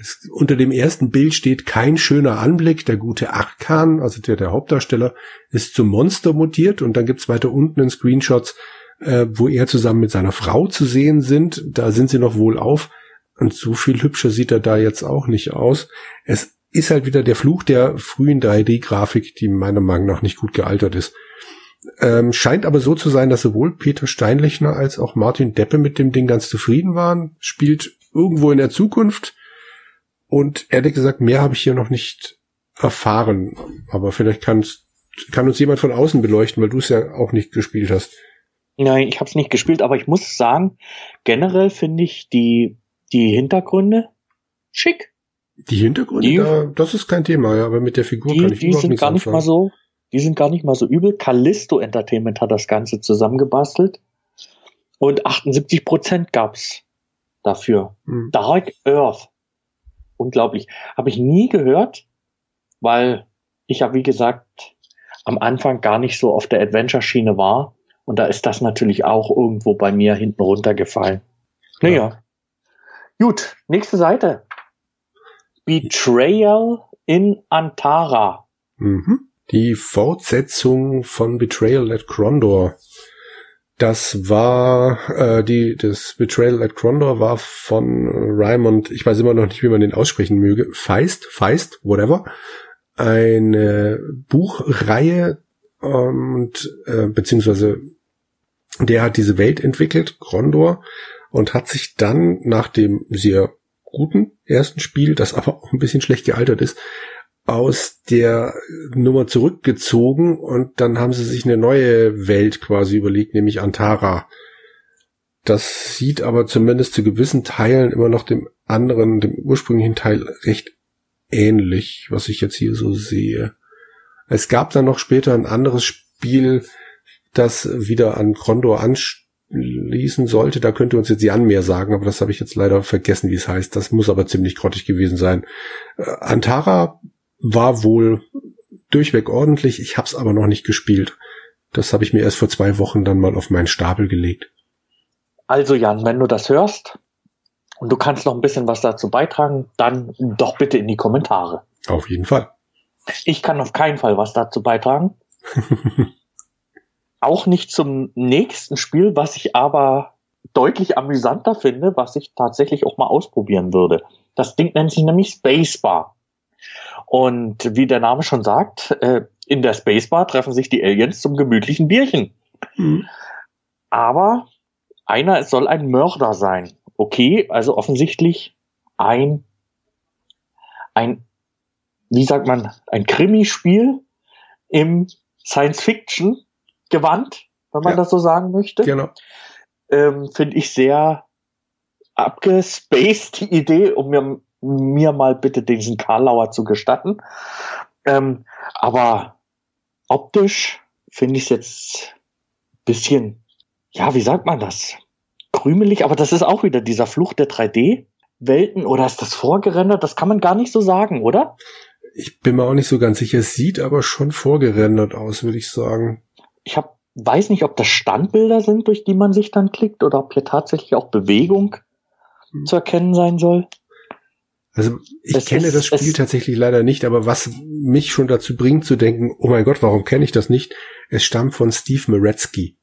Es, unter dem ersten Bild steht kein schöner Anblick. Der gute Arkan, also der, der Hauptdarsteller, ist zum Monster mutiert und dann gibt's weiter unten in Screenshots, äh, wo er zusammen mit seiner Frau zu sehen sind. Da sind sie noch wohl auf. Und so viel hübscher sieht er da jetzt auch nicht aus. Es ist halt wieder der Fluch der frühen 3D-Grafik, die meiner Meinung nach nicht gut gealtert ist. Ähm, scheint aber so zu sein, dass sowohl Peter Steinlechner als auch Martin Deppe mit dem Ding ganz zufrieden waren. Spielt irgendwo in der Zukunft. Und ehrlich gesagt, mehr habe ich hier noch nicht erfahren. Aber vielleicht kannst, kann uns jemand von außen beleuchten, weil du es ja auch nicht gespielt hast. Nein, ich habe es nicht gespielt, aber ich muss sagen, generell finde ich die, die Hintergründe schick. Die Hintergründe, die, da, das ist kein Thema, ja, aber mit der Figur die, kann ich die sind gar nicht mal so, die sind gar nicht mal so übel. Callisto Entertainment hat das Ganze zusammengebastelt und 78 Prozent gab's dafür. Hm. Dark Earth, unglaublich, habe ich nie gehört, weil ich ja wie gesagt am Anfang gar nicht so auf der Adventure-Schiene war und da ist das natürlich auch irgendwo bei mir hinten runtergefallen. Naja. Ja. Gut, nächste Seite. Betrayal in Antara. Mhm. Die Fortsetzung von Betrayal at Crondor. Das war äh, die das Betrayal at Crondor war von Raymond, ich weiß immer noch nicht, wie man den aussprechen möge, Feist, Feist, whatever. Eine Buchreihe ähm, und äh, beziehungsweise der hat diese Welt entwickelt, Crondor, und hat sich dann nach dem sehr guten ersten Spiel, das aber auch ein bisschen schlecht gealtert ist, aus der Nummer zurückgezogen und dann haben sie sich eine neue Welt quasi überlegt, nämlich Antara. Das sieht aber zumindest zu gewissen Teilen immer noch dem anderen, dem ursprünglichen Teil recht ähnlich, was ich jetzt hier so sehe. Es gab dann noch später ein anderes Spiel, das wieder an Krondor ansteht lesen sollte. Da könnte uns jetzt Jan mehr sagen, aber das habe ich jetzt leider vergessen, wie es heißt. Das muss aber ziemlich grottig gewesen sein. Äh, Antara war wohl durchweg ordentlich. Ich habe es aber noch nicht gespielt. Das habe ich mir erst vor zwei Wochen dann mal auf meinen Stapel gelegt. Also Jan, wenn du das hörst und du kannst noch ein bisschen was dazu beitragen, dann doch bitte in die Kommentare. Auf jeden Fall. Ich kann auf keinen Fall was dazu beitragen. <laughs> auch nicht zum nächsten Spiel, was ich aber deutlich amüsanter finde, was ich tatsächlich auch mal ausprobieren würde. Das Ding nennt sich nämlich Spacebar. Und wie der Name schon sagt, äh, in der Spacebar treffen sich die Aliens zum gemütlichen Bierchen. Mhm. Aber einer soll ein Mörder sein. Okay, also offensichtlich ein, ein, wie sagt man, ein Krimispiel im Science Fiction gewandt, wenn man ja. das so sagen möchte. Genau. Ähm, Finde ich sehr abgespaced, die Idee, um mir, mir mal bitte diesen Karlauer zu gestatten. Ähm, aber optisch finde ich es jetzt bisschen, ja, wie sagt man das? Krümelig, aber das ist auch wieder dieser Fluch der 3D-Welten oder ist das vorgerendert? Das kann man gar nicht so sagen, oder? Ich bin mir auch nicht so ganz sicher. Es sieht aber schon vorgerendert aus, würde ich sagen ich hab, weiß nicht, ob das Standbilder sind, durch die man sich dann klickt, oder ob hier tatsächlich auch Bewegung hm. zu erkennen sein soll. Also ich es kenne ist, das Spiel tatsächlich leider nicht, aber was mich schon dazu bringt zu denken, oh mein Gott, warum kenne ich das nicht? Es stammt von Steve Meretzky.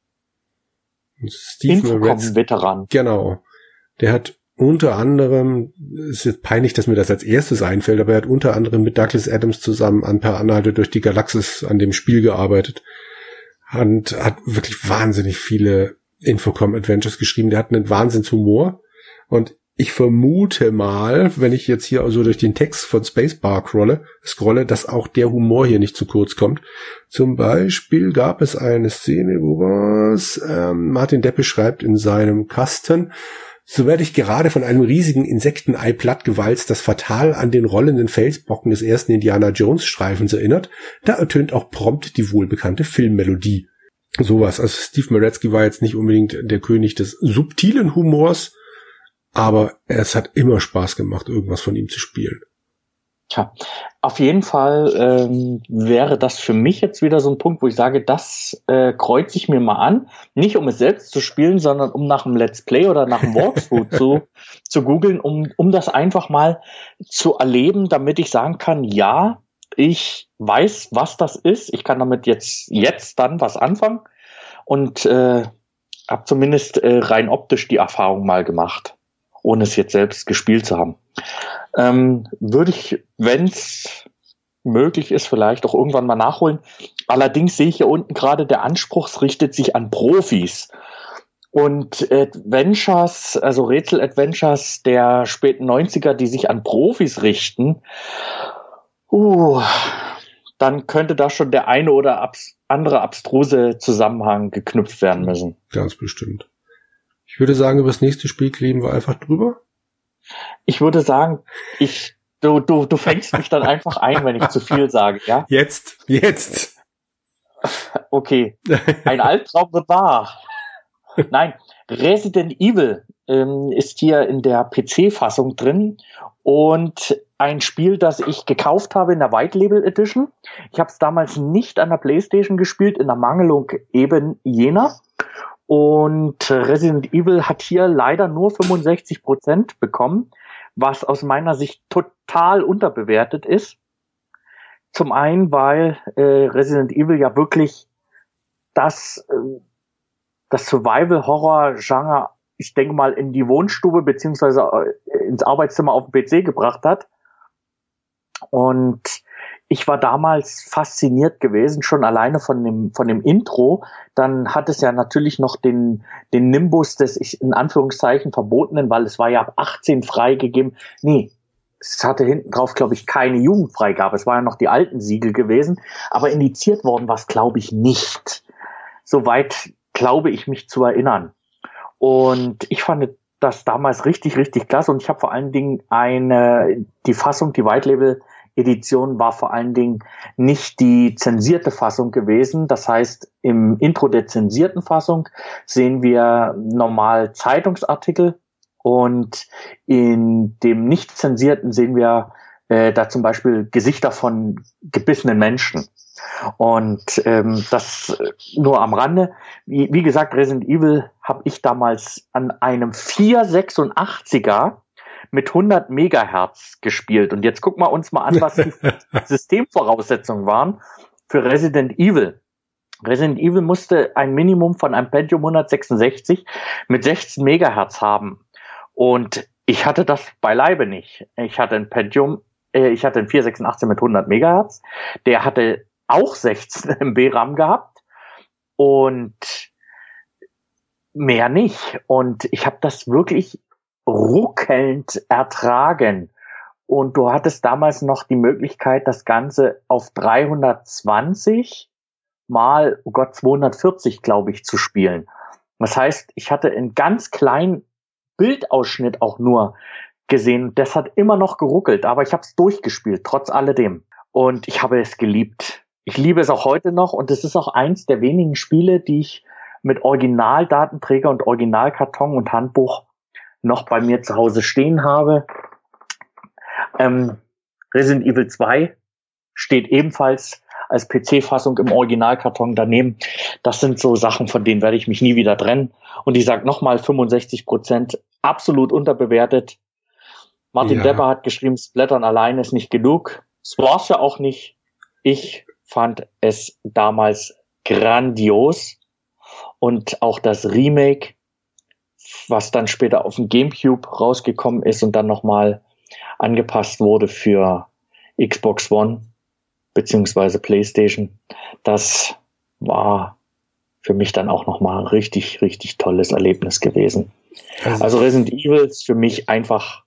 Steve Meretzky, Veteran. Genau. Der hat unter anderem, es ist peinlich, dass mir das als erstes einfällt, aber er hat unter anderem mit Douglas Adams zusammen an Per Anhalte durch die Galaxis an dem Spiel gearbeitet und hat wirklich wahnsinnig viele Infocom Adventures geschrieben. Der hat einen Wahnsinnshumor und ich vermute mal, wenn ich jetzt hier also durch den Text von Spacebar scrolle, scrolle, dass auch der Humor hier nicht zu kurz kommt. Zum Beispiel gab es eine Szene, wo was ähm, Martin Deppe schreibt in seinem Kasten, so werde ich gerade von einem riesigen Insektenei plattgewalzt, das fatal an den rollenden Felsbrocken des ersten Indiana Jones Streifens erinnert. Da ertönt auch prompt die wohlbekannte Filmmelodie. Sowas. Also Steve Meretzky war jetzt nicht unbedingt der König des subtilen Humors, aber es hat immer Spaß gemacht, irgendwas von ihm zu spielen. Tja, auf jeden Fall ähm, wäre das für mich jetzt wieder so ein Punkt, wo ich sage, das äh, kreuze ich mir mal an. Nicht um es selbst zu spielen, sondern um nach einem Let's Play oder nach einem Walkthrough <laughs> zu, zu googeln, um, um das einfach mal zu erleben, damit ich sagen kann, ja, ich weiß, was das ist. Ich kann damit jetzt, jetzt dann was anfangen und äh, habe zumindest äh, rein optisch die Erfahrung mal gemacht, ohne es jetzt selbst gespielt zu haben. Ähm, würde ich, wenn es möglich ist, vielleicht auch irgendwann mal nachholen. Allerdings sehe ich hier unten gerade, der Anspruch richtet sich an Profis. Und Adventures, also Rätsel-Adventures der späten 90er, die sich an Profis richten, uh, dann könnte da schon der eine oder abs andere abstruse Zusammenhang geknüpft werden müssen. Ganz bestimmt. Ich würde sagen, über das nächste Spiel kleben wir einfach drüber. Ich würde sagen, ich, du, du, du fängst mich dann einfach ein, wenn ich zu viel sage, ja? Jetzt, jetzt. <laughs> Okay. Ein Albtraum wird wahr. Nein, Resident Evil ähm, ist hier in der PC-Fassung drin und ein Spiel, das ich gekauft habe in der White Label Edition. Ich habe es damals nicht an der PlayStation gespielt, in der Mangelung eben jener. Und Resident Evil hat hier leider nur 65 Prozent bekommen, was aus meiner Sicht total unterbewertet ist. Zum einen, weil äh, Resident Evil ja wirklich das, äh, das Survival-Horror-Genre, ich denke mal, in die Wohnstube beziehungsweise äh, ins Arbeitszimmer auf dem PC gebracht hat. Und ich war damals fasziniert gewesen, schon alleine von dem, von dem Intro. Dann hat es ja natürlich noch den, den Nimbus des, in Anführungszeichen, verbotenen, weil es war ja ab 18 freigegeben. Nee, es hatte hinten drauf, glaube ich, keine Jugendfreigabe. Es war ja noch die alten Siegel gewesen. Aber indiziert worden war es, glaube ich, nicht. Soweit glaube ich mich zu erinnern. Und ich fand das damals richtig, richtig klasse. Und ich habe vor allen Dingen eine, die Fassung, die White Label Edition war vor allen Dingen nicht die zensierte Fassung gewesen. Das heißt, im Intro der zensierten Fassung sehen wir normal Zeitungsartikel und in dem nicht zensierten sehen wir äh, da zum Beispiel Gesichter von gebissenen Menschen. Und ähm, das nur am Rande. Wie, wie gesagt, Resident Evil habe ich damals an einem 486er mit 100 Megahertz gespielt. Und jetzt gucken wir uns mal an, was die <laughs> Systemvoraussetzungen waren für Resident Evil. Resident Evil musste ein Minimum von einem Pentium 166 mit 16 Megahertz haben. Und ich hatte das beileibe nicht. Ich hatte ein Pentium, äh, ich hatte ein 486 mit 100 Megahertz. Der hatte auch 16 <laughs> MB RAM gehabt und mehr nicht. Und ich habe das wirklich ruckelnd ertragen. Und du hattest damals noch die Möglichkeit, das Ganze auf 320 mal, oh Gott, 240, glaube ich, zu spielen. Das heißt, ich hatte einen ganz kleinen Bildausschnitt auch nur gesehen. Das hat immer noch geruckelt, aber ich habe es durchgespielt, trotz alledem. Und ich habe es geliebt. Ich liebe es auch heute noch und es ist auch eins der wenigen Spiele, die ich mit Originaldatenträger und Originalkarton und Handbuch noch bei mir zu Hause stehen habe. Ähm, Resident Evil 2 steht ebenfalls als PC-Fassung im Originalkarton daneben. Das sind so Sachen, von denen werde ich mich nie wieder trennen. Und ich sage nochmal 65 Prozent absolut unterbewertet. Martin ja. Depper hat geschrieben, Splattern allein ist nicht genug. Es war's ja auch nicht. Ich fand es damals grandios. Und auch das Remake was dann später auf dem GameCube rausgekommen ist und dann nochmal angepasst wurde für Xbox One beziehungsweise PlayStation. Das war für mich dann auch nochmal ein richtig, richtig tolles Erlebnis gewesen. Also, also Resident Evil ist für mich einfach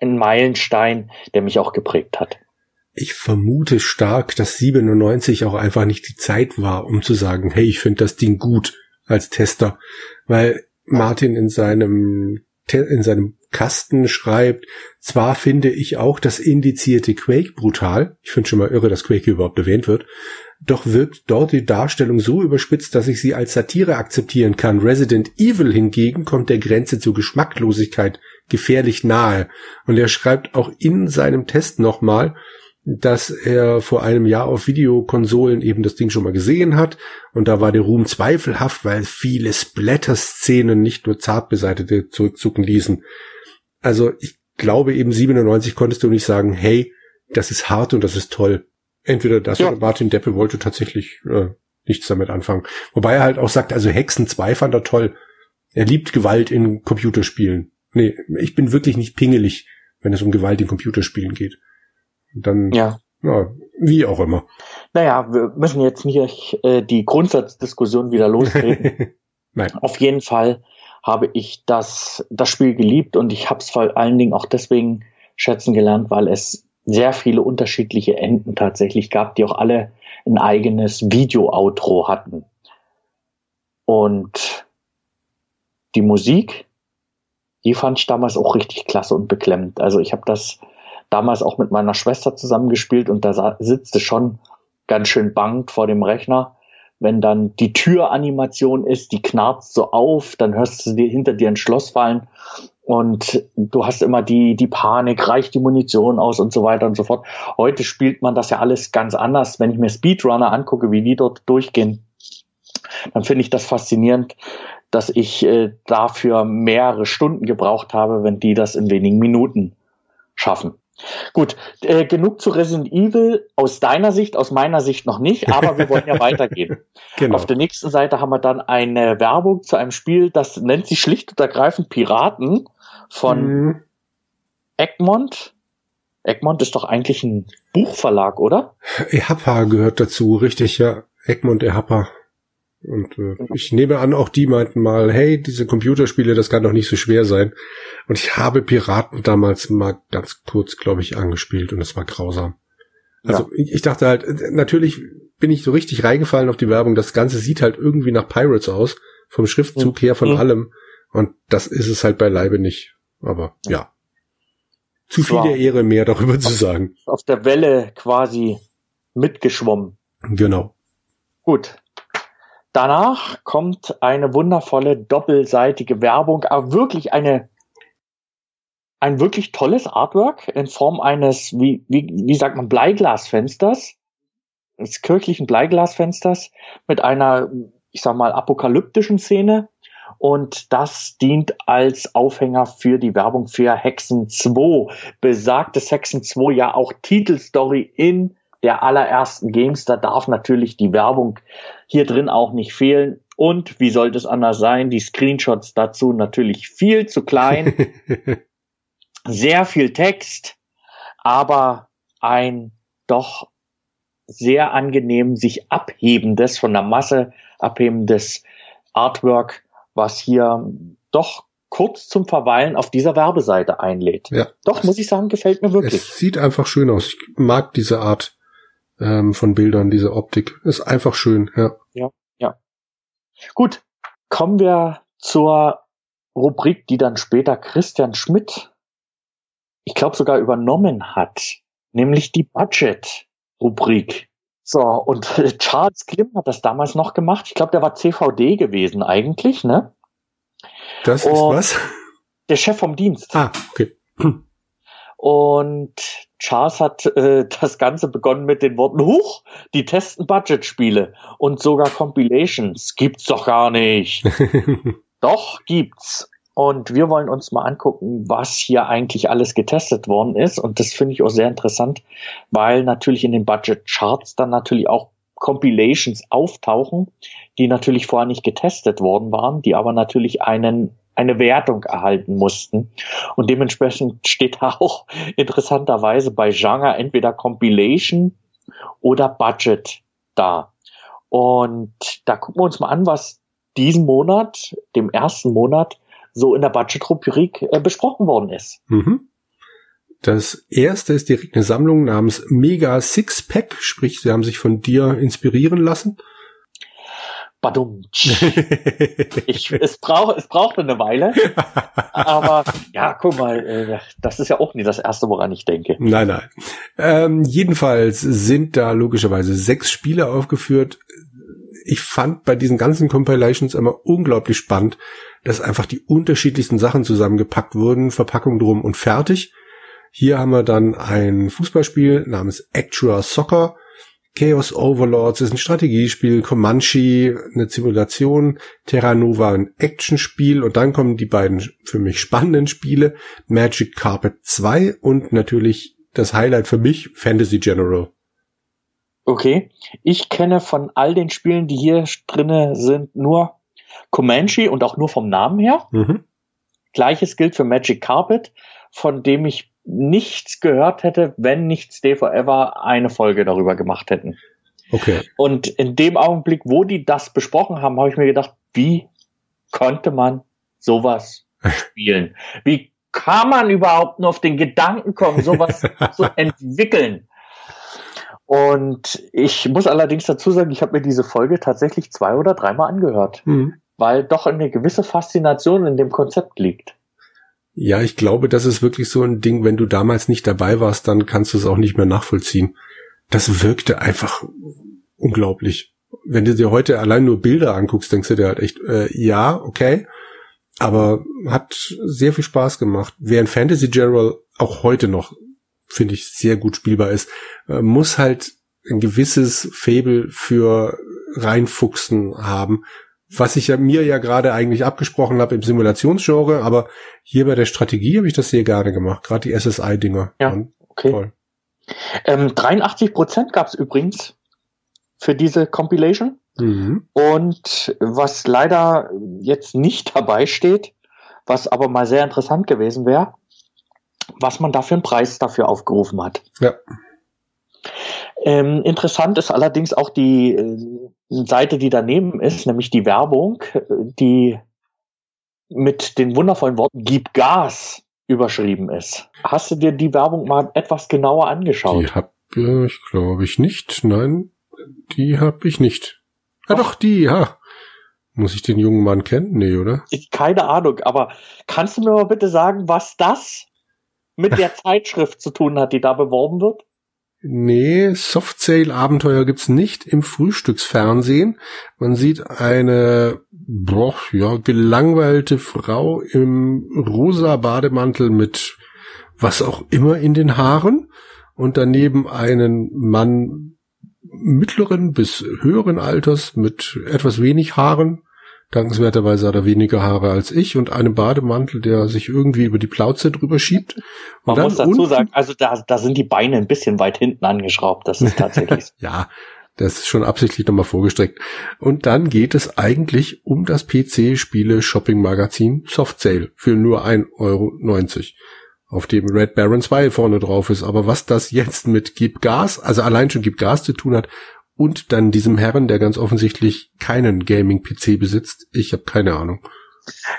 ein Meilenstein, der mich auch geprägt hat. Ich vermute stark, dass 97 auch einfach nicht die Zeit war, um zu sagen, hey, ich finde das Ding gut als Tester, weil Martin in seinem in seinem Kasten schreibt, zwar finde ich auch das indizierte Quake brutal, ich finde schon mal irre, dass Quake überhaupt erwähnt wird, doch wirkt dort die Darstellung so überspitzt, dass ich sie als Satire akzeptieren kann. Resident Evil hingegen kommt der Grenze zur Geschmacklosigkeit gefährlich nahe. Und er schreibt auch in seinem Test nochmal, dass er vor einem Jahr auf Videokonsolen eben das Ding schon mal gesehen hat. Und da war der Ruhm zweifelhaft, weil viele Splatter-Szenen nicht nur zart beseitete zurückzucken ließen. Also ich glaube eben 97 konntest du nicht sagen, hey, das ist hart und das ist toll. Entweder das ja. oder Martin Deppe wollte tatsächlich äh, nichts damit anfangen. Wobei er halt auch sagt, also Hexen 2 fand er toll. Er liebt Gewalt in Computerspielen. Nee, ich bin wirklich nicht pingelig, wenn es um Gewalt in Computerspielen geht. Dann, ja. ja wie auch immer. Naja, wir müssen jetzt nicht äh, die Grundsatzdiskussion wieder lostreten. <laughs> Nein. Auf jeden Fall habe ich das, das Spiel geliebt und ich habe es vor allen Dingen auch deswegen schätzen gelernt, weil es sehr viele unterschiedliche Enden tatsächlich gab, die auch alle ein eigenes Video-Outro hatten. Und die Musik, die fand ich damals auch richtig klasse und beklemmend. Also ich habe das damals auch mit meiner Schwester zusammengespielt und da sitzt schon ganz schön bangt vor dem Rechner. Wenn dann die Türanimation ist, die knarzt so auf, dann hörst du dir hinter dir ein Schloss fallen und du hast immer die, die Panik, reicht die Munition aus und so weiter und so fort. Heute spielt man das ja alles ganz anders. Wenn ich mir Speedrunner angucke, wie die dort durchgehen, dann finde ich das faszinierend, dass ich äh, dafür mehrere Stunden gebraucht habe, wenn die das in wenigen Minuten schaffen. Gut, äh, genug zu Resident Evil aus deiner Sicht, aus meiner Sicht noch nicht, aber wir wollen ja <laughs> weitergehen. Genau. Auf der nächsten Seite haben wir dann eine Werbung zu einem Spiel, das nennt sich schlicht und ergreifend Piraten von mhm. Egmont. Egmont ist doch eigentlich ein Buchverlag, oder? Ehapa gehört dazu, richtig, ja. Egmont Ehapa. Und äh, ich nehme an, auch die meinten mal, hey, diese Computerspiele, das kann doch nicht so schwer sein. Und ich habe Piraten damals mal ganz kurz, glaube ich, angespielt und es war grausam. Also ja. ich, dachte halt, natürlich bin ich so richtig reingefallen auf die Werbung. Das Ganze sieht halt irgendwie nach Pirates aus, vom Schriftzug her, von mhm. allem. Und das ist es halt beileibe nicht. Aber ja. ja. Zu viel der Ehre, mehr darüber zu sagen. Auf der Welle quasi mitgeschwommen. Genau. Gut, Danach kommt eine wundervolle doppelseitige Werbung, aber wirklich eine ein wirklich tolles Artwork in Form eines, wie, wie, wie sagt man, Bleiglasfensters, des kirchlichen Bleiglasfensters mit einer, ich sag mal, apokalyptischen Szene. Und das dient als Aufhänger für die Werbung für Hexen 2. Besagtes Hexen 2 ja auch Titelstory in der allerersten Games. Da darf natürlich die Werbung hier drin auch nicht fehlen. Und wie sollte es anders sein? Die Screenshots dazu natürlich viel zu klein. <laughs> sehr viel Text, aber ein doch sehr angenehm sich abhebendes, von der Masse abhebendes Artwork, was hier doch kurz zum Verweilen auf dieser Werbeseite einlädt. Ja. Doch, muss ich sagen, gefällt mir wirklich. Es sieht einfach schön aus. Ich mag diese Art ähm, von Bildern, diese Optik. Ist einfach schön, ja. Ja, ja. Gut, kommen wir zur Rubrik, die dann später Christian Schmidt, ich glaube sogar übernommen hat, nämlich die Budget-Rubrik. So, und Charles Klim hat das damals noch gemacht. Ich glaube, der war CVD gewesen eigentlich, ne? Das ist und was? Der Chef vom Dienst. Ah, okay. Und Charles hat äh, <laughs> das Ganze begonnen mit den Worten, Huch, die testen Budget-Spiele und sogar Compilations. Gibt's doch gar nicht. <laughs> doch, gibt's. Und wir wollen uns mal angucken, was hier eigentlich alles getestet worden ist. Und das finde ich auch sehr interessant, weil natürlich in den Budget-Charts dann natürlich auch Compilations auftauchen, die natürlich vorher nicht getestet worden waren, die aber natürlich einen eine Wertung erhalten mussten. Und dementsprechend steht <laughs> auch interessanterweise bei Genre entweder Compilation oder Budget da. Und da gucken wir uns mal an, was diesen Monat, dem ersten Monat, so in der Budget-Rubrik äh, besprochen worden ist. Mhm. Das erste ist direkt eine Sammlung namens Mega Six Pack, sprich, sie haben sich von dir inspirieren lassen. Badum. <laughs> ich, es braucht, es braucht eine Weile. Aber ja, guck mal, äh, das ist ja auch nie das erste, woran ich denke. Nein, nein. Ähm, jedenfalls sind da logischerweise sechs Spiele aufgeführt. ich fand bei diesen ganzen Compilations immer unglaublich spannend, dass einfach die unterschiedlichsten Sachen zusammengepackt wurden, Verpackung drum und fertig. Hier haben wir dann ein Fußballspiel namens Actual Soccer. Chaos Overlords ist ein Strategiespiel, Comanche eine Simulation, Terra Nova ein Actionspiel und dann kommen die beiden für mich spannenden Spiele, Magic Carpet 2 und natürlich das Highlight für mich, Fantasy General. Okay, ich kenne von all den Spielen, die hier drinne sind, nur Comanche und auch nur vom Namen her. Mhm. Gleiches gilt für Magic Carpet, von dem ich nichts gehört hätte, wenn nicht Stay Forever eine Folge darüber gemacht hätten. Okay. Und in dem Augenblick, wo die das besprochen haben, habe ich mir gedacht, wie konnte man sowas <laughs> spielen? Wie kann man überhaupt nur auf den Gedanken kommen, sowas <laughs> zu entwickeln? Und ich muss allerdings dazu sagen, ich habe mir diese Folge tatsächlich zwei oder dreimal angehört, mhm. weil doch eine gewisse Faszination in dem Konzept liegt. Ja, ich glaube, das ist wirklich so ein Ding, wenn du damals nicht dabei warst, dann kannst du es auch nicht mehr nachvollziehen. Das wirkte einfach unglaublich. Wenn du dir heute allein nur Bilder anguckst, denkst du dir halt echt, äh, ja, okay, aber hat sehr viel Spaß gemacht. Während Fantasy General auch heute noch, finde ich, sehr gut spielbar ist, äh, muss halt ein gewisses Fable für reinfuchsen haben, was ich ja mir ja gerade eigentlich abgesprochen habe im Simulationsgenre, aber hier bei der Strategie habe ich das sehr gerne gemacht, gerade die SSI-Dinger. Ja, okay. Toll. Ähm, 83 Prozent gab es übrigens für diese Compilation. Mhm. Und was leider jetzt nicht <laughs> dabei steht, was aber mal sehr interessant gewesen wäre, was man da für einen Preis dafür aufgerufen hat. Ja. Ähm, interessant ist allerdings auch die äh, Seite, die daneben ist, nämlich die Werbung, die mit den wundervollen Worten Gib Gas überschrieben ist. Hast du dir die Werbung mal etwas genauer angeschaut? Die hab ich, glaube ich, nicht. Nein, die hab ich nicht. Ja, doch, die, ja. Muss ich den jungen Mann kennen? Nee, oder? Ich, keine Ahnung, aber kannst du mir mal bitte sagen, was das mit <laughs> der Zeitschrift zu tun hat, die da beworben wird? Nee, Softsale-Abenteuer gibt's nicht im Frühstücksfernsehen. Man sieht eine, boah, ja, gelangweilte Frau im rosa Bademantel mit was auch immer in den Haaren und daneben einen Mann mittleren bis höheren Alters mit etwas wenig Haaren Dankenswerterweise hat er weniger Haare als ich und einen Bademantel, der sich irgendwie über die Plauze drüber schiebt. Und Man muss dazu sagen, also da, da sind die Beine ein bisschen weit hinten angeschraubt. Das ist tatsächlich. so. <laughs> ja, das ist schon absichtlich nochmal vorgestreckt. Und dann geht es eigentlich um das PC-Spiele-Shopping-Magazin Soft Sale für nur 1,90 Euro, auf dem Red Baron 2 vorne drauf ist. Aber was das jetzt mit Gib Gas, also allein schon Gib Gas zu tun hat, und dann diesem Herren, der ganz offensichtlich keinen Gaming-PC besitzt. Ich habe keine Ahnung.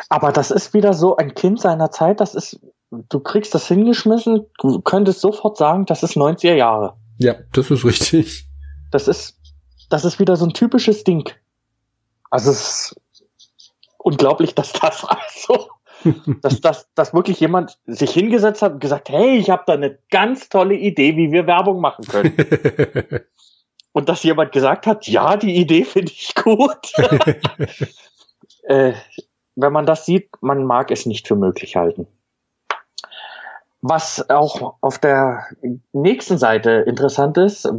Aber das ist wieder so ein Kind seiner Zeit. Das ist, du kriegst das hingeschmissen, du könntest sofort sagen, das ist 90er Jahre. Ja, das ist richtig. Das ist, das ist wieder so ein typisches Ding. Also es ist unglaublich, dass das <laughs> also, dass, dass, dass wirklich jemand sich hingesetzt hat und gesagt, hey, ich habe da eine ganz tolle Idee, wie wir Werbung machen können. <laughs> und dass jemand gesagt hat, ja, die Idee finde ich gut. <laughs> äh, wenn man das sieht, man mag es nicht für möglich halten. Was auch auf der nächsten Seite interessant ist,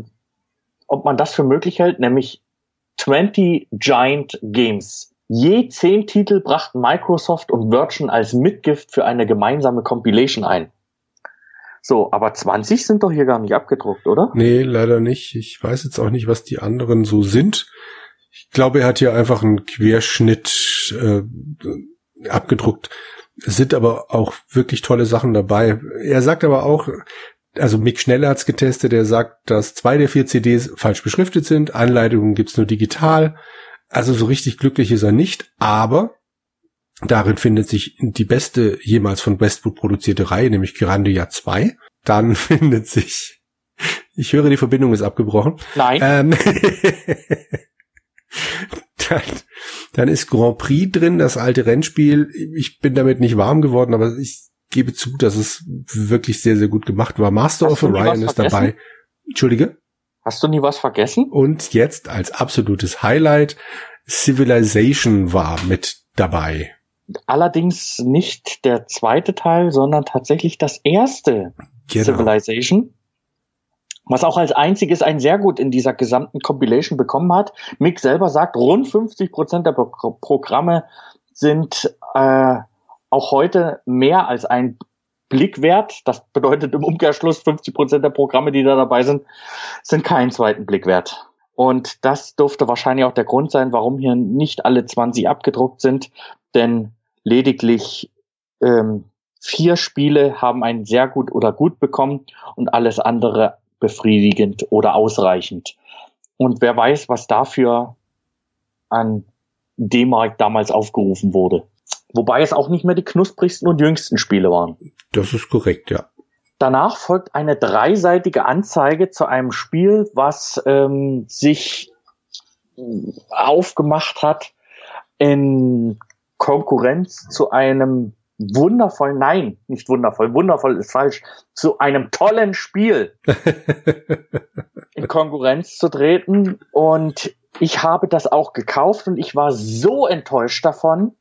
ob man das für möglich hält, nämlich 20 Giant Games. Je zehn Titel brachten Microsoft und Virgin als Mitgift für eine gemeinsame Compilation ein. So, aber 20 sind doch hier gar nicht abgedruckt, oder? Nee, leider nicht. Ich weiß jetzt auch nicht, was die anderen so sind. Ich glaube, er hat hier einfach einen Querschnitt äh, abgedruckt. Es sind aber auch wirklich tolle Sachen dabei. Er sagt aber auch, also Mick Schneller hat's getestet, er sagt, dass zwei der vier CDs falsch beschriftet sind, Anleitungen gibt's nur digital. Also so richtig glücklich ist er nicht, aber Darin findet sich die beste jemals von Westwood produzierte Reihe, nämlich Grandia 2. Dann <laughs> findet sich, ich höre, die Verbindung ist abgebrochen. Nein. Ähm, <laughs> dann, dann ist Grand Prix drin, das alte Rennspiel. Ich bin damit nicht warm geworden, aber ich gebe zu, dass es wirklich sehr, sehr gut gemacht war. Master Hast of Orion ist dabei. Entschuldige? Hast du nie was vergessen? Und jetzt als absolutes Highlight Civilization war mit dabei. Allerdings nicht der zweite Teil, sondern tatsächlich das erste genau. Civilization was auch als einziges ein sehr gut in dieser gesamten Compilation bekommen hat. Mick selber sagt, rund 50 Prozent der Pro Programme sind äh, auch heute mehr als ein Blick wert. Das bedeutet im Umkehrschluss 50 Prozent der Programme, die da dabei sind, sind keinen zweiten Blick wert. Und das dürfte wahrscheinlich auch der Grund sein, warum hier nicht alle 20 abgedruckt sind, denn lediglich ähm, vier Spiele haben einen sehr gut oder gut bekommen und alles andere befriedigend oder ausreichend. Und wer weiß, was dafür an D-Mark damals aufgerufen wurde. Wobei es auch nicht mehr die knusprigsten und jüngsten Spiele waren. Das ist korrekt, ja. Danach folgt eine dreiseitige Anzeige zu einem Spiel, was ähm, sich aufgemacht hat in Konkurrenz zu einem wundervoll, nein, nicht wundervoll, wundervoll ist falsch, zu einem tollen Spiel <laughs> in Konkurrenz zu treten. Und ich habe das auch gekauft und ich war so enttäuscht davon,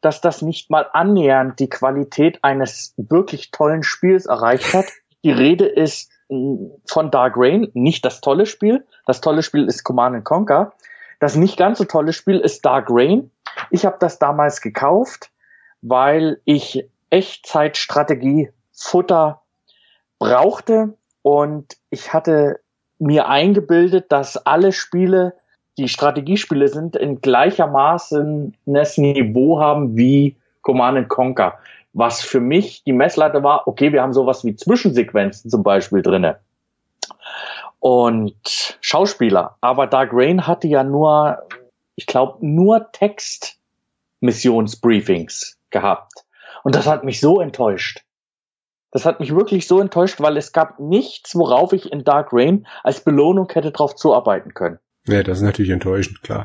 dass das nicht mal annähernd die Qualität eines wirklich tollen Spiels erreicht hat. Die Rede ist mm, von Dark Rain, nicht das tolle Spiel. Das tolle Spiel ist Command Conquer. Das nicht ganz so tolle Spiel ist Dark Rain. Ich habe das damals gekauft weil ich Echtzeitstrategie Futter brauchte und ich hatte mir eingebildet, dass alle Spiele, die Strategiespiele sind, in gleichermaßen das Niveau haben wie Command Conquer. Was für mich die Messlatte war, okay, wir haben sowas wie Zwischensequenzen zum Beispiel drinne und Schauspieler. Aber Dark Rain hatte ja nur, ich glaube, nur Text-Missionsbriefings gehabt. Und das hat mich so enttäuscht. Das hat mich wirklich so enttäuscht, weil es gab nichts, worauf ich in Dark Rain als Belohnung hätte drauf zuarbeiten können. Ja, das ist natürlich enttäuschend, klar.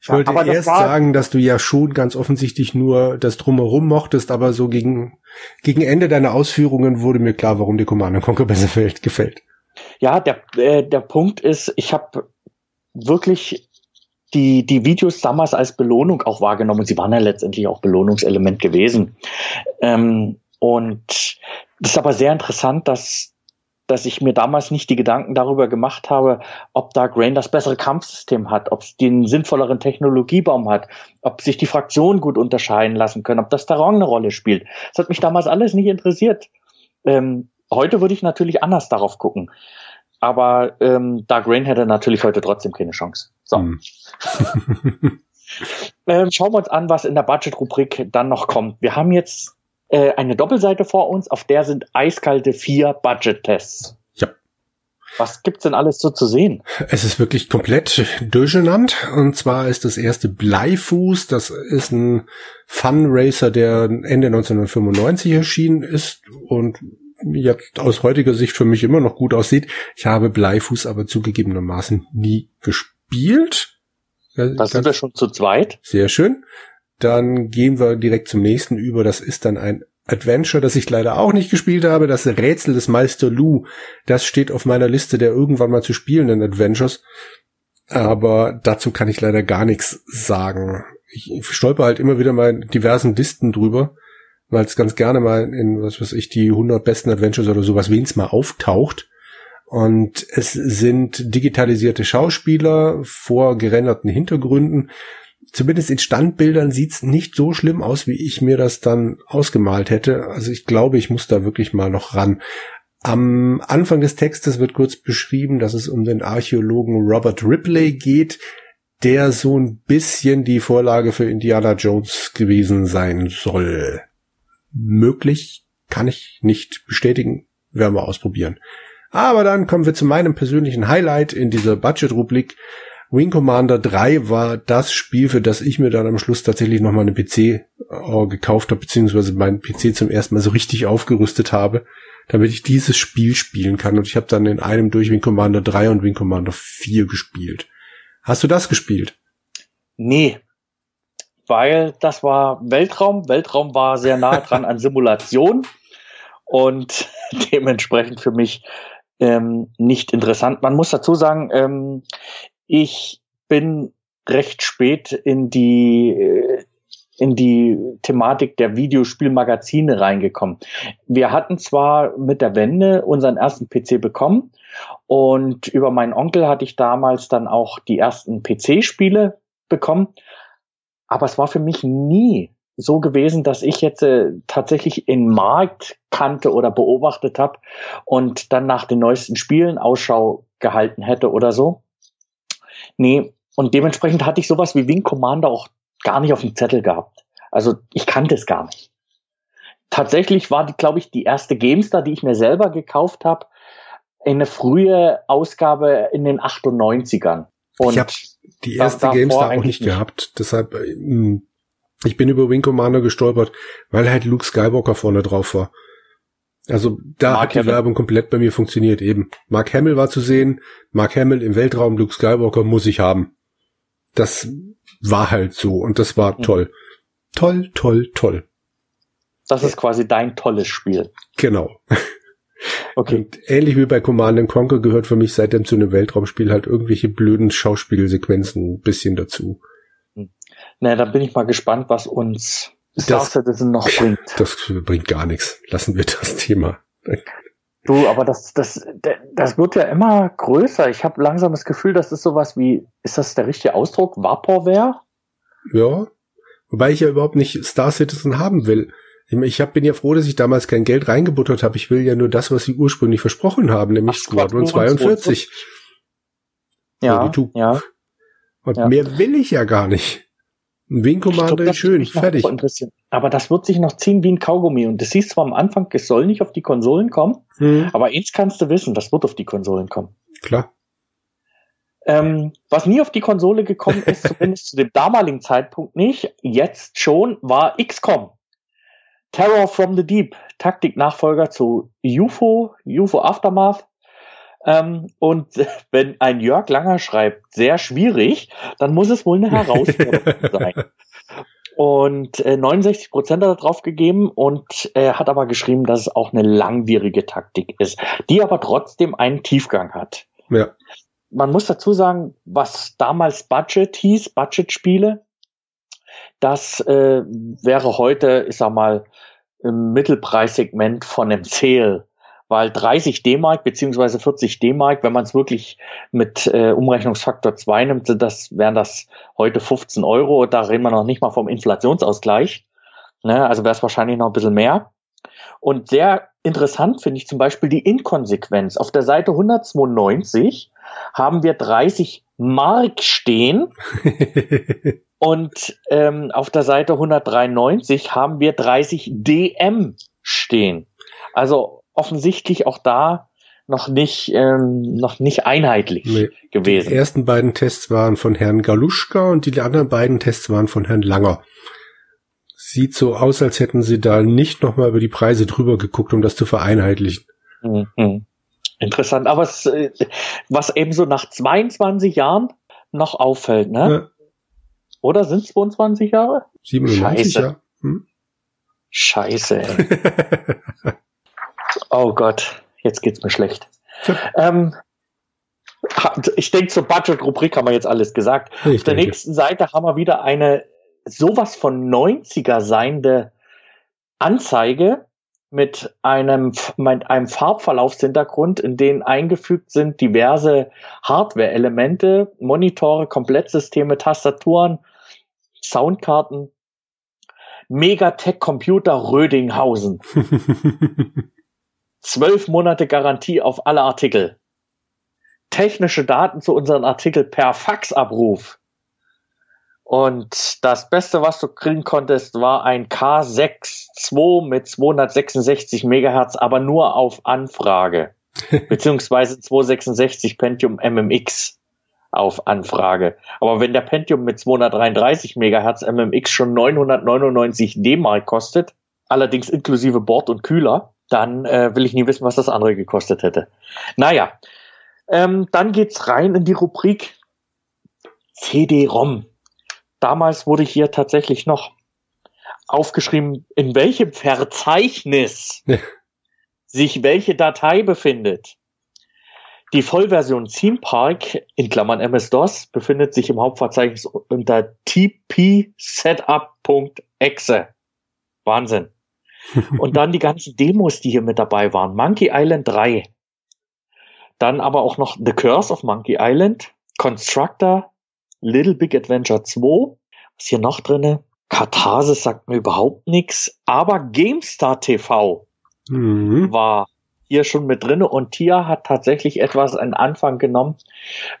Ich ja, wollte erst sagen, dass du ja schon ganz offensichtlich nur das Drumherum mochtest, aber so gegen, gegen Ende deiner Ausführungen wurde mir klar, warum dir Command Conquer besser <laughs> gefällt. Ja, der, äh, der Punkt ist, ich habe wirklich die, die Videos damals als Belohnung auch wahrgenommen. Sie waren ja letztendlich auch Belohnungselement gewesen. Ähm, und das ist aber sehr interessant, dass, dass ich mir damals nicht die Gedanken darüber gemacht habe, ob Dark Rain das bessere Kampfsystem hat, ob es den sinnvolleren Technologiebaum hat, ob sich die Fraktionen gut unterscheiden lassen können, ob das Terrain eine Rolle spielt. Das hat mich damals alles nicht interessiert. Ähm, heute würde ich natürlich anders darauf gucken. Aber ähm, Dark Rain hätte natürlich heute trotzdem keine Chance. So. Hm. <laughs> ähm, schauen wir uns an, was in der Budget-Rubrik dann noch kommt. Wir haben jetzt äh, eine Doppelseite vor uns, auf der sind eiskalte vier Budget-Tests. Ja. Was gibt's denn alles so zu sehen? Es ist wirklich komplett durcheinander. Und zwar ist das erste Bleifuß. Das ist ein Fun Racer, der Ende 1995 erschienen ist und jetzt aus heutiger Sicht für mich immer noch gut aussieht. Ich habe Bleifuß aber zugegebenermaßen nie gespielt. Das sind wir schon zu zweit. Sehr schön. Dann gehen wir direkt zum nächsten über. Das ist dann ein Adventure, das ich leider auch nicht gespielt habe. Das Rätsel des Meister Lu. Das steht auf meiner Liste der irgendwann mal zu spielenden Adventures. Aber dazu kann ich leider gar nichts sagen. Ich stolper halt immer wieder mal in diversen Listen drüber weil es ganz gerne mal in, was weiß ich, die 100 besten Adventures oder sowas wenigstens mal auftaucht. Und es sind digitalisierte Schauspieler vor gerenderten Hintergründen. Zumindest in Standbildern sieht's nicht so schlimm aus, wie ich mir das dann ausgemalt hätte. Also ich glaube, ich muss da wirklich mal noch ran. Am Anfang des Textes wird kurz beschrieben, dass es um den Archäologen Robert Ripley geht, der so ein bisschen die Vorlage für Indiana Jones gewesen sein soll möglich, kann ich nicht bestätigen, werden wir ausprobieren. Aber dann kommen wir zu meinem persönlichen Highlight in dieser Budget-Rubrik. Wing Commander 3 war das Spiel, für das ich mir dann am Schluss tatsächlich nochmal einen PC äh, gekauft habe, beziehungsweise meinen PC zum ersten Mal so richtig aufgerüstet habe, damit ich dieses Spiel spielen kann. Und ich habe dann in einem durch Wing Commander 3 und Wing Commander 4 gespielt. Hast du das gespielt? Nee, weil das war Weltraum. Weltraum war sehr nah <laughs> dran an Simulation und <laughs> dementsprechend für mich ähm, nicht interessant. Man muss dazu sagen, ähm, ich bin recht spät in die äh, in die Thematik der Videospielmagazine reingekommen. Wir hatten zwar mit der Wende unseren ersten PC bekommen und über meinen Onkel hatte ich damals dann auch die ersten PC-Spiele bekommen, aber es war für mich nie so gewesen, dass ich jetzt äh, tatsächlich den Markt kannte oder beobachtet habe und dann nach den neuesten Spielen Ausschau gehalten hätte oder so. Nee, und dementsprechend hatte ich sowas wie Wing Commander auch gar nicht auf dem Zettel gehabt. Also ich kannte es gar nicht. Tatsächlich war glaube ich, die erste GameStar, die ich mir selber gekauft habe, eine frühe Ausgabe in den 98ern. Und ich habe die erste GameStar auch nicht gehabt. Deshalb äh, hm, ich bin über Wing Commander gestolpert, weil halt Luke Skywalker vorne drauf war. Also da Mark hat die Hamill. Werbung komplett bei mir funktioniert eben. Mark Hamill war zu sehen, Mark Hamill im Weltraum, Luke Skywalker muss ich haben. Das war halt so und das war mhm. toll. Toll, toll, toll. Das ist quasi dein tolles Spiel. Genau. <laughs> Okay. Und ähnlich wie bei Command Conquer gehört für mich seitdem zu einem Weltraumspiel halt irgendwelche blöden Schauspielsequenzen ein bisschen dazu. Na, da bin ich mal gespannt, was uns Star das, Citizen noch bringt. Das bringt gar nichts. Lassen wir das Thema. Du, aber das, das, das wird ja immer größer. Ich habe langsam das Gefühl, das ist sowas wie, ist das der richtige Ausdruck? Vaporware? Ja. Wobei ich ja überhaupt nicht Star Citizen haben will. Ich hab, bin ja froh, dass ich damals kein Geld reingebuttert habe. Ich will ja nur das, was sie ursprünglich versprochen haben, nämlich Ach, Squadron 42. Ja, ja. Und ja. mehr will ich ja gar nicht. Ein Wing Commander ist schön, fertig. Aber das wird sich noch ziehen wie ein Kaugummi. Und das siehst zwar am Anfang, es soll nicht auf die Konsolen kommen, hm. aber eins kannst du wissen, das wird auf die Konsolen kommen. Klar. Ähm, was nie auf die Konsole gekommen ist, <laughs> zumindest zu dem damaligen Zeitpunkt nicht, jetzt schon, war XCOM. Terror from the Deep, Taktiknachfolger zu UFO, UFO Aftermath. Ähm, und <laughs> wenn ein Jörg Langer schreibt, sehr schwierig, dann muss es wohl eine Herausforderung <laughs> sein. Und äh, 69 Prozent hat er drauf gegeben und er äh, hat aber geschrieben, dass es auch eine langwierige Taktik ist, die aber trotzdem einen Tiefgang hat. Ja. Man muss dazu sagen, was damals Budget hieß, Budget-Spiele, das äh, wäre heute, ich sag mal, im Mittelpreissegment von einem Sale weil 30 D-Mark beziehungsweise 40 D-Mark, wenn man es wirklich mit äh, Umrechnungsfaktor 2 nimmt, das wären das heute 15 Euro. Da reden wir noch nicht mal vom Inflationsausgleich. Ne? Also wäre es wahrscheinlich noch ein bisschen mehr. Und sehr interessant finde ich zum Beispiel die Inkonsequenz. Auf der Seite 192 haben wir 30 Mark stehen <laughs> und ähm, auf der Seite 193 haben wir 30 DM stehen. Also offensichtlich auch da noch nicht, ähm, noch nicht einheitlich nee. gewesen. Die ersten beiden Tests waren von Herrn Galuschka und die anderen beiden Tests waren von Herrn Langer. Sieht so aus, als hätten sie da nicht nochmal über die Preise drüber geguckt, um das zu vereinheitlichen. Mhm. Interessant, aber es, äh, was eben so nach 22 Jahren noch auffällt, ne? Ja. Oder sind es 22 Jahre? 97, Scheiße. ja. Hm? Scheiße. <laughs> Oh Gott, jetzt geht's mir schlecht. Ähm, ich denke, zur Budget-Rubrik haben wir jetzt alles gesagt. Ich Auf der denke. nächsten Seite haben wir wieder eine sowas von 90er seiende Anzeige mit einem, mit einem Farbverlaufshintergrund, in den eingefügt sind diverse Hardware-Elemente, Monitore, Komplettsysteme, Tastaturen, Soundkarten, Megatech Computer Rödinghausen. <laughs> Zwölf Monate Garantie auf alle Artikel. Technische Daten zu unseren Artikeln per Faxabruf. Und das Beste, was du kriegen konntest, war ein K6-2 mit 266 Megahertz, aber nur auf Anfrage. <laughs> Beziehungsweise 266 Pentium MMX auf Anfrage. Aber wenn der Pentium mit 233 Megahertz MMX schon 999 D-Mark kostet, allerdings inklusive Bord und Kühler, dann äh, will ich nie wissen, was das andere gekostet hätte. Naja, ähm, dann geht's rein in die Rubrik CD-ROM. Damals wurde hier tatsächlich noch aufgeschrieben, in welchem Verzeichnis sich welche Datei befindet. Die Vollversion Theme Park in Klammern MS-DOS befindet sich im Hauptverzeichnis unter tpsetup.exe. Wahnsinn. <laughs> Und dann die ganzen Demos, die hier mit dabei waren. Monkey Island 3. Dann aber auch noch The Curse of Monkey Island, Constructor, Little Big Adventure 2. Was hier noch drinne? Katharsis sagt mir überhaupt nichts, aber GameStar TV mhm. war hier schon mit drinne und Tia hat tatsächlich etwas an Anfang genommen,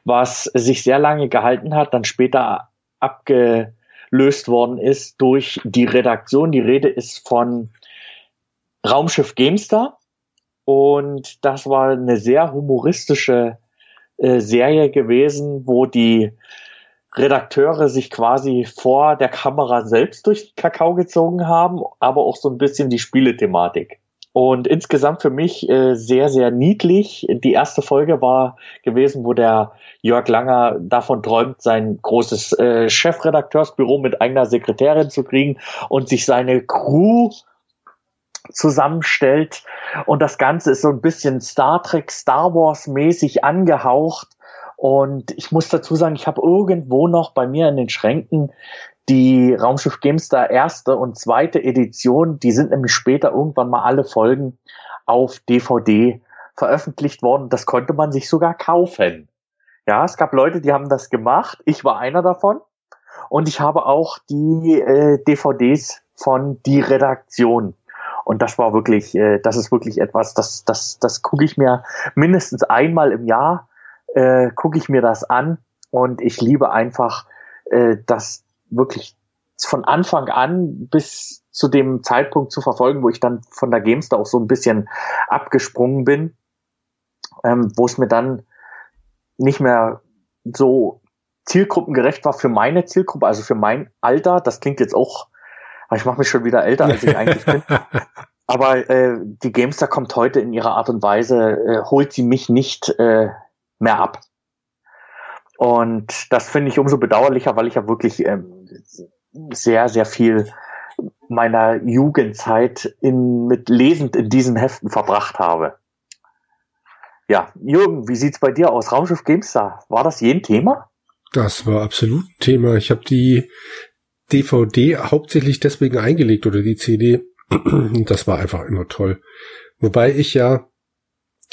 was sich sehr lange gehalten hat, dann später abgelöst worden ist durch die Redaktion. Die Rede ist von Raumschiff GameStar und das war eine sehr humoristische äh, Serie gewesen, wo die Redakteure sich quasi vor der Kamera selbst durch Kakao gezogen haben, aber auch so ein bisschen die Spielethematik. Und insgesamt für mich äh, sehr, sehr niedlich. Die erste Folge war gewesen, wo der Jörg Langer davon träumt, sein großes äh, Chefredakteursbüro mit eigener Sekretärin zu kriegen und sich seine Crew zusammenstellt. Und das Ganze ist so ein bisschen Star Trek, Star Wars mäßig angehaucht. Und ich muss dazu sagen, ich habe irgendwo noch bei mir in den Schränken die Raumschiff Gamestar erste und zweite Edition. Die sind nämlich später irgendwann mal alle Folgen auf DVD veröffentlicht worden. Das konnte man sich sogar kaufen. Ja, es gab Leute, die haben das gemacht. Ich war einer davon. Und ich habe auch die äh, DVDs von die Redaktion. Und das war wirklich, äh, das ist wirklich etwas, das, das, das gucke ich mir mindestens einmal im Jahr äh, gucke ich mir das an und ich liebe einfach äh, das wirklich von Anfang an bis zu dem Zeitpunkt zu verfolgen, wo ich dann von der Gamestar auch so ein bisschen abgesprungen bin, ähm, wo es mir dann nicht mehr so zielgruppengerecht war für meine Zielgruppe, also für mein Alter. Das klingt jetzt auch, ich mache mich schon wieder älter, als ich eigentlich bin. <laughs> Aber äh, die Gamestar kommt heute in ihrer Art und Weise, äh, holt sie mich nicht äh, mehr ab. Und das finde ich umso bedauerlicher, weil ich ja wirklich ähm, sehr, sehr viel meiner Jugendzeit in, mit lesend in diesen Heften verbracht habe. Ja, Jürgen, wie sieht's bei dir aus? Raumschiff GameStar, war das jeden Thema? Das war absolut ein Thema. Ich habe die DVD hauptsächlich deswegen eingelegt oder die CD. <clears throat> Das war einfach immer toll. Wobei ich ja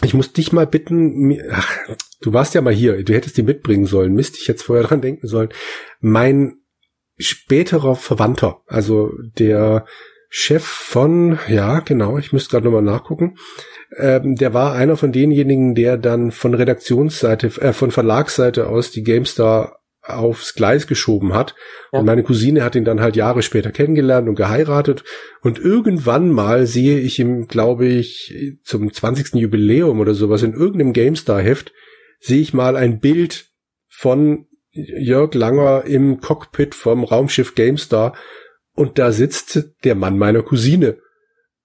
ich muss dich mal bitten, ach, du warst ja mal hier, du hättest die mitbringen sollen, Mist, ich hätte vorher dran denken sollen. Mein späterer Verwandter, also der Chef von, ja, genau, ich müsste gerade nochmal nachgucken, ähm, der war einer von denjenigen, der dann von Redaktionsseite, äh, von Verlagsseite aus die GameStar aufs Gleis geschoben hat. Ja. Und meine Cousine hat ihn dann halt Jahre später kennengelernt und geheiratet. Und irgendwann mal sehe ich ihm, glaube ich, zum 20. Jubiläum oder sowas in irgendeinem GameStar-Heft, sehe ich mal ein Bild von Jörg Langer im Cockpit vom Raumschiff GameStar. Und da sitzt der Mann meiner Cousine.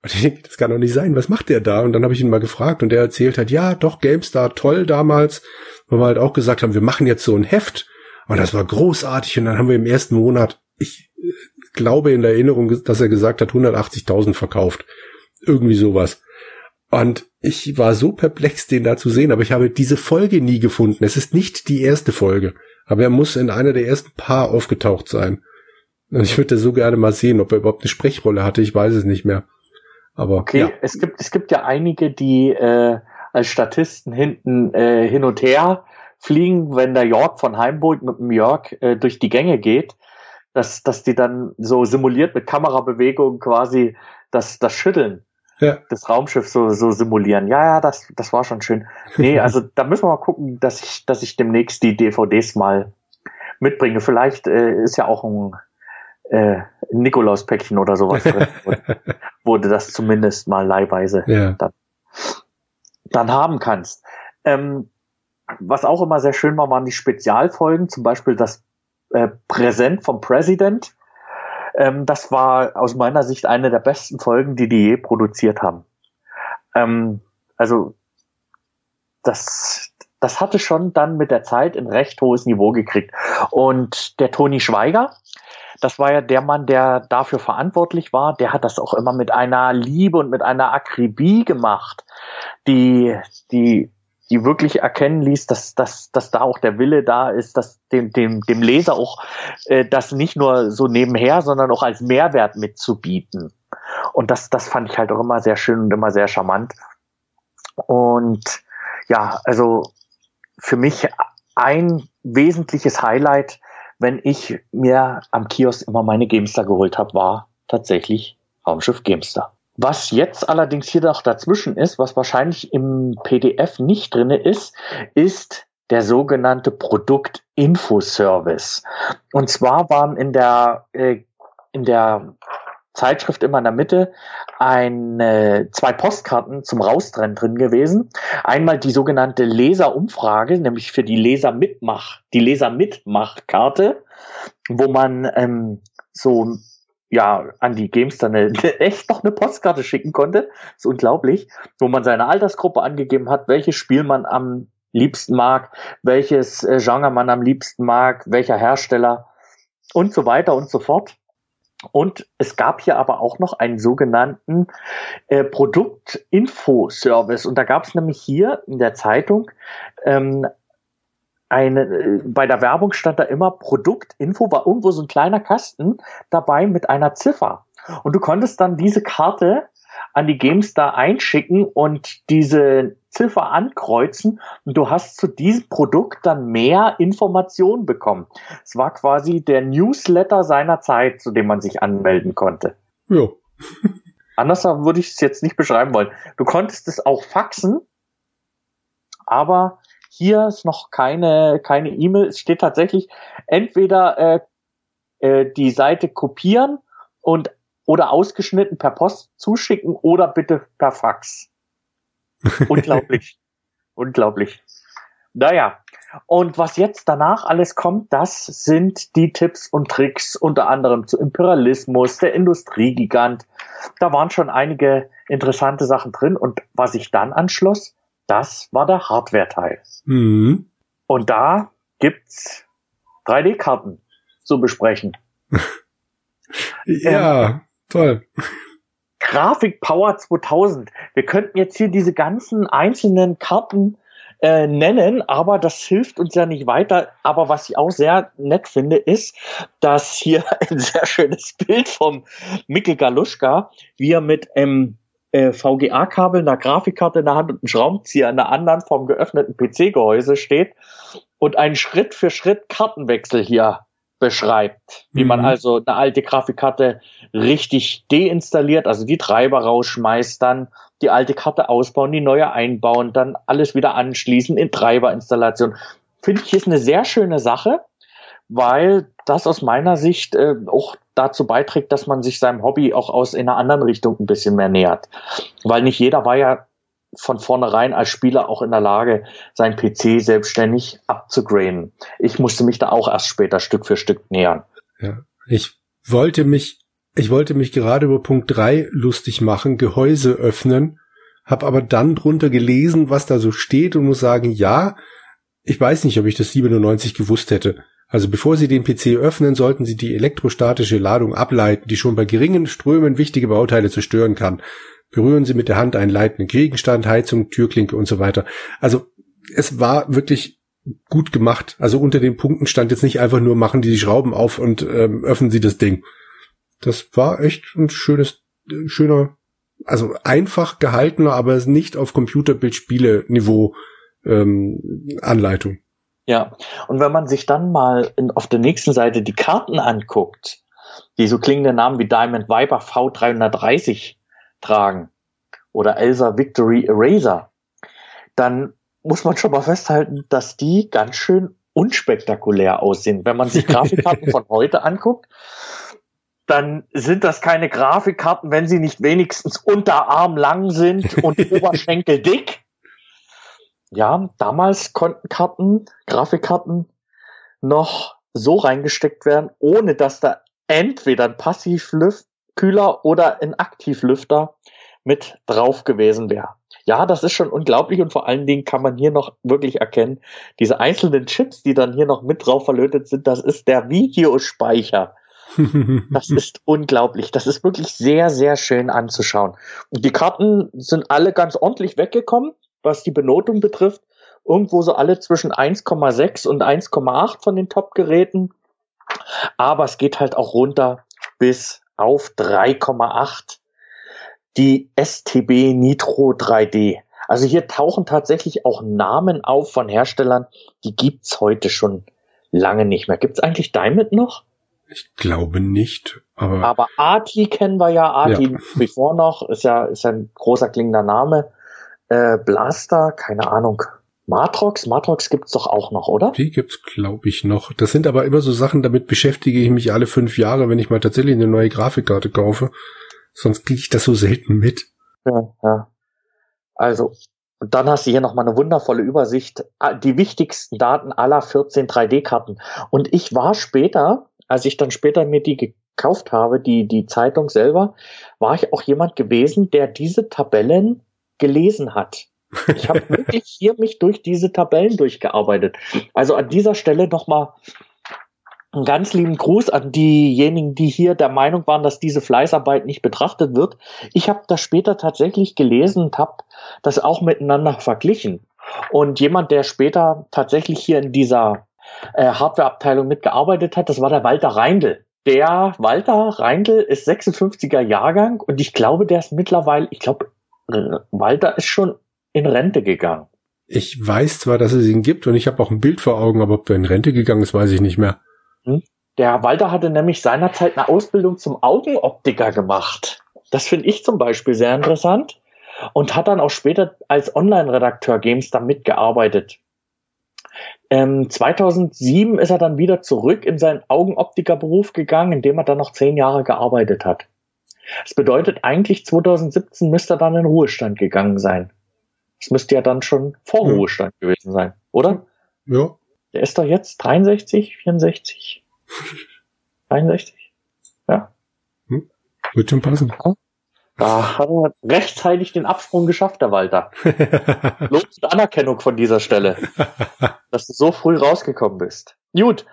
Und ich denke, das kann doch nicht sein. Was macht der da? Und dann habe ich ihn mal gefragt und der erzählt hat, ja, doch, GameStar, toll damals. Weil wir halt auch gesagt haben, wir machen jetzt so ein Heft und das war großartig. Und dann haben wir im ersten Monat, ich äh, glaube in der Erinnerung, dass er gesagt hat, 180.000 verkauft. Irgendwie sowas. Und ich war so perplex, den da zu sehen, aber ich habe diese Folge nie gefunden. Es ist nicht die erste Folge, aber er muss in einer der ersten paar aufgetaucht sein. Und ich würde so gerne mal sehen, ob er überhaupt eine Sprechrolle hatte. Ich weiß es nicht mehr. Aber okay, ja. es gibt es gibt ja einige, die äh, als Statisten hinten äh, hin und her fliegen, wenn der York von Heimburg mit dem Jörg äh, durch die Gänge geht, dass, dass die dann so simuliert mit Kamerabewegungen quasi das, das Schütteln ja. des Raumschiffs so, so simulieren. Ja, ja, das, das war schon schön. Nee, <laughs> also da müssen wir mal gucken, dass ich, dass ich demnächst die DVDs mal mitbringe. Vielleicht äh, ist ja auch ein äh, Nikolaus-Päckchen oder sowas drin, <laughs> wurde das zumindest mal leihweise ja. dann, dann haben kannst. Ähm, was auch immer sehr schön war, waren die Spezialfolgen, zum Beispiel das äh, Präsent vom President. Ähm, das war aus meiner Sicht eine der besten Folgen, die die je produziert haben. Ähm, also das, das hatte schon dann mit der Zeit ein recht hohes Niveau gekriegt. Und der Toni Schweiger, das war ja der Mann, der dafür verantwortlich war, der hat das auch immer mit einer Liebe und mit einer Akribie gemacht, die, die die wirklich erkennen ließ, dass, dass, dass da auch der Wille da ist, dass dem, dem, dem Leser auch äh, das nicht nur so nebenher, sondern auch als Mehrwert mitzubieten. Und das, das fand ich halt auch immer sehr schön und immer sehr charmant. Und ja, also für mich ein wesentliches Highlight, wenn ich mir am Kiosk immer meine Gamester geholt habe, war tatsächlich Raumschiff Gamester. Was jetzt allerdings hier noch dazwischen ist, was wahrscheinlich im PDF nicht drinne ist, ist der sogenannte Produktinfoservice. Und zwar waren in der äh, in der Zeitschrift immer in der Mitte eine, zwei Postkarten zum Raustrennen drin gewesen. Einmal die sogenannte Leserumfrage, nämlich für die Leser-Mitmach, die Leser-Mitmach-Karte, wo man ähm, so ja an die Games dann eine, <laughs> echt noch eine Postkarte schicken konnte. Ist unglaublich, wo man seine Altersgruppe angegeben hat, welches Spiel man am liebsten mag, welches äh, Genre man am liebsten mag, welcher Hersteller und so weiter und so fort. Und es gab hier aber auch noch einen sogenannten äh, Produktinfo-Service. Und da gab es nämlich hier in der Zeitung ähm, eine, äh, bei der Werbung stand da immer Produktinfo, war irgendwo so ein kleiner Kasten dabei mit einer Ziffer. Und du konntest dann diese Karte an die GameStar einschicken und diese Ziffer ankreuzen und du hast zu diesem Produkt dann mehr Informationen bekommen. Es war quasi der Newsletter seiner Zeit, zu dem man sich anmelden konnte. Ja. <laughs> Anders würde ich es jetzt nicht beschreiben wollen. Du konntest es auch faxen, aber hier ist noch keine keine E-Mail. Es steht tatsächlich entweder äh, äh, die Seite kopieren und oder ausgeschnitten per Post zuschicken oder bitte per Fax. <laughs> Unglaublich. Unglaublich. Naja, und was jetzt danach alles kommt, das sind die Tipps und Tricks, unter anderem zu Imperialismus, der Industriegigant. Da waren schon einige interessante Sachen drin. Und was ich dann anschloss, das war der Hardware-Teil. Mhm. Und da gibt's 3D-Karten zu besprechen. <laughs> ja. Ähm, Toll. Grafik Power 2000. Wir könnten jetzt hier diese ganzen einzelnen Karten äh, nennen, aber das hilft uns ja nicht weiter. Aber was ich auch sehr nett finde, ist, dass hier <laughs> ein sehr schönes Bild vom Mikkel Galuschka, wie er mit ähm, äh, VGA-Kabel, einer Grafikkarte in der Hand und einem Schraubenzieher in der anderen vom geöffneten PC-Gehäuse steht und einen Schritt für Schritt Kartenwechsel hier beschreibt, wie mhm. man also eine alte Grafikkarte richtig deinstalliert, also die Treiber rausschmeißt, dann die alte Karte ausbauen, die neue einbauen, dann alles wieder anschließen in Treiberinstallation. Finde ich ist eine sehr schöne Sache, weil das aus meiner Sicht äh, auch dazu beiträgt, dass man sich seinem Hobby auch aus in einer anderen Richtung ein bisschen mehr nähert. Weil nicht jeder war ja von vornherein als Spieler auch in der Lage, sein PC selbstständig abzugraden. Ich musste mich da auch erst später Stück für Stück nähern. Ja, ich wollte mich, ich wollte mich gerade über Punkt drei lustig machen, Gehäuse öffnen, habe aber dann drunter gelesen, was da so steht und muss sagen, ja, ich weiß nicht, ob ich das 97 gewusst hätte. Also bevor Sie den PC öffnen, sollten Sie die elektrostatische Ladung ableiten, die schon bei geringen Strömen wichtige Bauteile zerstören kann berühren Sie mit der Hand einen leitenden Gegenstand, Heizung, Türklinke und so weiter. Also es war wirklich gut gemacht. Also unter den Punkten stand jetzt nicht einfach nur machen die die Schrauben auf und ähm, öffnen Sie das Ding. Das war echt ein schönes, schöner, also einfach gehaltener, aber nicht auf Computerbildspiele-Niveau ähm, Anleitung. Ja, und wenn man sich dann mal in, auf der nächsten Seite die Karten anguckt, die so klingende Namen wie Diamond Viper V330 tragen oder Elsa Victory Eraser, dann muss man schon mal festhalten, dass die ganz schön unspektakulär aussehen. Wenn man sich <laughs> Grafikkarten von heute anguckt, dann sind das keine Grafikkarten, wenn sie nicht wenigstens unterarmlang sind und <laughs> Oberschenkel dick. Ja, damals konnten Karten, Grafikkarten noch so reingesteckt werden, ohne dass da entweder ein Passivlüft Kühler oder ein Aktivlüfter mit drauf gewesen wäre. Ja, das ist schon unglaublich und vor allen Dingen kann man hier noch wirklich erkennen, diese einzelnen Chips, die dann hier noch mit drauf verlötet sind, das ist der Videospeicher. <laughs> Das ist unglaublich. Das ist wirklich sehr, sehr schön anzuschauen. Und die Karten sind alle ganz ordentlich weggekommen, was die Benotung betrifft. irgendwo so alle zwischen 1,6 und 1,8 von den Top-Geräten. Aber es geht halt auch runter bis auf 3,8 die STB Nitro 3D. Also hier tauchen tatsächlich auch Namen auf von Herstellern, die gibt's heute schon lange nicht mehr. Gibt's eigentlich Diamond noch? Ich glaube nicht, aber. Aber Arti kennen wir ja, Arti ja. bevor noch, ist ja, ist ein großer klingender Name. Äh, Blaster, keine Ahnung. Matrox, Matrox gibt's doch auch noch, oder? Die gibt's, glaube ich, noch. Das sind aber immer so Sachen, damit beschäftige ich mich alle fünf Jahre, wenn ich mal tatsächlich eine neue Grafikkarte kaufe. Sonst kriege ich das so selten mit. Ja, ja. Also, und dann hast du hier nochmal eine wundervolle Übersicht, ah, die wichtigsten Daten aller 14 3D-Karten. Und ich war später, als ich dann später mir die gekauft habe, die, die Zeitung selber, war ich auch jemand gewesen, der diese Tabellen gelesen hat. Ich habe <laughs> wirklich hier mich durch diese Tabellen durchgearbeitet. Also an dieser Stelle nochmal einen ganz lieben Gruß an diejenigen, die hier der Meinung waren, dass diese Fleißarbeit nicht betrachtet wird. Ich habe das später tatsächlich gelesen und habe das auch miteinander verglichen. Und jemand, der später tatsächlich hier in dieser äh, Hardwareabteilung mitgearbeitet hat, das war der Walter Reindl. Der Walter Reindl ist 56er Jahrgang und ich glaube, der ist mittlerweile, ich glaube, Walter ist schon in Rente gegangen. Ich weiß zwar, dass es ihn gibt und ich habe auch ein Bild vor Augen, aber ob er in Rente gegangen ist, weiß ich nicht mehr. Hm? Der Walter hatte nämlich seinerzeit eine Ausbildung zum Augenoptiker gemacht. Das finde ich zum Beispiel sehr interessant und hat dann auch später als Online-Redakteur GameStar mitgearbeitet. Ähm, 2007 ist er dann wieder zurück in seinen Augenoptikerberuf gegangen, in dem er dann noch zehn Jahre gearbeitet hat. Das bedeutet eigentlich 2017 müsste er dann in Ruhestand gegangen sein. Das müsste ja dann schon vor ja. Ruhestand gewesen sein, oder? Ja. Der ist doch jetzt 63, 64? 63? Ja. Hm. Wird schon passen. Da hat er rechtzeitig den Absprung geschafft, der Walter. <laughs> Lob und Anerkennung von dieser Stelle, <laughs> dass du so früh rausgekommen bist. Gut,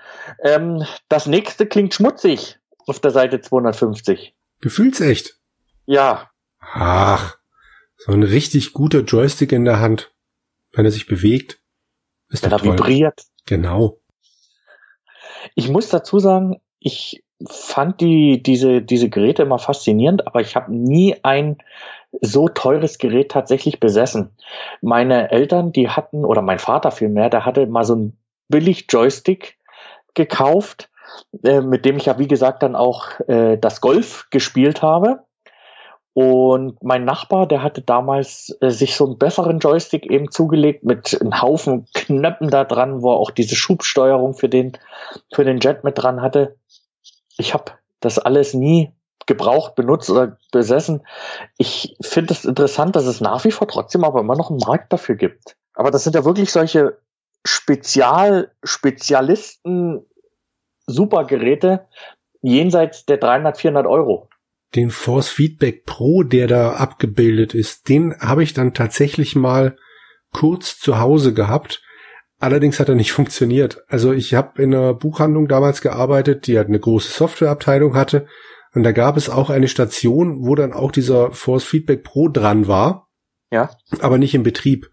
ähm, das nächste klingt schmutzig auf der Seite 250. Gefühlsecht. Ja. Ach, so ein richtig guter Joystick in der Hand, wenn er sich bewegt. Ist wenn er toll. vibriert. Genau. Ich muss dazu sagen, ich fand die, diese, diese Geräte immer faszinierend, aber ich habe nie ein so teures Gerät tatsächlich besessen. Meine Eltern, die hatten, oder mein Vater vielmehr, der hatte mal so ein billig Joystick gekauft, äh, mit dem ich ja, wie gesagt, dann auch äh, das Golf gespielt habe. Und mein Nachbar, der hatte damals äh, sich so einen besseren Joystick eben zugelegt mit einem Haufen Knöpfen da dran, wo er auch diese Schubsteuerung für den, für den Jet mit dran hatte. Ich habe das alles nie gebraucht, benutzt oder besessen. Ich finde es interessant, dass es nach wie vor trotzdem aber immer noch einen Markt dafür gibt. Aber das sind ja wirklich solche Spezial, Spezialisten, Supergeräte jenseits der 300, 400 Euro den Force Feedback Pro, der da abgebildet ist, den habe ich dann tatsächlich mal kurz zu Hause gehabt. Allerdings hat er nicht funktioniert. Also ich habe in einer Buchhandlung damals gearbeitet, die halt eine große Softwareabteilung hatte. Und da gab es auch eine Station, wo dann auch dieser Force Feedback Pro dran war. Ja. Aber nicht im Betrieb.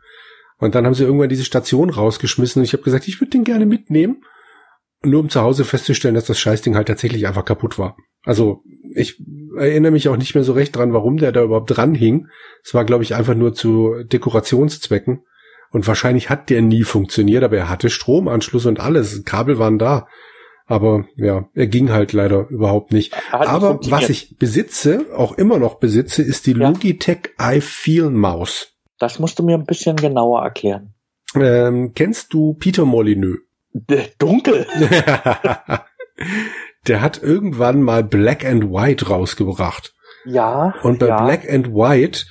Und dann haben sie irgendwann diese Station rausgeschmissen und ich habe gesagt, ich würde den gerne mitnehmen. Nur um zu Hause festzustellen, dass das Scheißding halt tatsächlich einfach kaputt war. Also ich erinnere mich auch nicht mehr so recht dran, warum der da überhaupt dran hing. Es war, glaube ich, einfach nur zu Dekorationszwecken. Und wahrscheinlich hat der nie funktioniert, aber er hatte Stromanschluss und alles. Kabel waren da. Aber ja, er ging halt leider überhaupt nicht. Aber was ich besitze, auch immer noch besitze, ist die ja. Logitech iFeel Maus. Das musst du mir ein bisschen genauer erklären. Ähm, kennst du Peter Molyneux? Dunkel. <laughs> der hat irgendwann mal Black and White rausgebracht. Ja. Und bei ja. Black and White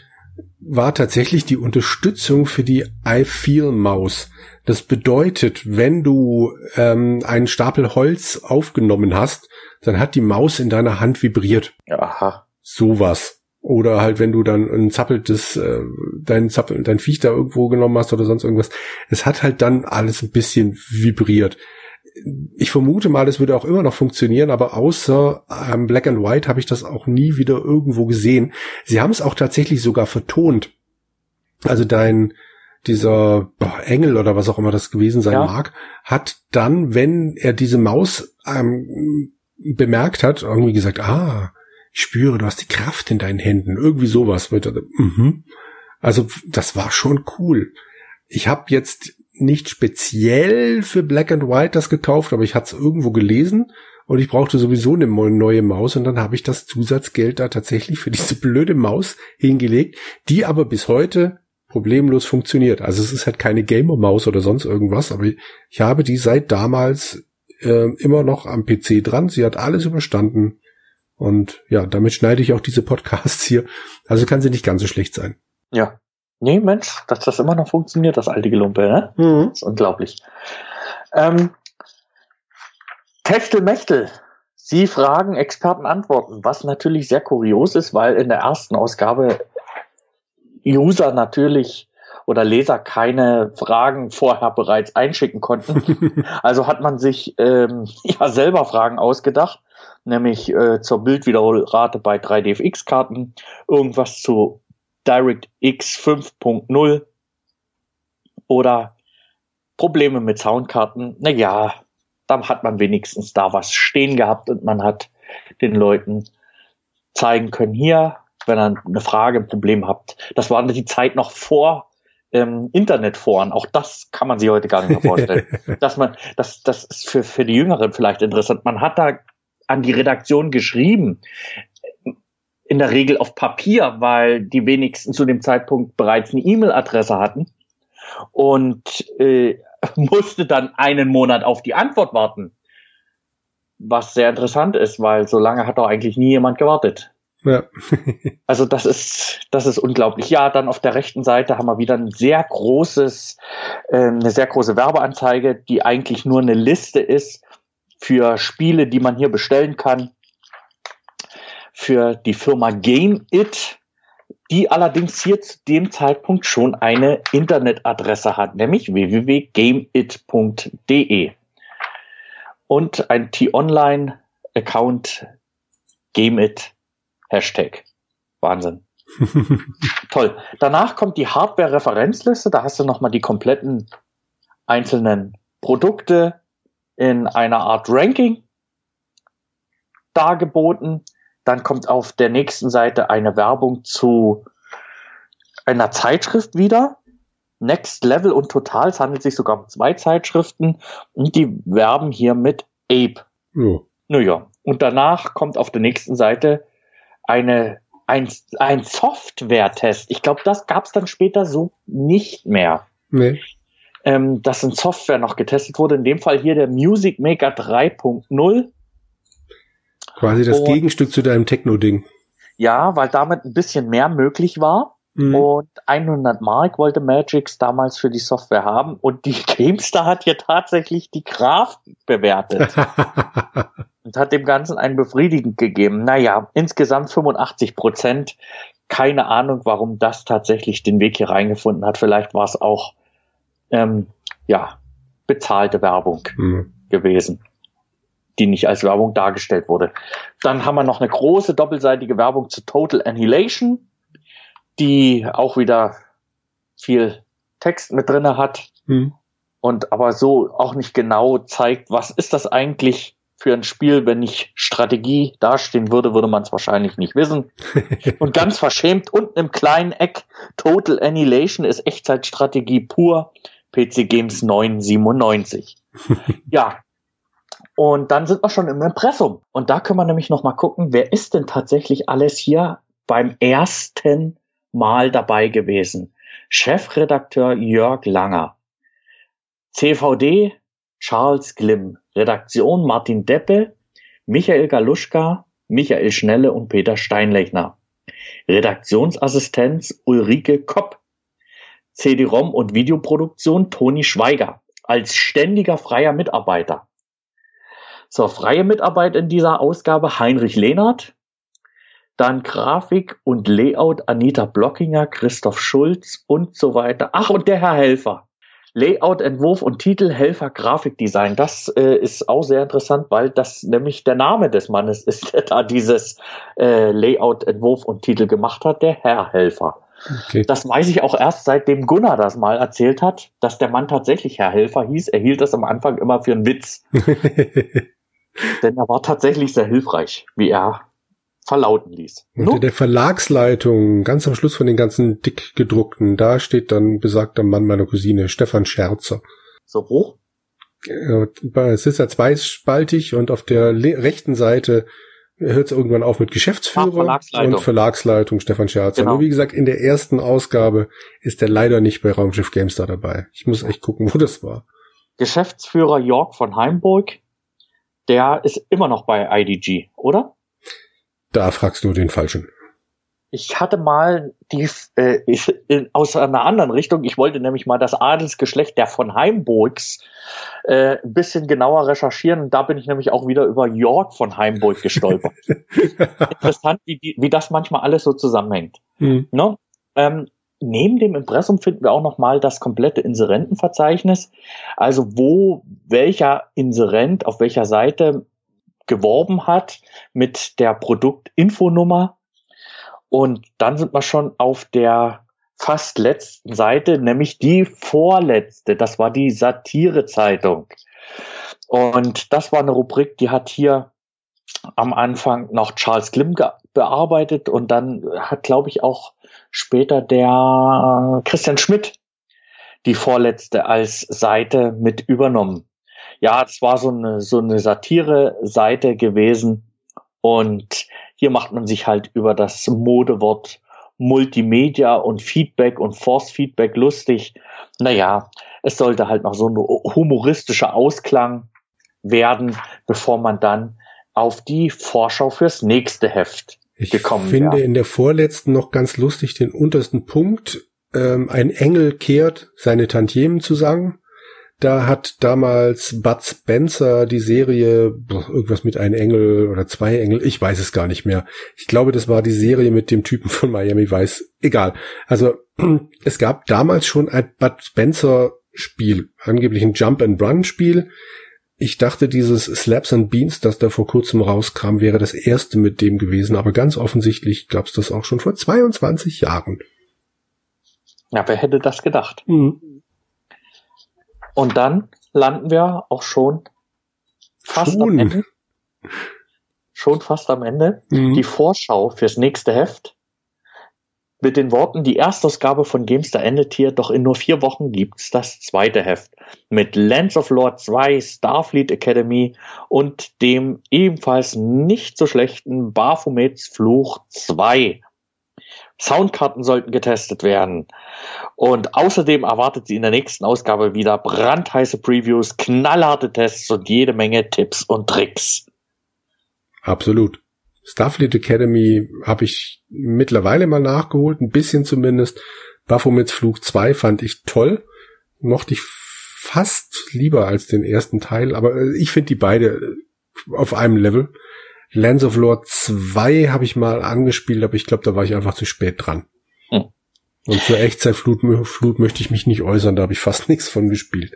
war tatsächlich die Unterstützung für die I Feel Maus. Das bedeutet, wenn du ähm, einen Stapel Holz aufgenommen hast, dann hat die Maus in deiner Hand vibriert. Aha. Sowas. Oder halt, wenn du dann ein zappeltes, äh, dein Zappel, dein Viech da irgendwo genommen hast oder sonst irgendwas. Es hat halt dann alles ein bisschen vibriert ich vermute mal, es würde auch immer noch funktionieren, aber außer ähm, Black and White habe ich das auch nie wieder irgendwo gesehen. Sie haben es auch tatsächlich sogar vertont. Also dein dieser boah, Engel oder was auch immer das gewesen sein ja. mag, hat dann, wenn er diese Maus ähm, bemerkt hat, irgendwie gesagt, ah, ich spüre, du hast die Kraft in deinen Händen, irgendwie sowas. Mhm. Also das war schon cool. Ich habe jetzt nicht speziell für Black and White das gekauft, aber ich hatte es irgendwo gelesen und ich brauchte sowieso eine neue Maus und dann habe ich das Zusatzgeld da tatsächlich für diese blöde Maus hingelegt, die aber bis heute problemlos funktioniert. Also es ist halt keine Gamer-Maus oder sonst irgendwas, aber ich habe die seit damals äh, immer noch am PC dran. Sie hat alles überstanden. Und ja, damit schneide ich auch diese Podcasts hier. Also kann sie nicht ganz so schlecht sein. Ja. Nee, Mensch, dass das immer noch funktioniert, das alte Gelumpe, ne? Mhm. Das ist unglaublich. Ähm, Techtelmechtel. Sie fragen, Experten antworten, was natürlich sehr kurios ist, weil in der ersten Ausgabe User natürlich oder Leser keine Fragen vorher bereits einschicken konnten. <laughs> also hat man sich ähm, <laughs> ja selber Fragen ausgedacht, nämlich äh, zur Bildwiederholrate bei 3DFX-Karten, irgendwas zu DirectX 5.0 oder Probleme mit Soundkarten. Naja, dann hat man wenigstens da was stehen gehabt und man hat den Leuten zeigen können, hier, wenn ihr eine Frage, ein Problem habt. Das war die Zeit noch vor ähm, Internetforen. Auch das kann man sich heute gar nicht mehr vorstellen. <laughs> dass man, das, das ist für, für die Jüngeren vielleicht interessant. Man hat da an die Redaktion geschrieben. In der Regel auf Papier, weil die wenigsten zu dem Zeitpunkt bereits eine E-Mail-Adresse hatten. Und äh, <laughs> musste dann einen Monat auf die Antwort warten. Was sehr interessant ist, weil so lange hat doch eigentlich nie jemand gewartet. Ja. <laughs> also das ist, das ist unglaublich. Ja, dann auf der rechten Seite haben wir wieder ein sehr großes, äh, eine sehr große Werbeanzeige, die eigentlich nur eine Liste ist für Spiele, die man hier bestellen kann. Für die Firma Game It, die allerdings hier zu dem Zeitpunkt schon eine Internetadresse hat, nämlich www.gameit.de und ein T-Online-Account GameIt Hashtag. Wahnsinn. <laughs> Toll. Danach kommt die Hardware-Referenzliste. Da hast du nochmal die kompletten einzelnen Produkte in einer Art Ranking dargeboten. Dann kommt auf der nächsten Seite eine Werbung zu einer Zeitschrift wieder. Next Level und Total. Es handelt sich sogar um zwei Zeitschriften und die werben hier mit Ape. Ja. Naja. Und danach kommt auf der nächsten Seite eine, ein, ein Software-Test. Ich glaube, das gab es dann später so nicht mehr. Nee. Ähm, dass ein Software noch getestet wurde. In dem Fall hier der Music Maker 3.0. Quasi das Und, Gegenstück zu deinem Techno-Ding. Ja, weil damit ein bisschen mehr möglich war. Mhm. Und 100 Mark wollte Magix damals für die Software haben. Und die <laughs> GameStar hat hier tatsächlich die Grafik bewertet. <laughs> und hat dem Ganzen einen befriedigend gegeben. Naja, insgesamt 85 Prozent. Keine Ahnung, warum das tatsächlich den Weg hier reingefunden hat. Vielleicht war es auch, ähm, ja, bezahlte Werbung mhm. gewesen, die nicht als Werbung dargestellt wurde. Dann haben wir noch eine große doppelseitige Werbung zu Total Annihilation, die auch wieder viel Text mit drinne hat. Mhm. Und aber so auch nicht genau zeigt, was ist das eigentlich für ein Spiel, wenn nicht Strategie dastehen würde, würde man es wahrscheinlich nicht wissen. <laughs> Und ganz verschämt unten im kleinen Eck Total Annihilation ist Echtzeitstrategie pur. PC Games 997. <laughs> ja. Und dann sind wir schon im Impressum. Und da können wir nämlich noch mal gucken, wer ist denn tatsächlich alles hier beim ersten Mal dabei gewesen? Chefredakteur Jörg Langer. CVD Charles Glimm, Redaktion Martin Deppe, Michael Galuschka, Michael Schnelle und Peter Steinlechner. Redaktionsassistenz Ulrike Kopp. CD-ROM und Videoproduktion Toni Schweiger als ständiger freier Mitarbeiter. Zur freie Mitarbeit in dieser Ausgabe Heinrich Lehnert, dann Grafik und Layout Anita Blockinger, Christoph Schulz und so weiter. Ach, und der Herr Helfer. Layout, Entwurf und Titel Helfer Grafikdesign. Das äh, ist auch sehr interessant, weil das nämlich der Name des Mannes ist, <laughs> der da dieses äh, Layout, Entwurf und Titel gemacht hat, der Herr Helfer. Okay. Das weiß ich auch erst, seitdem Gunnar das mal erzählt hat, dass der Mann tatsächlich Herr Helfer hieß. Er hielt das am Anfang immer für einen Witz. <laughs> Denn er war tatsächlich sehr hilfreich, wie er verlauten ließ. Unter der Verlagsleitung, ganz am Schluss von den ganzen dick gedruckten, da steht dann besagter Mann meiner Cousine, Stefan Scherzer. So hoch? Es ist ja zweispaltig und auf der rechten Seite hört es irgendwann auf mit Geschäftsführer Ach, Verlagsleitung. und Verlagsleitung Stefan Scherzer. Genau. Nur wie gesagt, in der ersten Ausgabe ist er leider nicht bei Raumschiff GameStar dabei. Ich muss echt gucken, wo das war. Geschäftsführer Jörg von Heimburg, der ist immer noch bei IDG, oder? Da fragst du den Falschen. Ich hatte mal die äh, ich, in, aus einer anderen Richtung. Ich wollte nämlich mal das Adelsgeschlecht der von Heimburgs äh, ein bisschen genauer recherchieren. Und da bin ich nämlich auch wieder über Jörg von Heimburg gestolpert. <laughs> Interessant, wie, wie das manchmal alles so zusammenhängt. Mhm. Ne? Ähm, neben dem Impressum finden wir auch noch mal das komplette Inserentenverzeichnis. Also wo welcher Inserent auf welcher Seite geworben hat mit der Produktinfonummer. Und dann sind wir schon auf der fast letzten Seite, nämlich die vorletzte. Das war die Satirezeitung. Und das war eine Rubrik, die hat hier am Anfang noch Charles Klim bearbeitet und dann hat, glaube ich, auch später der Christian Schmidt die vorletzte als Seite mit übernommen ja, das war so eine, so eine Satire-Seite gewesen. Und hier macht man sich halt über das Modewort Multimedia und Feedback und Force Feedback lustig. Naja, es sollte halt noch so ein humoristischer Ausklang werden, bevor man dann auf die Vorschau fürs nächste Heft ich gekommen wäre. Ich finde in der vorletzten noch ganz lustig den untersten Punkt. Ähm, ein Engel kehrt seine Tantiemen zu sagen. Da hat damals Bud Spencer die Serie, irgendwas mit einem Engel oder zwei Engel, ich weiß es gar nicht mehr. Ich glaube, das war die Serie mit dem Typen von Miami Vice. Egal. Also, <clears throat> es gab damals schon ein Bud Spencer Spiel, angeblich ein Jump and Run Spiel. Ich dachte, dieses Slaps and Beans, das da vor kurzem rauskam, wäre das erste mit dem gewesen, aber ganz offensichtlich gab es das auch schon vor 22 Jahren. Ja, wer hätte das gedacht? Mhm. Und dann landen wir auch schon fast schon. am Ende. Schon fast am Ende. Mhm. Die Vorschau fürs nächste Heft. Mit den Worten, die Erstausgabe von Gamester endet hier, doch in nur vier Wochen gibt's das zweite Heft. Mit Lands of Lord 2, Starfleet Academy und dem ebenfalls nicht so schlechten Baphomets Fluch 2. Soundkarten sollten getestet werden. Und außerdem erwartet sie in der nächsten Ausgabe wieder brandheiße Previews, knallharte Tests und jede Menge Tipps und Tricks. Absolut. Starfleet Academy habe ich mittlerweile mal nachgeholt, ein bisschen zumindest. Baphomets Flug 2 fand ich toll. Mochte ich fast lieber als den ersten Teil, aber äh, ich finde die beide auf einem Level. Lands of Lord 2 habe ich mal angespielt, aber ich glaube, da war ich einfach zu spät dran. Hm. Und zur Echtzeitflut Flut möchte ich mich nicht äußern, da habe ich fast <laughs> nichts von gespielt.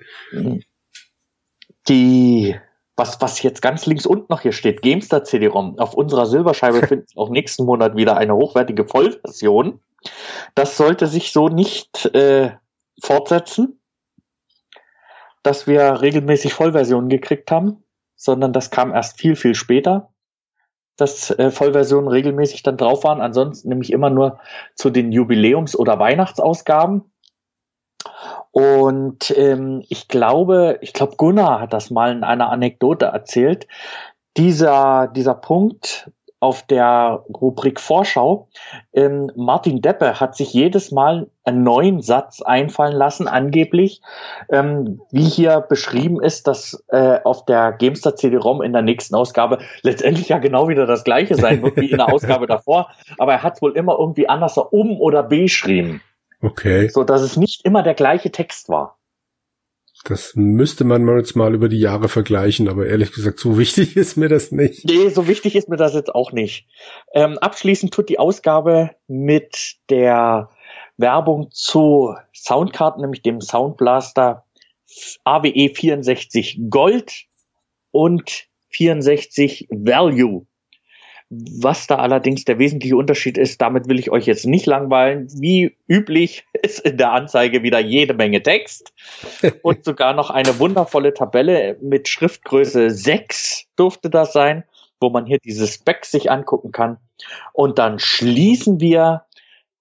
Die, was, was jetzt ganz links unten noch hier steht, Gamestar CD-ROM. Auf unserer Silberscheibe <laughs> findet auch nächsten Monat wieder eine hochwertige Vollversion. Das sollte sich so nicht äh, fortsetzen, dass wir regelmäßig Vollversionen gekriegt haben, sondern das kam erst viel, viel später dass äh, Vollversionen regelmäßig dann drauf waren. Ansonsten nämlich immer nur zu den Jubiläums- oder Weihnachtsausgaben. Und ähm, ich glaube, ich glaube, Gunnar hat das mal in einer Anekdote erzählt. Dieser, dieser Punkt, auf der Rubrik Vorschau. Ähm, Martin Deppe hat sich jedes Mal einen neuen Satz einfallen lassen, angeblich, ähm, wie hier beschrieben ist, dass äh, auf der Gamestar CD-ROM in der nächsten Ausgabe letztendlich ja genau wieder das gleiche sein wird wie in der Ausgabe <laughs> davor, aber er hat wohl immer irgendwie anders um oder beschrieben. Okay. So dass es nicht immer der gleiche Text war. Das müsste man jetzt mal über die Jahre vergleichen, aber ehrlich gesagt, so <laughs> wichtig ist mir das nicht. Nee, so wichtig ist mir das jetzt auch nicht. Ähm, abschließend tut die Ausgabe mit der Werbung zu Soundkarten, nämlich dem Soundblaster AWE 64 Gold und 64 Value. Was da allerdings der wesentliche Unterschied ist, damit will ich euch jetzt nicht langweilen. Wie üblich <laughs> ist in der Anzeige wieder jede Menge Text <laughs> und sogar noch eine wundervolle Tabelle mit Schriftgröße 6 durfte das sein, wo man hier diese Specs sich angucken kann. Und dann schließen wir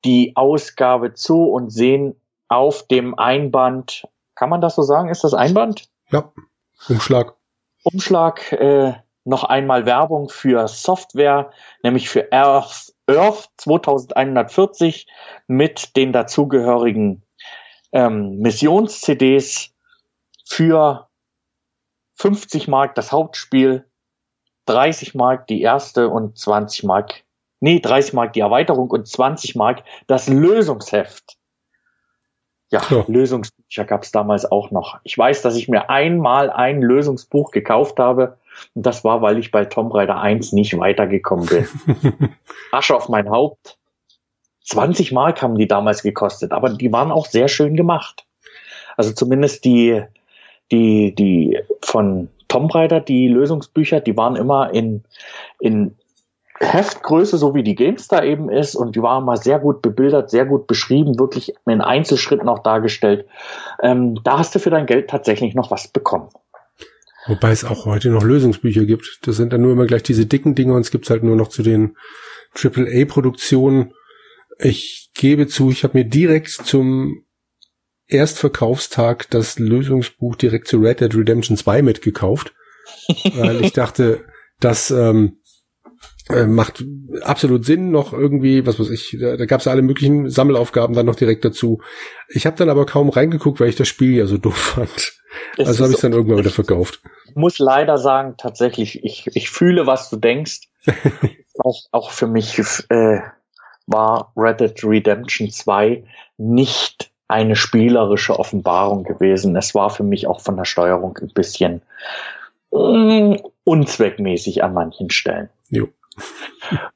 die Ausgabe zu und sehen auf dem Einband, kann man das so sagen? Ist das Einband? Ja, Umschlag. Umschlag, äh, noch einmal Werbung für Software, nämlich für Earth, Earth 2140 mit den dazugehörigen ähm, Missions-CDs für 50 Mark das Hauptspiel, 30 Mark die erste und 20 Mark, nee, 30 Mark die Erweiterung und 20 Mark das Lösungsheft. Ja, ja. Lösungsbücher gab es damals auch noch. Ich weiß, dass ich mir einmal ein Lösungsbuch gekauft habe. Und das war, weil ich bei Tomb Raider 1 nicht weitergekommen bin. <laughs> Asche auf mein Haupt. 20 Mark haben die damals gekostet, aber die waren auch sehr schön gemacht. Also zumindest die, die, die von Tomb Raider, die Lösungsbücher, die waren immer in, in Heftgröße, so wie die GameStar eben ist, und die waren mal sehr gut bebildert, sehr gut beschrieben, wirklich in Einzelschritten auch dargestellt. Ähm, da hast du für dein Geld tatsächlich noch was bekommen. Wobei es auch heute noch Lösungsbücher gibt. Das sind dann nur immer gleich diese dicken Dinge und es gibt halt nur noch zu den AAA-Produktionen. Ich gebe zu, ich habe mir direkt zum Erstverkaufstag das Lösungsbuch direkt zu Red Dead Redemption 2 mitgekauft, <laughs> weil ich dachte, dass ähm, äh, macht absolut Sinn noch irgendwie, was weiß ich, da, da gab es alle möglichen Sammelaufgaben dann noch direkt dazu. Ich habe dann aber kaum reingeguckt, weil ich das Spiel ja so doof fand. Es also habe ich es dann irgendwann wieder verkauft. Ich muss leider sagen, tatsächlich, ich, ich fühle, was du denkst. <laughs> auch, auch für mich äh, war Red Dead Redemption 2 nicht eine spielerische Offenbarung gewesen. Es war für mich auch von der Steuerung ein bisschen äh, unzweckmäßig an manchen Stellen. Jo.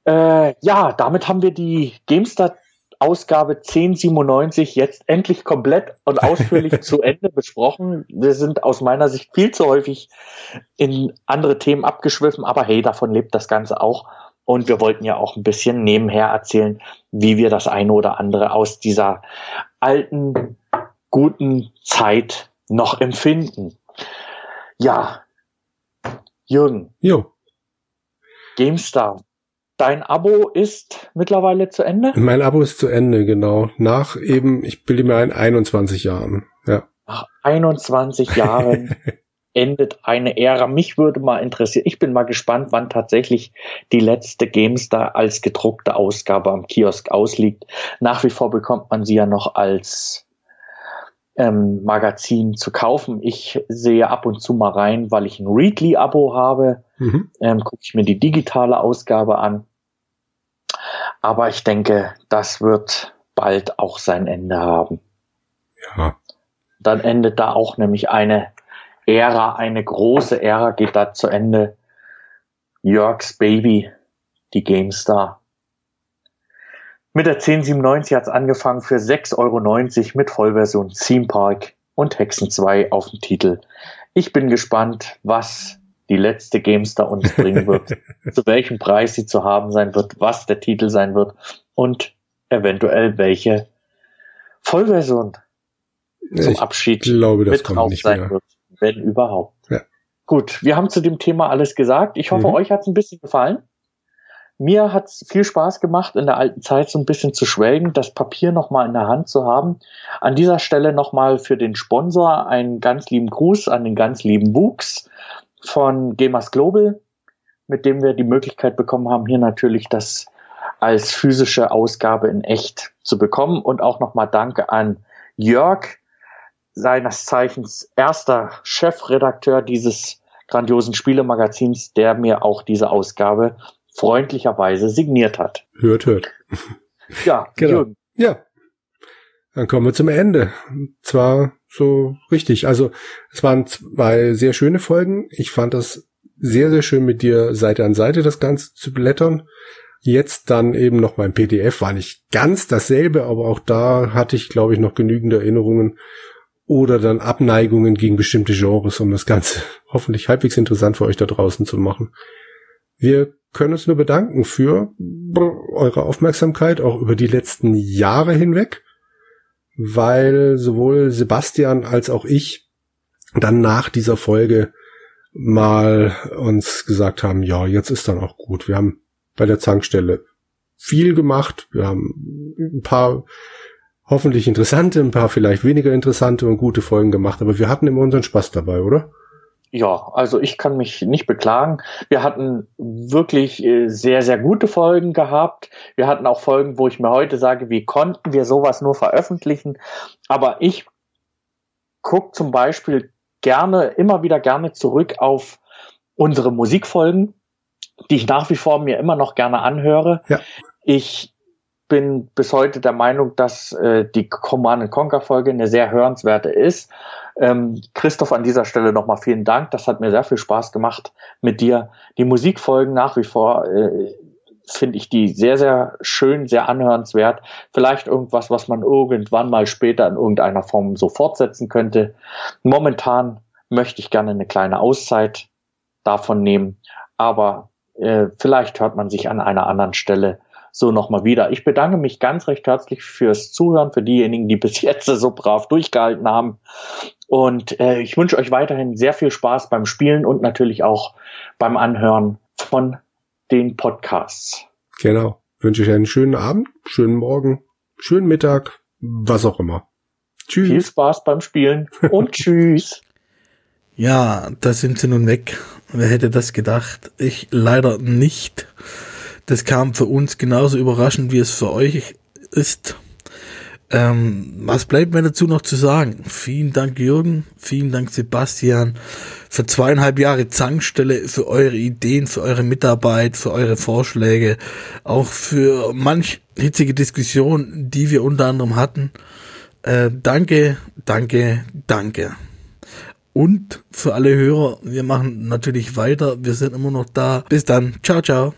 Äh, ja, damit haben wir die GameStar Ausgabe 1097 jetzt endlich komplett und <laughs> ausführlich zu Ende besprochen. Wir sind aus meiner Sicht viel zu häufig in andere Themen abgeschwiffen, aber hey, davon lebt das Ganze auch. Und wir wollten ja auch ein bisschen nebenher erzählen, wie wir das eine oder andere aus dieser alten, guten Zeit noch empfinden. Ja, Jürgen. Jo. GameStar. Dein Abo ist mittlerweile zu Ende? Mein Abo ist zu Ende, genau. Nach eben, ich bilde mir ein, 21 Jahren. Ja. Nach 21 Jahren <laughs> endet eine Ära. Mich würde mal interessieren, ich bin mal gespannt, wann tatsächlich die letzte GameStar als gedruckte Ausgabe am Kiosk ausliegt. Nach wie vor bekommt man sie ja noch als ähm, Magazin zu kaufen. Ich sehe ab und zu mal rein, weil ich ein Readly-Abo habe. Mhm. Ähm, Gucke ich mir die digitale Ausgabe an. Aber ich denke, das wird bald auch sein Ende haben. Ja. Dann endet da auch nämlich eine Ära, eine große Ära geht da zu Ende. Jörgs Baby, die GameStar. Mit der 1097 hat's angefangen für 6,90 Euro mit Vollversion Theme Park und Hexen 2 auf dem Titel. Ich bin gespannt, was die letzte Gamestar uns bringen wird, <laughs> zu welchem Preis sie zu haben sein wird, was der Titel sein wird und eventuell welche Vollversion zum ich Abschied glaube, mit drauf sein mehr. wird, wenn überhaupt. Ja. Gut, wir haben zu dem Thema alles gesagt. Ich hoffe, mhm. euch hat's ein bisschen gefallen. Mir hat es viel Spaß gemacht, in der alten Zeit so ein bisschen zu schwelgen, das Papier nochmal in der Hand zu haben. An dieser Stelle nochmal für den Sponsor einen ganz lieben Gruß an den ganz lieben Wuchs von Gamers Global, mit dem wir die Möglichkeit bekommen haben, hier natürlich das als physische Ausgabe in echt zu bekommen. Und auch nochmal Danke an Jörg, seines Zeichens erster Chefredakteur dieses grandiosen Spielemagazins, der mir auch diese Ausgabe freundlicherweise signiert hat. Hört, hört. Ja, genau. Jürgen. Ja. Dann kommen wir zum Ende. Zwar so richtig. Also es waren zwei sehr schöne Folgen. Ich fand das sehr, sehr schön mit dir Seite an Seite das Ganze zu blättern. Jetzt dann eben noch mein PDF war nicht ganz dasselbe, aber auch da hatte ich, glaube ich, noch genügend Erinnerungen oder dann Abneigungen gegen bestimmte Genres, um das Ganze <laughs> hoffentlich halbwegs interessant für euch da draußen zu machen. Wir können uns nur bedanken für eure Aufmerksamkeit, auch über die letzten Jahre hinweg, weil sowohl Sebastian als auch ich dann nach dieser Folge mal uns gesagt haben, ja, jetzt ist dann auch gut. Wir haben bei der Zankstelle viel gemacht. Wir haben ein paar hoffentlich interessante, ein paar vielleicht weniger interessante und gute Folgen gemacht, aber wir hatten immer unseren Spaß dabei, oder? Ja, also ich kann mich nicht beklagen. Wir hatten wirklich äh, sehr, sehr gute Folgen gehabt. Wir hatten auch Folgen, wo ich mir heute sage, wie konnten wir sowas nur veröffentlichen? Aber ich gucke zum Beispiel gerne, immer wieder gerne zurück auf unsere Musikfolgen, die ich nach wie vor mir immer noch gerne anhöre. Ja. Ich bin bis heute der Meinung, dass äh, die Command Conquer Folge eine sehr hörenswerte ist. Ähm, Christoph, an dieser Stelle nochmal vielen Dank. Das hat mir sehr viel Spaß gemacht mit dir. Die Musikfolgen nach wie vor äh, finde ich die sehr, sehr schön, sehr anhörenswert. Vielleicht irgendwas, was man irgendwann mal später in irgendeiner Form so fortsetzen könnte. Momentan möchte ich gerne eine kleine Auszeit davon nehmen, aber äh, vielleicht hört man sich an einer anderen Stelle so nochmal wieder. Ich bedanke mich ganz recht herzlich fürs Zuhören, für diejenigen, die bis jetzt so brav durchgehalten haben. Und äh, ich wünsche euch weiterhin sehr viel Spaß beim Spielen und natürlich auch beim Anhören von den Podcasts. Genau. Wünsche ich einen schönen Abend, schönen Morgen, schönen Mittag, was auch immer. Tschüss. Viel Spaß beim Spielen <laughs> und tschüss. Ja, da sind sie nun weg. Wer hätte das gedacht? Ich leider nicht. Das kam für uns genauso überraschend, wie es für euch ist. Ähm, was bleibt mir dazu noch zu sagen? Vielen Dank, Jürgen. Vielen Dank, Sebastian, für zweieinhalb Jahre Zankstelle, für eure Ideen, für eure Mitarbeit, für eure Vorschläge, auch für manch hitzige Diskussion, die wir unter anderem hatten. Äh, danke, danke, danke. Und für alle Hörer, wir machen natürlich weiter. Wir sind immer noch da. Bis dann. Ciao, ciao.